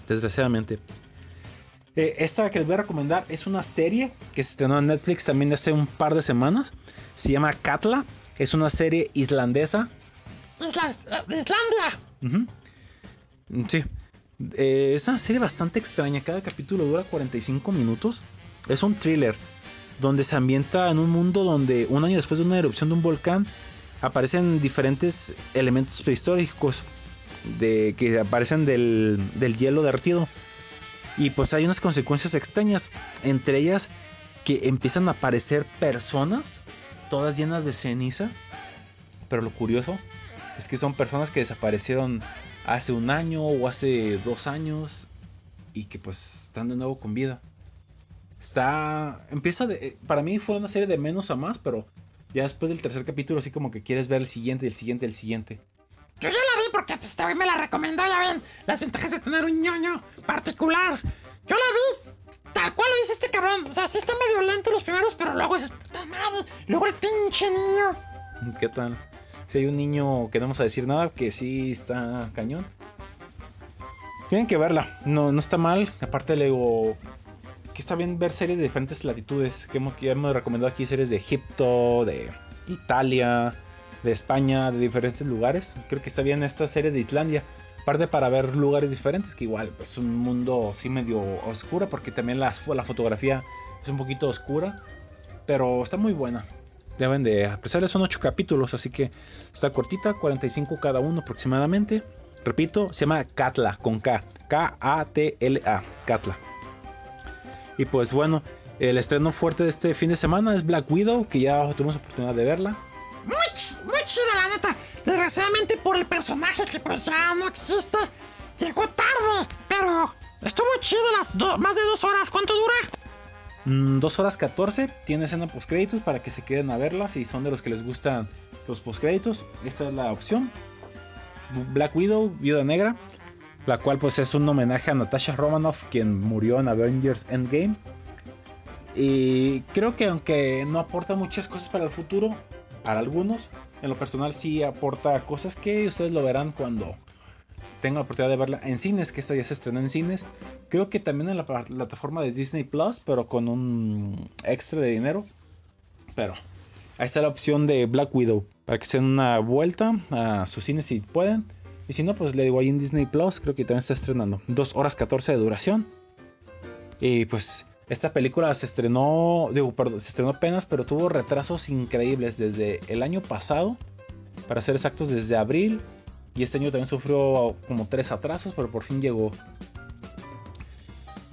desgraciadamente. Eh, esta que les voy a recomendar es una serie que se estrenó en Netflix también hace un par de semanas. Se llama Katla. Es una serie islandesa. Isla, eh, Islandia. Sí. Eh, es una serie bastante extraña. Cada capítulo dura 45 minutos. Es un thriller donde se ambienta en un mundo donde un año después de una erupción de un volcán aparecen diferentes elementos prehistóricos de, que aparecen del, del hielo derretido. Y pues hay unas consecuencias extrañas. Entre ellas que empiezan a aparecer personas todas llenas de ceniza. Pero lo curioso es que son personas que desaparecieron hace un año o hace dos años y que pues están de nuevo con vida. Está. Empieza de. eh, Para mí fue una serie de menos a más, pero ya después del tercer capítulo, así como que quieres ver el siguiente, el siguiente, el siguiente. Yo ya la vi porque pues, este güey me la recomendó, ya ven, las ventajas de tener un ñoño particular. Yo la vi, tal cual lo dice este cabrón. O sea, sí está medio lento los primeros, pero luego dices, puta madre. Luego el pinche niño. ¿Qué tal? Si hay un niño que no vamos a decir nada, que sí está cañón. Tienen que verla, no, no está mal. Aparte, le digo que está bien ver series de diferentes latitudes. Que hemos, que hemos recomendado aquí series de Egipto, de Italia, de España, de diferentes lugares. Creo que está bien esta serie de Islandia. Aparte para ver lugares diferentes, que igual es pues, un mundo sí medio oscuro, porque también la, la fotografía es un poquito oscura. Pero está muy buena. Deben de apreciarla, son 8 capítulos, así que está cortita, 45 cada uno aproximadamente. Repito, se llama Katla, con K. K-A-T-L-A, Katla. Y pues bueno, el estreno fuerte de este fin de semana es Black Widow, que ya tuvimos oportunidad de verla. Muy, muy chida, la neta. Desgraciadamente por el personaje que pues ya no existe, llegó tarde. Pero estuvo chido las do- más de dos horas. ¿Cuánto dura? 2 Mm, horas 14, tiene escena postcréditos para que se queden a verla si son de los que les gustan los postcréditos. Esta es la opción. Black Widow, Viuda Negra, la cual pues es un homenaje a Natasha Romanoff, quien murió en Avengers Endgame. Y creo que aunque no aporta muchas cosas para el futuro, para algunos, en lo personal sí aporta cosas que ustedes lo verán cuando tengan la oportunidad de verla en cines, que esta ya se estrenó en cines. Creo que también en la plataforma de Disney Plus, pero con un extra de dinero. Pero ahí está la opción de Black Widow, para que se den una vuelta a sus cines si pueden. Y si no, pues le digo ahí en Disney Plus, creo que también está estrenando. 2 horas 14 de duración. Y pues esta película se estrenó, digo, perdón, se estrenó apenas, pero tuvo retrasos increíbles desde el año pasado, para ser exactos, desde abril. Y este año también sufrió como tres atrasos, pero por fin llegó.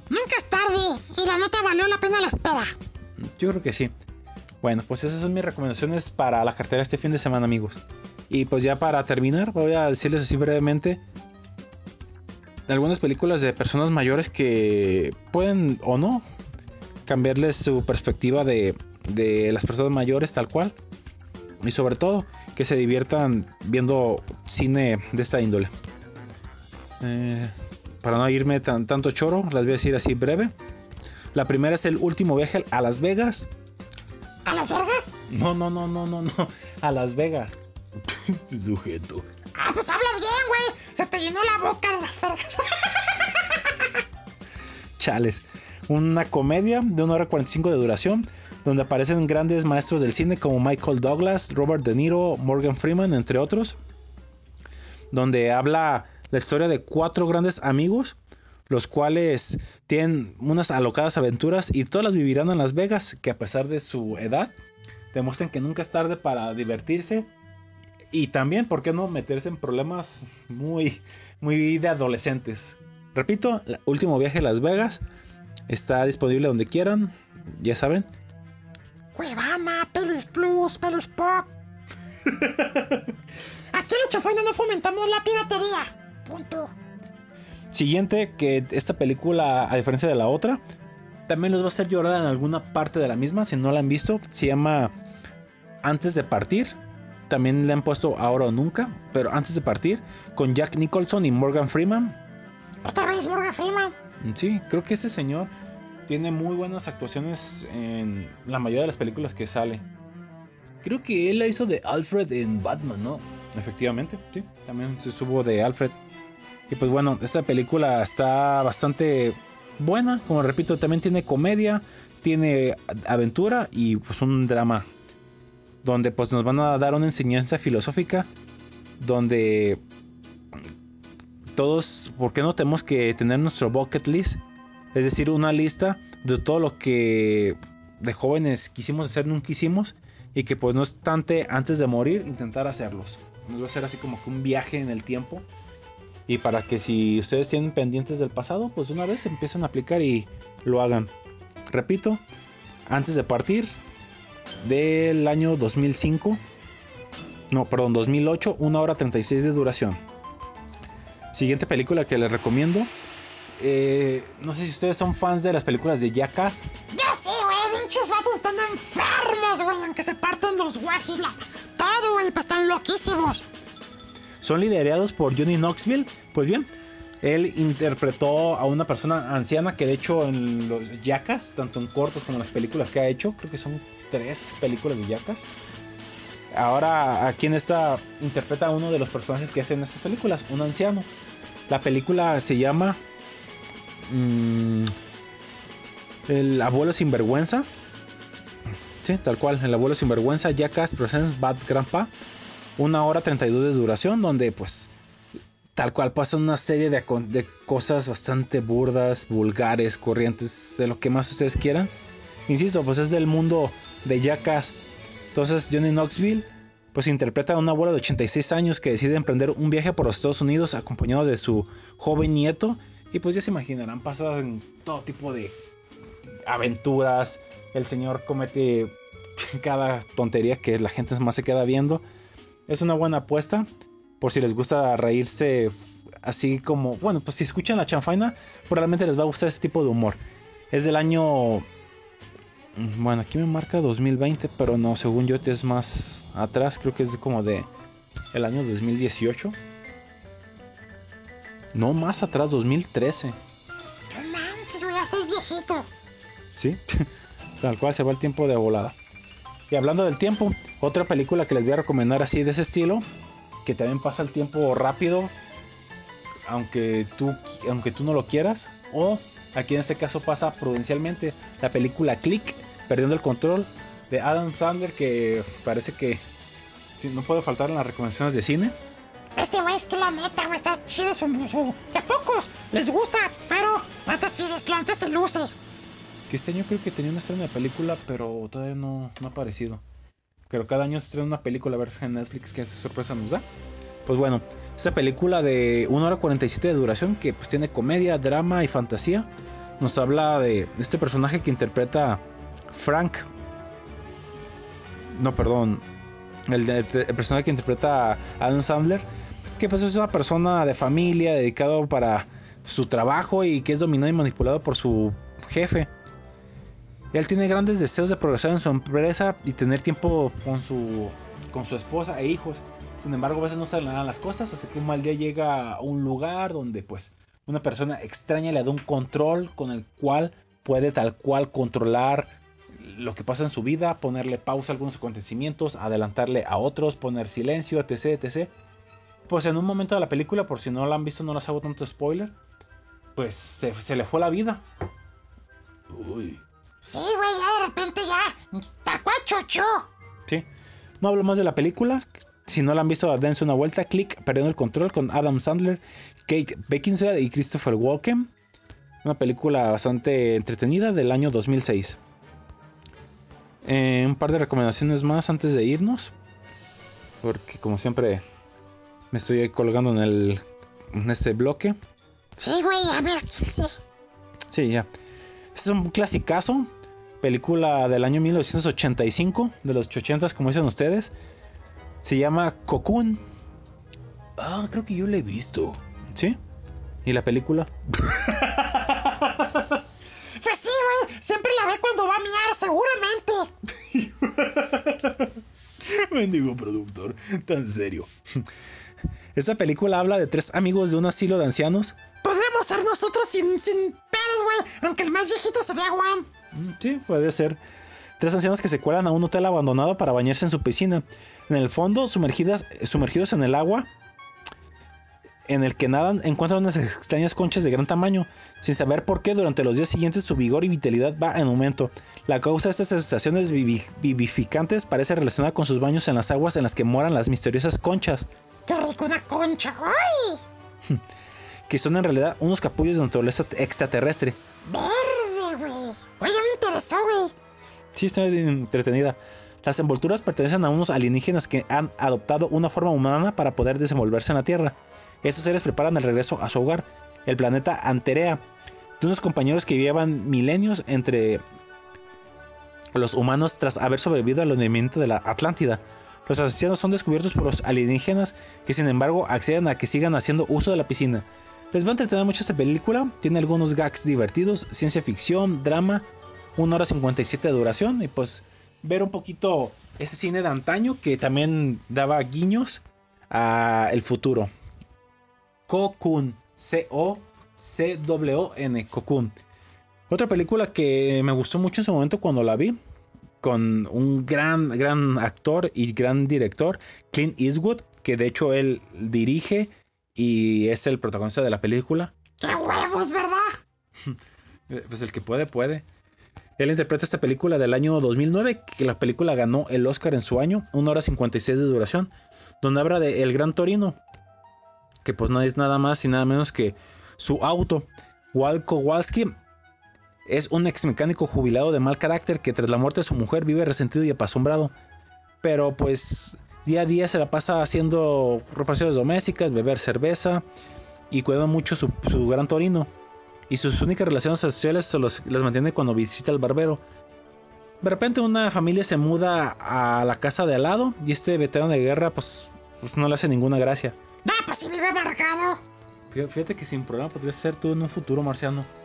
Nunca es tarde y la neta valió la pena la espera. Yo creo que sí. Bueno, pues esas son mis recomendaciones para la cartera este fin de semana, amigos. Y pues ya para terminar, voy a decirles así brevemente algunas películas de personas mayores que pueden o no cambiarles su perspectiva de, de las personas mayores tal cual. Y sobre todo, que se diviertan viendo cine de esta índole. Eh, para no irme tan, tanto choro, las voy a decir así breve. La primera es el último viaje a Las Vegas. ¿A las vergas? No, no, no, no, no, no. A Las Vegas. Este sujeto. Ah, pues habla bien, güey. Se te llenó la boca de las vergas. Chales. Una comedia de 1 hora 45 de duración, donde aparecen grandes maestros del cine como Michael Douglas, Robert De Niro, Morgan Freeman, entre otros. Donde habla la historia de cuatro grandes amigos, los cuales tienen unas alocadas aventuras y todas las vivirán en Las Vegas, que a pesar de su edad, demuestran que nunca es tarde para divertirse. Y también, ¿por qué no meterse en problemas muy, muy de adolescentes? Repito, el último viaje a Las Vegas está disponible donde quieran, ya saben. Cuevana, Pelis Plus, Pelis Pop. Aquí en la chafaina no fomentamos la piratería. Punto. Siguiente, que esta película, a diferencia de la otra, también los va a hacer llorar en alguna parte de la misma, si no la han visto. Se llama Antes de partir. También le han puesto Ahora o Nunca, pero Antes de partir, con Jack Nicholson y Morgan Freeman. Otra vez Morgan Freeman. Sí, creo que ese señor tiene muy buenas actuaciones en la mayoría de las películas que sale. Creo que él la hizo de Alfred en Batman, ¿no? Efectivamente, sí, también se estuvo de Alfred. Y pues bueno, esta película está bastante buena, como repito, también tiene comedia, tiene aventura y pues un drama. Donde pues nos van a dar una enseñanza filosófica. Donde todos, ¿por qué no tenemos que tener nuestro bucket list? Es decir, una lista de todo lo que de jóvenes quisimos hacer, nunca hicimos. Y que pues no obstante, antes de morir, intentar hacerlos. Nos va a ser así como que un viaje en el tiempo. Y para que si ustedes tienen pendientes del pasado, pues una vez empiecen a aplicar y lo hagan. Repito, antes de partir del año 2005. No, perdón, 2008, 1 hora 36 de duración. Siguiente película que les recomiendo. eh, no sé si ustedes son fans de las películas de Jackass. Ya sí, güey. Pinches vatos están enfermos, güey. Aunque se partan los huesos, la... todo, güey. Pues están loquísimos. son liderados por Johnny Knoxville. Pues bien, él interpretó a una persona anciana que de hecho en los Jackass, tanto en cortos como en las películas que ha hecho, creo que son tres películas de Jackass. Ahora aquí en esta interpreta a uno de los personajes que hacen estas películas, un anciano. La película se llama mm, El abuelo sinvergüenza. Sí, tal cual, el abuelo sinvergüenza, Jackass Presents Bad Grandpa. Una hora 32 de duración donde pues tal cual pasa una serie de cosas bastante burdas, vulgares, corrientes, de lo que más ustedes quieran. Insisto, pues es del mundo de Jackass. Entonces Johnny Knoxville pues interpreta a un abuelo de 86 años que decide emprender un viaje por los Estados Unidos acompañado de su joven nieto. Y pues ya se imaginarán, en todo tipo de aventuras. El señor comete cada tontería que la gente más se queda viendo. Es una buena apuesta. Por si les gusta reírse así como... Bueno, pues si escuchan la chanfaina, probablemente les va a gustar ese tipo de humor. Es del año... mm, Bueno, aquí me marca 2020, pero no, según yo es más atrás. Creo que es como de el año 2018. No, más atrás, 2013. No manches, güey. Ya soy viejito. Sí, tal cual se va el tiempo de volada. Y hablando del tiempo, otra película que les voy a recomendar así de ese estilo, que también pasa el tiempo rápido, aunque tú, aunque tú no lo quieras, o aquí en este caso pasa prudencialmente, la película Click, Perdiendo el Control, de Adam Sandler, que parece que no puede faltar en las recomendaciones de cine. Este güey es que la neta, güey, está chido su, su... A pocos les gusta, pero neta sí, es- la neta se luce. Que este año creo que tenía una estreno de película, pero todavía no, no ha aparecido. Pero cada año se estrena una película a ver en Netflix qué sorpresa nos da. Pues bueno, esta película de 1 hora 47 de duración que pues tiene comedia, drama y fantasía. Nos habla de este personaje que interpreta Frank. No, perdón. El, personaje que interpreta a Adam Sandler. Que pues es una persona de familia dedicado para su trabajo y que es dominado y manipulado por su jefe. Él tiene grandes deseos de progresar en su empresa y tener tiempo con su, con su esposa e hijos. Sin embargo, a veces no salen las cosas hasta que un mal día llega a un lugar donde pues una persona extraña le da un control con el cual puede tal cual controlar lo que pasa en su vida, ponerle pausa a algunos acontecimientos, adelantarle a otros, poner silencio, etc, etc. Pues en un momento de la película, por si no la han visto, no les hago tanto spoiler, pues se, se le fue la vida. Uy. Sí, güey, ya de repente ya. Tal cual chocho. Sí. No hablo más de la película. Si no la han visto, dense una vuelta. Click, perdiendo el control con Adam Sandler, Kate Beckinsale y Christopher Walken. Una película bastante entretenida del año 2006. Eh, un par de recomendaciones más antes de irnos. Porque como siempre me estoy ahí colgando en, el, en este bloque. Sí, güey, a ver, sí. Sí, ya. Este es un clasicazo. Película del año 1985, de los 80 como dicen ustedes. Se llama Cocoon. Ah, creo que yo la he visto. ¿Sí? ¿Y la película? Siempre la ve cuando va a miar, seguramente. Mendigo productor, tan serio. Esta película habla de tres amigos de un asilo de ancianos. Podremos ser nosotros sin, sin pedos, güey, aunque el más viejito sería Juan. Mm, Sí, puede ser. Tres ancianos que se cuelan a un hotel abandonado para bañarse en su piscina. En el fondo, sumergidas, sumergidos en el agua, en el que nadan, encuentran unas extrañas conchas de gran tamaño. Sin saber por qué, durante los días siguientes su vigor y vitalidad va en aumento. La causa de estas sensaciones vivi- vivificantes parece relacionada con sus baños en las aguas en las que moran las misteriosas conchas, Qué rico una concha, ¡ay! que son en realidad unos capullos de naturaleza extraterrestre. Verde, güey. Oye, me interesó, güey. Sí, está entretenida. Las envolturas pertenecen a unos alienígenas que han adoptado una forma humana para poder desenvolverse en la Tierra. Estos seres preparan el regreso a su hogar, el planeta Anterea, de unos compañeros que llevan milenios entre los humanos tras haber sobrevivido al hundimiento de la Atlántida. Los asesinos son descubiertos por los alienígenas que sin embargo acceden a que sigan haciendo uso de la piscina. Les va a entretener mucho esta película, tiene algunos gags divertidos, ciencia ficción, drama, 1 hora 57 de duración y pues ver un poquito ese cine de antaño que también daba guiños a el futuro. Cocoon, C-O-C-W-N, Cocoon. Otra película que me gustó mucho en su momento cuando la vi, con un gran, gran actor y gran director, Clint Eastwood, que de hecho él dirige y es el protagonista de la película. ¡Qué huevos, verdad! Pues el que puede, puede. Él interpreta esta película del año 2009, que la película ganó el Oscar en su año, 1 hora 56 de duración, donde habla de El Gran Torino, que pues no es nada más y nada menos que su auto. Wal Kowalski es un ex mecánico jubilado de mal carácter que tras la muerte de su mujer vive resentido y apasombrado. Pero pues día a día se la pasa haciendo reparaciones domésticas, beber cerveza y cuida mucho su, Gran Torino y sus únicas relaciones sociales las mantiene cuando visita al barbero. De repente una familia se muda a la casa de al lado y este veterano de guerra pues, pues no le hace ninguna gracia. No, pues sí vive amargado. Fí- Fíjate que sin problema podrías ser tú en un futuro marciano.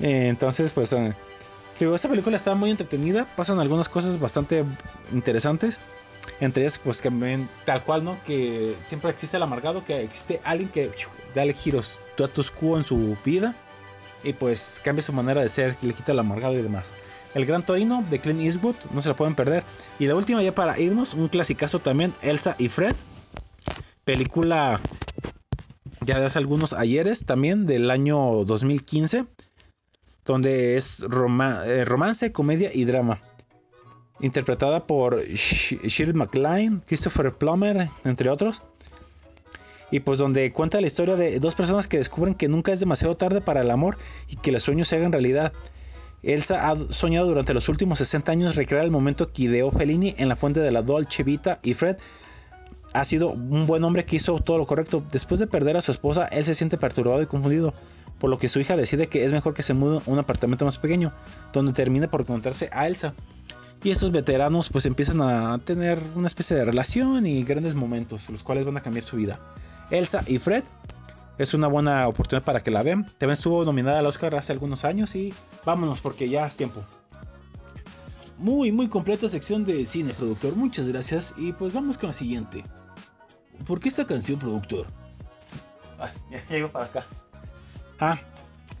Eh, entonces pues eh, digo, esta película está muy entretenida, pasan algunas cosas bastante interesantes. Entre ellas, pues que tal cual, ¿no? Que siempre existe el amargado, que existe alguien que da giros status quo en su vida y pues cambia su manera de ser, le quita el amargado y demás. El Gran Torino de Clint Eastwood, no se la pueden perder. Y la última ya para irnos, un clasicazo también, Elsa y Fred. Película ya de hace algunos ayeres también, del año 2015, donde es eh, romance, comedia y drama. interpretada por Sh- Shirley MacLaine, Christopher Plummer, entre otros. Y pues donde cuenta la historia de dos personas que descubren que nunca es demasiado tarde para el amor y que los sueños se hagan realidad. Elsa ha soñado durante los últimos 60 años recrear el momento que ideó Fellini en la fuente de la Dolce Vita y Fred ha sido un buen hombre que hizo todo lo correcto. Después de perder a su esposa, él se siente perturbado y confundido, por lo que su hija decide que es mejor que se mude a un apartamento más pequeño, donde termina por encontrarse a Elsa. Y estos veteranos pues empiezan a tener una especie de relación y grandes momentos, los cuales van a cambiar su vida. Elsa y Fred es una buena oportunidad para que la vean. También estuvo nominada al Oscar hace algunos años y vámonos porque ya es tiempo. Muy, muy completa sección de cine, productor. Muchas gracias. Y pues vamos con la siguiente. ¿Por qué esta canción, productor? Ay, ya llego para acá. Ah,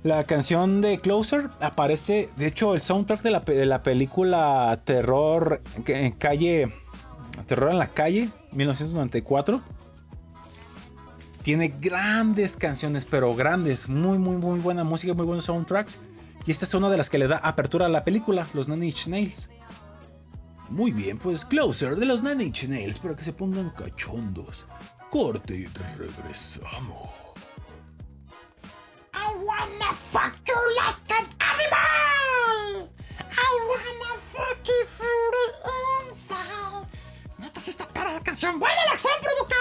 la canción de Closer aparece, de hecho, el soundtrack de la, de la película Terror en calle. Terror en la calle, 1994. Tiene grandes canciones, pero grandes. Muy, muy, muy buena música, muy buenos soundtracks. Y esta es una de las que le da apertura a la película, los Inch Nails. Muy bien, pues Closer de los Inch Nails para que se pongan cachondos. Corte y regresamos. I wanna fuck you like an animal. I wanna fuck you through the inside. Neta, si está para la canción. ¡Buena elección, productor!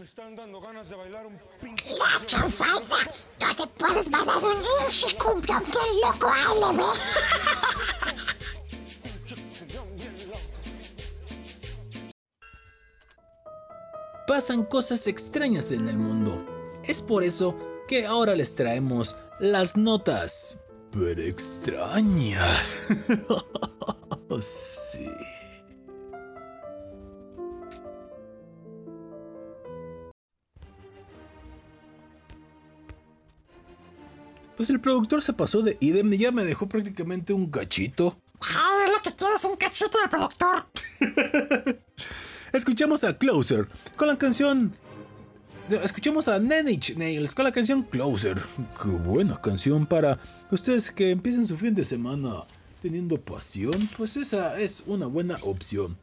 Me están dando ganas de bailar un pinche. La chanfaina, no te puedes bailar un pinche cumbión bien loco, ALB. Pasan cosas extrañas en el mundo. Es por eso que ahora les traemos las notas. Pero extrañas. sí. Pues el productor se pasó de idem y ya me dejó prácticamente un cachito. Es lo que quieres, un cachito del productor. Escuchamos a Closer con la canción. Escuchamos a Nine Inch Nails con la canción Closer. Qué buena canción para ustedes que empiecen su fin de semana teniendo pasión. Pues esa es una buena opción.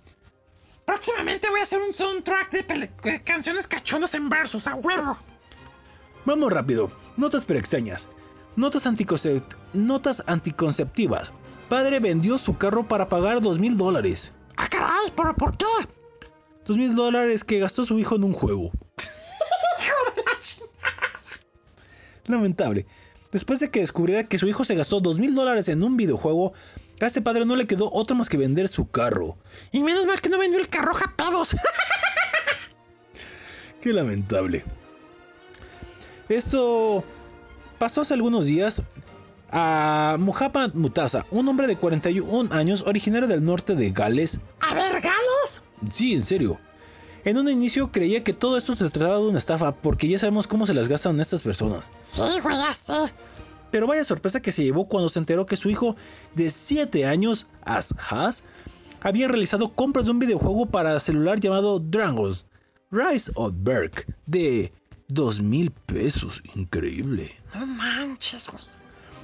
Próximamente voy a hacer un soundtrack de, de canciones cachondas en versos, a huevo. Vamos rápido. Notas pero extrañas. Notas, anticoncep- Notas anticonceptivas. Padre vendió su carro para pagar dos mil dólares. Ah, caray, ¿pero por qué? Dos mil dólares que gastó su hijo en un juego. Lamentable. Después de que descubriera que su hijo se gastó dos mil dólares en un videojuego, a este padre no le quedó otra más que vender su carro. Y menos mal que no vendió el carro pedos. Qué lamentable. Esto pasó hace algunos días a Muhammad Mutasa, un hombre de 41 años originario del norte de Gales. A ver, Gales. Sí, en serio. En un inicio creía que todo esto se trataba de una estafa porque ya sabemos cómo se las gastan estas personas. Sí, güey, ya sé. Pero vaya sorpresa que se llevó cuando se enteró que su hijo de 7 años, Ashaz, había realizado compras de un videojuego para celular llamado Dragons Rise of Berg de 2 mil pesos. Increíble. No manches, güey.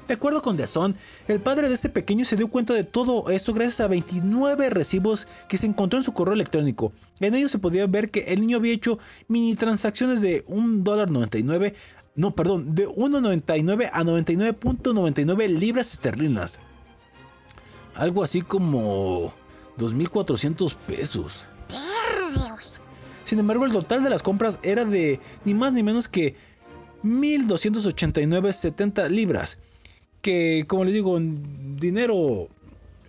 De acuerdo con The Sun, el padre de este pequeño se dio cuenta de todo esto gracias a 29 recibos que se encontró en su correo electrónico. En ellos se podía ver que el niño había hecho mini transacciones de $1.99, no, perdón, de 1.99 a 99.99 libras esterlinas. Algo así como 2.400 pesos. Sin embargo, el total de las compras era de ni más ni menos que 1.289.70 libras. Que, como les digo, en dinero,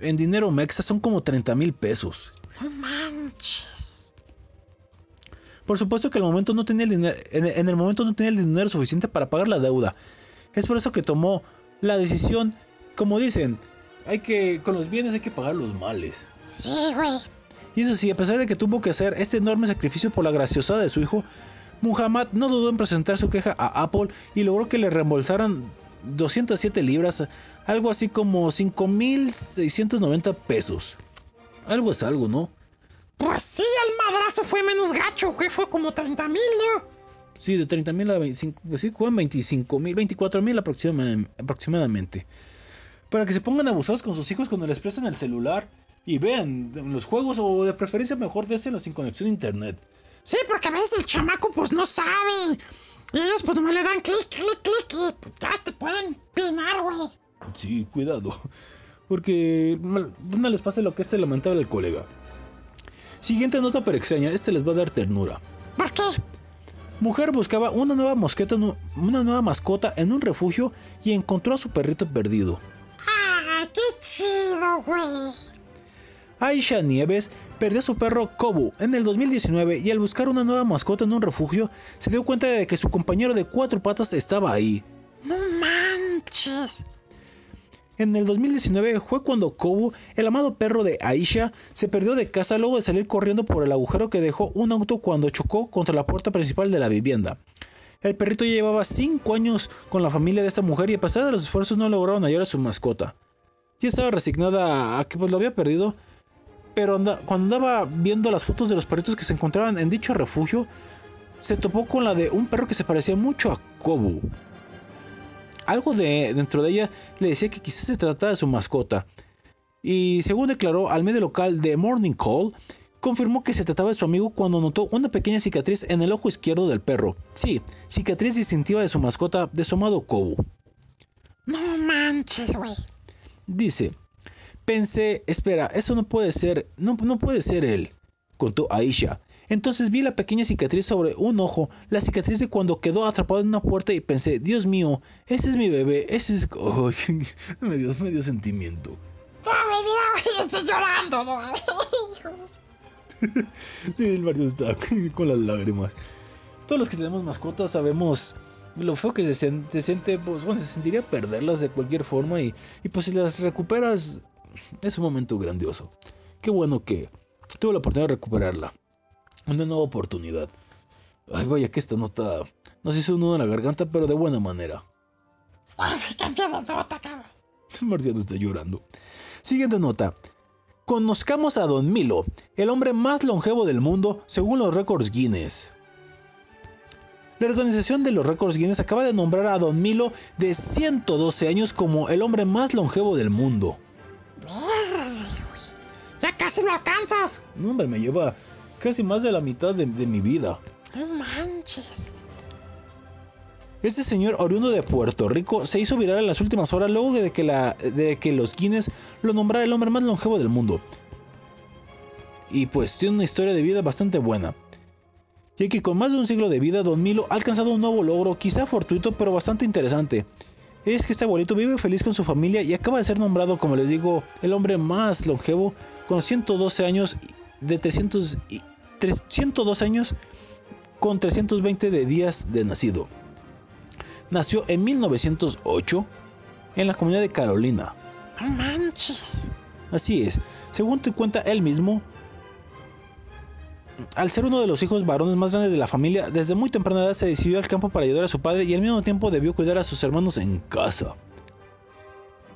en dinero mexa son como 30 mil pesos. No manches. Por supuesto que el momento no tenía el dinero, en, en el momento no tenía el dinero suficiente para pagar la deuda. Es por eso que tomó la decisión, como dicen, hay que con los bienes hay que pagar los males. Sí, güey. Y eso sí, a pesar de que tuvo que hacer este enorme sacrificio por la graciosada de su hijo, Muhammad no dudó en presentar su queja a Apple y logró que le reembolsaran 207 libras, algo así como 5.690 pesos. Algo es algo, ¿no? Pues sí, el madrazo fue menos gacho, güey. Fue como 30 mil, ¿no? Sí, de 30 mil a 25, pues sí, fue 25 mil, 24 mil aproximadamente. Para que se pongan abusados con sus hijos cuando les prestan el celular y vean los juegos o de preferencia mejor désenlos sin conexión a internet. Sí, porque a veces el chamaco pues no sabe. Y ellos pues nomás le dan clic, clic, clic y pues, ya te pueden pinar, güey. Sí, cuidado. Porque no les pase lo que este lamentable al colega. Siguiente nota pero extraña, este les va a dar ternura. ¿Por qué? Mujer buscaba una nueva mosqueta, una nueva mascota en un refugio y encontró a su perrito perdido. Ah, qué chido, güey. Aisha Nieves perdió a su perro Kobu en el 2019 y al buscar una nueva mascota en un refugio se dio cuenta de que su compañero de cuatro patas estaba ahí. No manches. En el 2019 fue cuando Kobu, el amado perro de Aisha, se perdió de casa luego de salir corriendo por el agujero que dejó un auto cuando chocó contra la puerta principal de la vivienda. El perrito ya llevaba 5 años con la familia de esta mujer y a pesar de los esfuerzos no lograron hallar a su mascota. Ya estaba resignada a que pues lo había perdido, pero anda- cuando andaba viendo las fotos de los perritos que se encontraban en dicho refugio, se topó con la de un perro que se parecía mucho a Kobu. Algo de dentro de ella le decía que quizás se trataba de su mascota. Y según declaró al medio local de Morning Call, confirmó que se trataba de su amigo cuando notó una pequeña cicatriz en el ojo izquierdo del perro. Sí, cicatriz distintiva de su mascota, de su amado Kobu. No manches, güey. Dice, pensé, espera, eso no puede ser, no, no puede ser él, contó Aisha. Entonces vi la pequeña cicatriz sobre un ojo, la cicatriz de cuando quedó atrapado en una puerta y pensé, Dios mío, ese es mi bebé, ese es... Ay, me, dio, me dio sentimiento. ¡Pobre vida, güey! Estoy llorando. Sí, el Mario está con las lágrimas. Todos los que tenemos mascotas sabemos lo feo que se, se siente, pues bueno, se sentiría perderlas de cualquier forma y, y pues si las recuperas es un momento grandioso. Qué bueno que tuve la oportunidad de recuperarla. Una nueva oportunidad. Ay, vaya que esta nota nos hizo un nudo en la garganta, pero de buena manera. Ay, cabrón. Marciano está llorando. Siguiente nota. Conozcamos a Don Milo, el hombre más longevo del mundo según los récords Guinness. La organización de los récords Guinness acaba de nombrar a Don Milo de 112 años como el hombre más longevo del mundo. Ya casi lo alcanzas. No, hombre, me lleva casi más de la mitad de, de mi vida. No manches. Este señor oriundo de Puerto Rico se hizo viral en las últimas horas luego de que, la, de que los Guinness lo nombrara el hombre más longevo del mundo. Y pues tiene una historia de vida bastante buena. Ya que con más de un siglo de vida, Don Milo ha alcanzado un nuevo logro, quizá fortuito, pero bastante interesante. Es que este abuelito vive feliz con su familia y acaba de ser nombrado, como les digo, el hombre más longevo, con 112 años de 300 y 302 años con 320 de días de nacido. Nació en 1908 en la comunidad de Carolina. No manches. Así es, según te cuenta él mismo, al ser uno de los hijos varones más grandes de la familia, desde muy temprana edad se decidió al campo para ayudar a su padre y al mismo tiempo debió cuidar a sus hermanos en casa.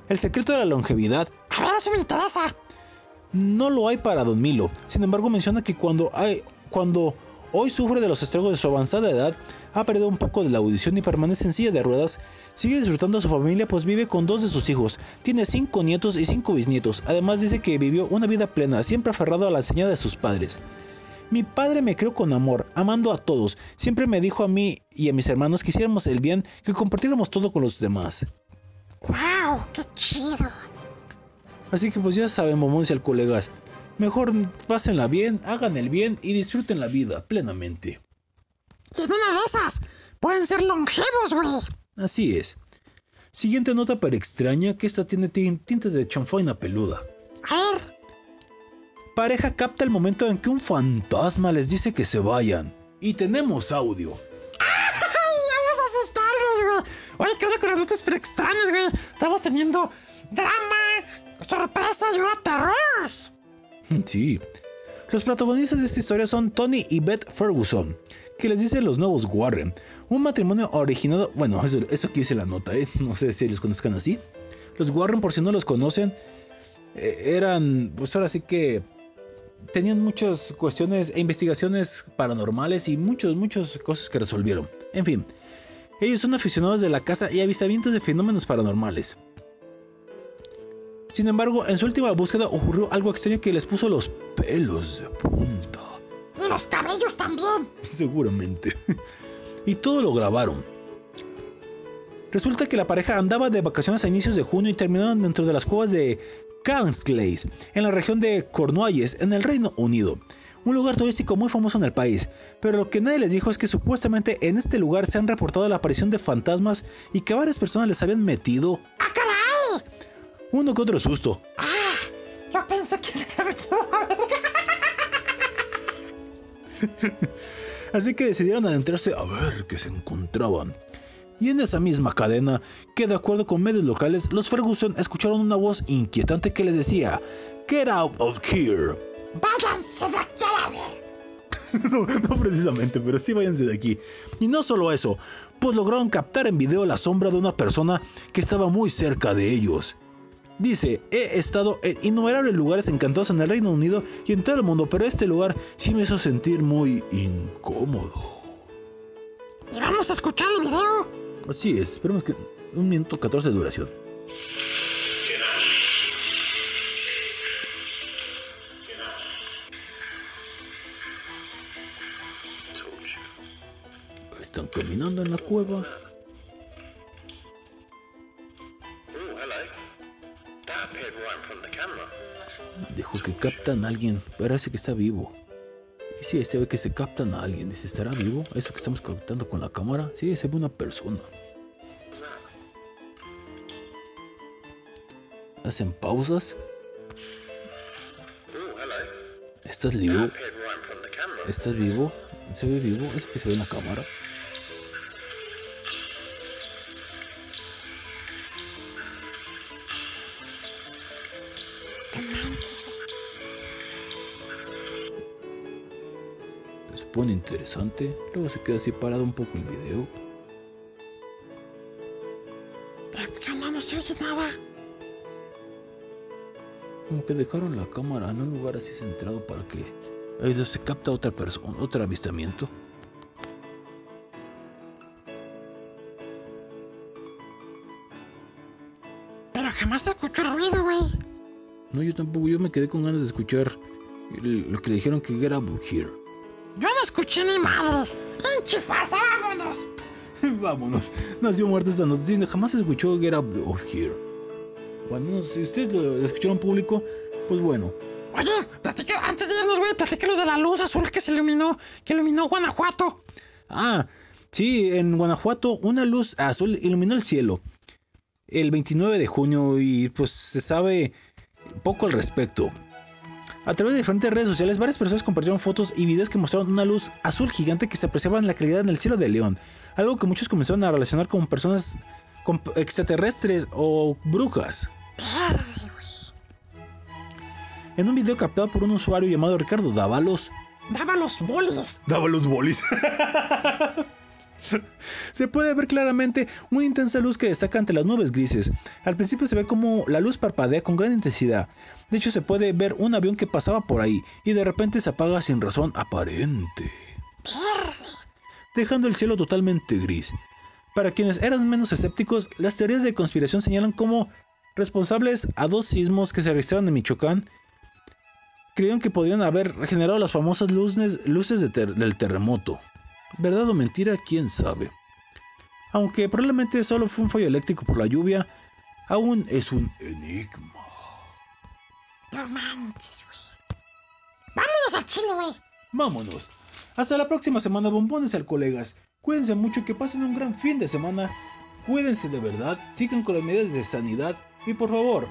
El secreto de la longevidad no lo hay para Don Milo. Sin embargo, menciona que cuando, hay, cuando hoy sufre de los estragos de su avanzada edad, ha perdido un poco de la audición y permanece en silla de ruedas, sigue disfrutando a su familia pues vive con dos de sus hijos, tiene cinco nietos y cinco bisnietos. Además dice que vivió una vida plena, siempre aferrado a la enseñanza de sus padres. Mi padre me crió con amor, amando a todos. Siempre me dijo a mí y a mis hermanos que hiciéramos el bien, que compartiéramos todo con los demás. ¡Wow! ¡Qué chido! Así que pues ya saben, y al colegas. Mejor pásenla bien, hagan el bien y disfruten la vida plenamente. Y en una de esas, pueden ser longevos, güey. Así es. Siguiente nota pero extraña que esta tiene tin- tintes de chanfaina peluda. A ver, Pareja capta el momento en que un fantasma les dice que se vayan. Y tenemos audio. ¡Ay, vamos a asustarnos, güey! Oye, ¿qué onda con las notas pero extrañas, güey? Estamos teniendo drama, sorpresa y ahora terrores. Sí. Los protagonistas de esta historia son Tony y Beth Ferguson, que les dicen los nuevos Warren. Un matrimonio originado, bueno, eso, eso aquí dice la nota, ¿eh? no sé si los conozcan así. Los Warren, por si no los conocen, eh, eran, pues ahora sí que tenían muchas cuestiones e investigaciones paranormales y muchos, muchas cosas que resolvieron. En fin, ellos son aficionados de la casa y avistamientos de fenómenos paranormales. Sin embargo, en su última búsqueda ocurrió algo extraño que les puso los pelos de punta. Y los cabellos también. Seguramente. y todo lo grabaron. Resulta que la pareja andaba de vacaciones a inicios de junio y terminaron dentro de las cuevas de Carnsclays, en la región de Cornualles, en el Reino Unido. Un lugar turístico muy famoso en el país, pero lo que nadie les dijo es que supuestamente en este lugar se han reportado la aparición de fantasmas y que varias personas les habían metido ¡Ah, caray! uno que otro susto. ¡Ah! Yo pensé que. Así que decidieron adentrarse a ver qué se encontraban. Y en esa misma cadena, que de acuerdo con medios locales, los Ferguson escucharon una voz inquietante que les decía, Get out of here. ¡Váyanse de aquí a la verga! no, no precisamente, pero sí váyanse de aquí. Y no solo eso, pues lograron captar en video la sombra de una persona que estaba muy cerca de ellos. Dice, he estado en innumerables lugares encantados en el Reino Unido y en todo el mundo, pero este lugar sí me hizo sentir muy incómodo. ¿Y vamos a escuchar el video? Así es, esperemos que un minuto 14 de duración. Están caminando en la cueva. Dijo que captan a alguien, parece que está vivo. Y sí, se ve que se captan a alguien. Dice, ¿estará vivo? Eso que estamos captando con la cámara. Sí, se ve una persona. Hacen pausas. ¿Estás vivo? ¿Estás vivo? ¿Se ve vivo? Eso que se ve en la cámara. Pone interesante. Luego se queda así parado un poco el video. Pero ¿por qué no, no se oye nada? Como que dejaron la cámara en un lugar así centrado para que ahí se capta otra persona, otro avistamiento. Pero jamás escuchó ruido, güey. No, yo tampoco, yo me quedé con ganas de escuchar lo que le dijeron que get up here. Yo no escuché ni madres. ¡Enchifasa, vámonos! Vámonos. Nació muerta esta noticia. Jamás se escuchó Get Up of Here. Bueno, si ustedes lo, lo escucharon público, pues bueno. Oye, platica, antes de irnos, güey, platica lo de la luz azul que se iluminó, que iluminó Guanajuato. Ah, sí, en Guanajuato una luz azul iluminó el cielo el 29 de junio y pues se sabe poco al respecto. A través de diferentes redes sociales, varias personas compartieron fotos y videos que mostraron una luz azul gigante que se apreciaba en la claridad en el cielo de León. Algo que muchos comenzaron a relacionar con personas con extraterrestres o brujas. En un video captado por un usuario llamado Ricardo Dávalos, Daba los bolis. Dávalos bolis. Se puede ver claramente una intensa luz que destaca ante las nubes grises. Al principio se ve como la luz parpadea con gran intensidad. De hecho se puede ver un avión que pasaba por ahí y de repente se apaga sin razón aparente. Dejando el cielo totalmente gris. Para quienes eran menos escépticos, las teorías de conspiración señalan como responsables a dos sismos que se registraron en Michoacán. Creyeron que podrían haber generado las famosas luces, del terremoto. ¿Verdad o mentira? ¿Quién sabe? Aunque probablemente solo fue un fallo eléctrico por la lluvia, aún es un enigma. No manches, güey. Vámonos al chile, güey. Vámonos. Hasta la próxima semana, bombones al colegas. Cuídense mucho, que pasen un gran fin de semana. Cuídense de verdad, sigan con las medidas de sanidad y por favor,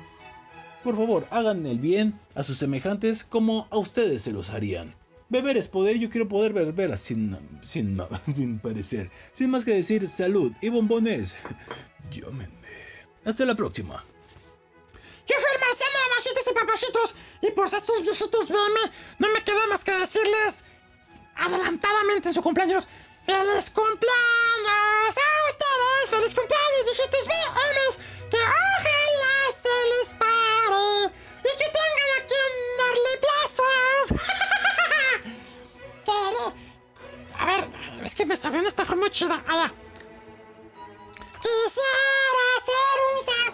por favor, hagan el bien a sus semejantes como a ustedes se los harían. Beber es poder, yo quiero poder beber sin, sin, sin parecer. Sin más que decir salud y bombones. Llámenme. Hasta la próxima. Yo fui el marciano, mamacitos y papacitos. Y pues estos viejitos BM, no me queda más que decirles adelantadamente en su cumpleaños. ¡Feliz cumpleaños a ustedes! ¡Feliz cumpleaños, viejitos BMs! ¡Que ojalá se les pare! ¡Y que tengan a quien darle plazos! A ver, es que me salió una estafa muy chida. Allá. Quisiera ser un San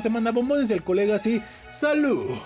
semana, bombones del colegas y salud.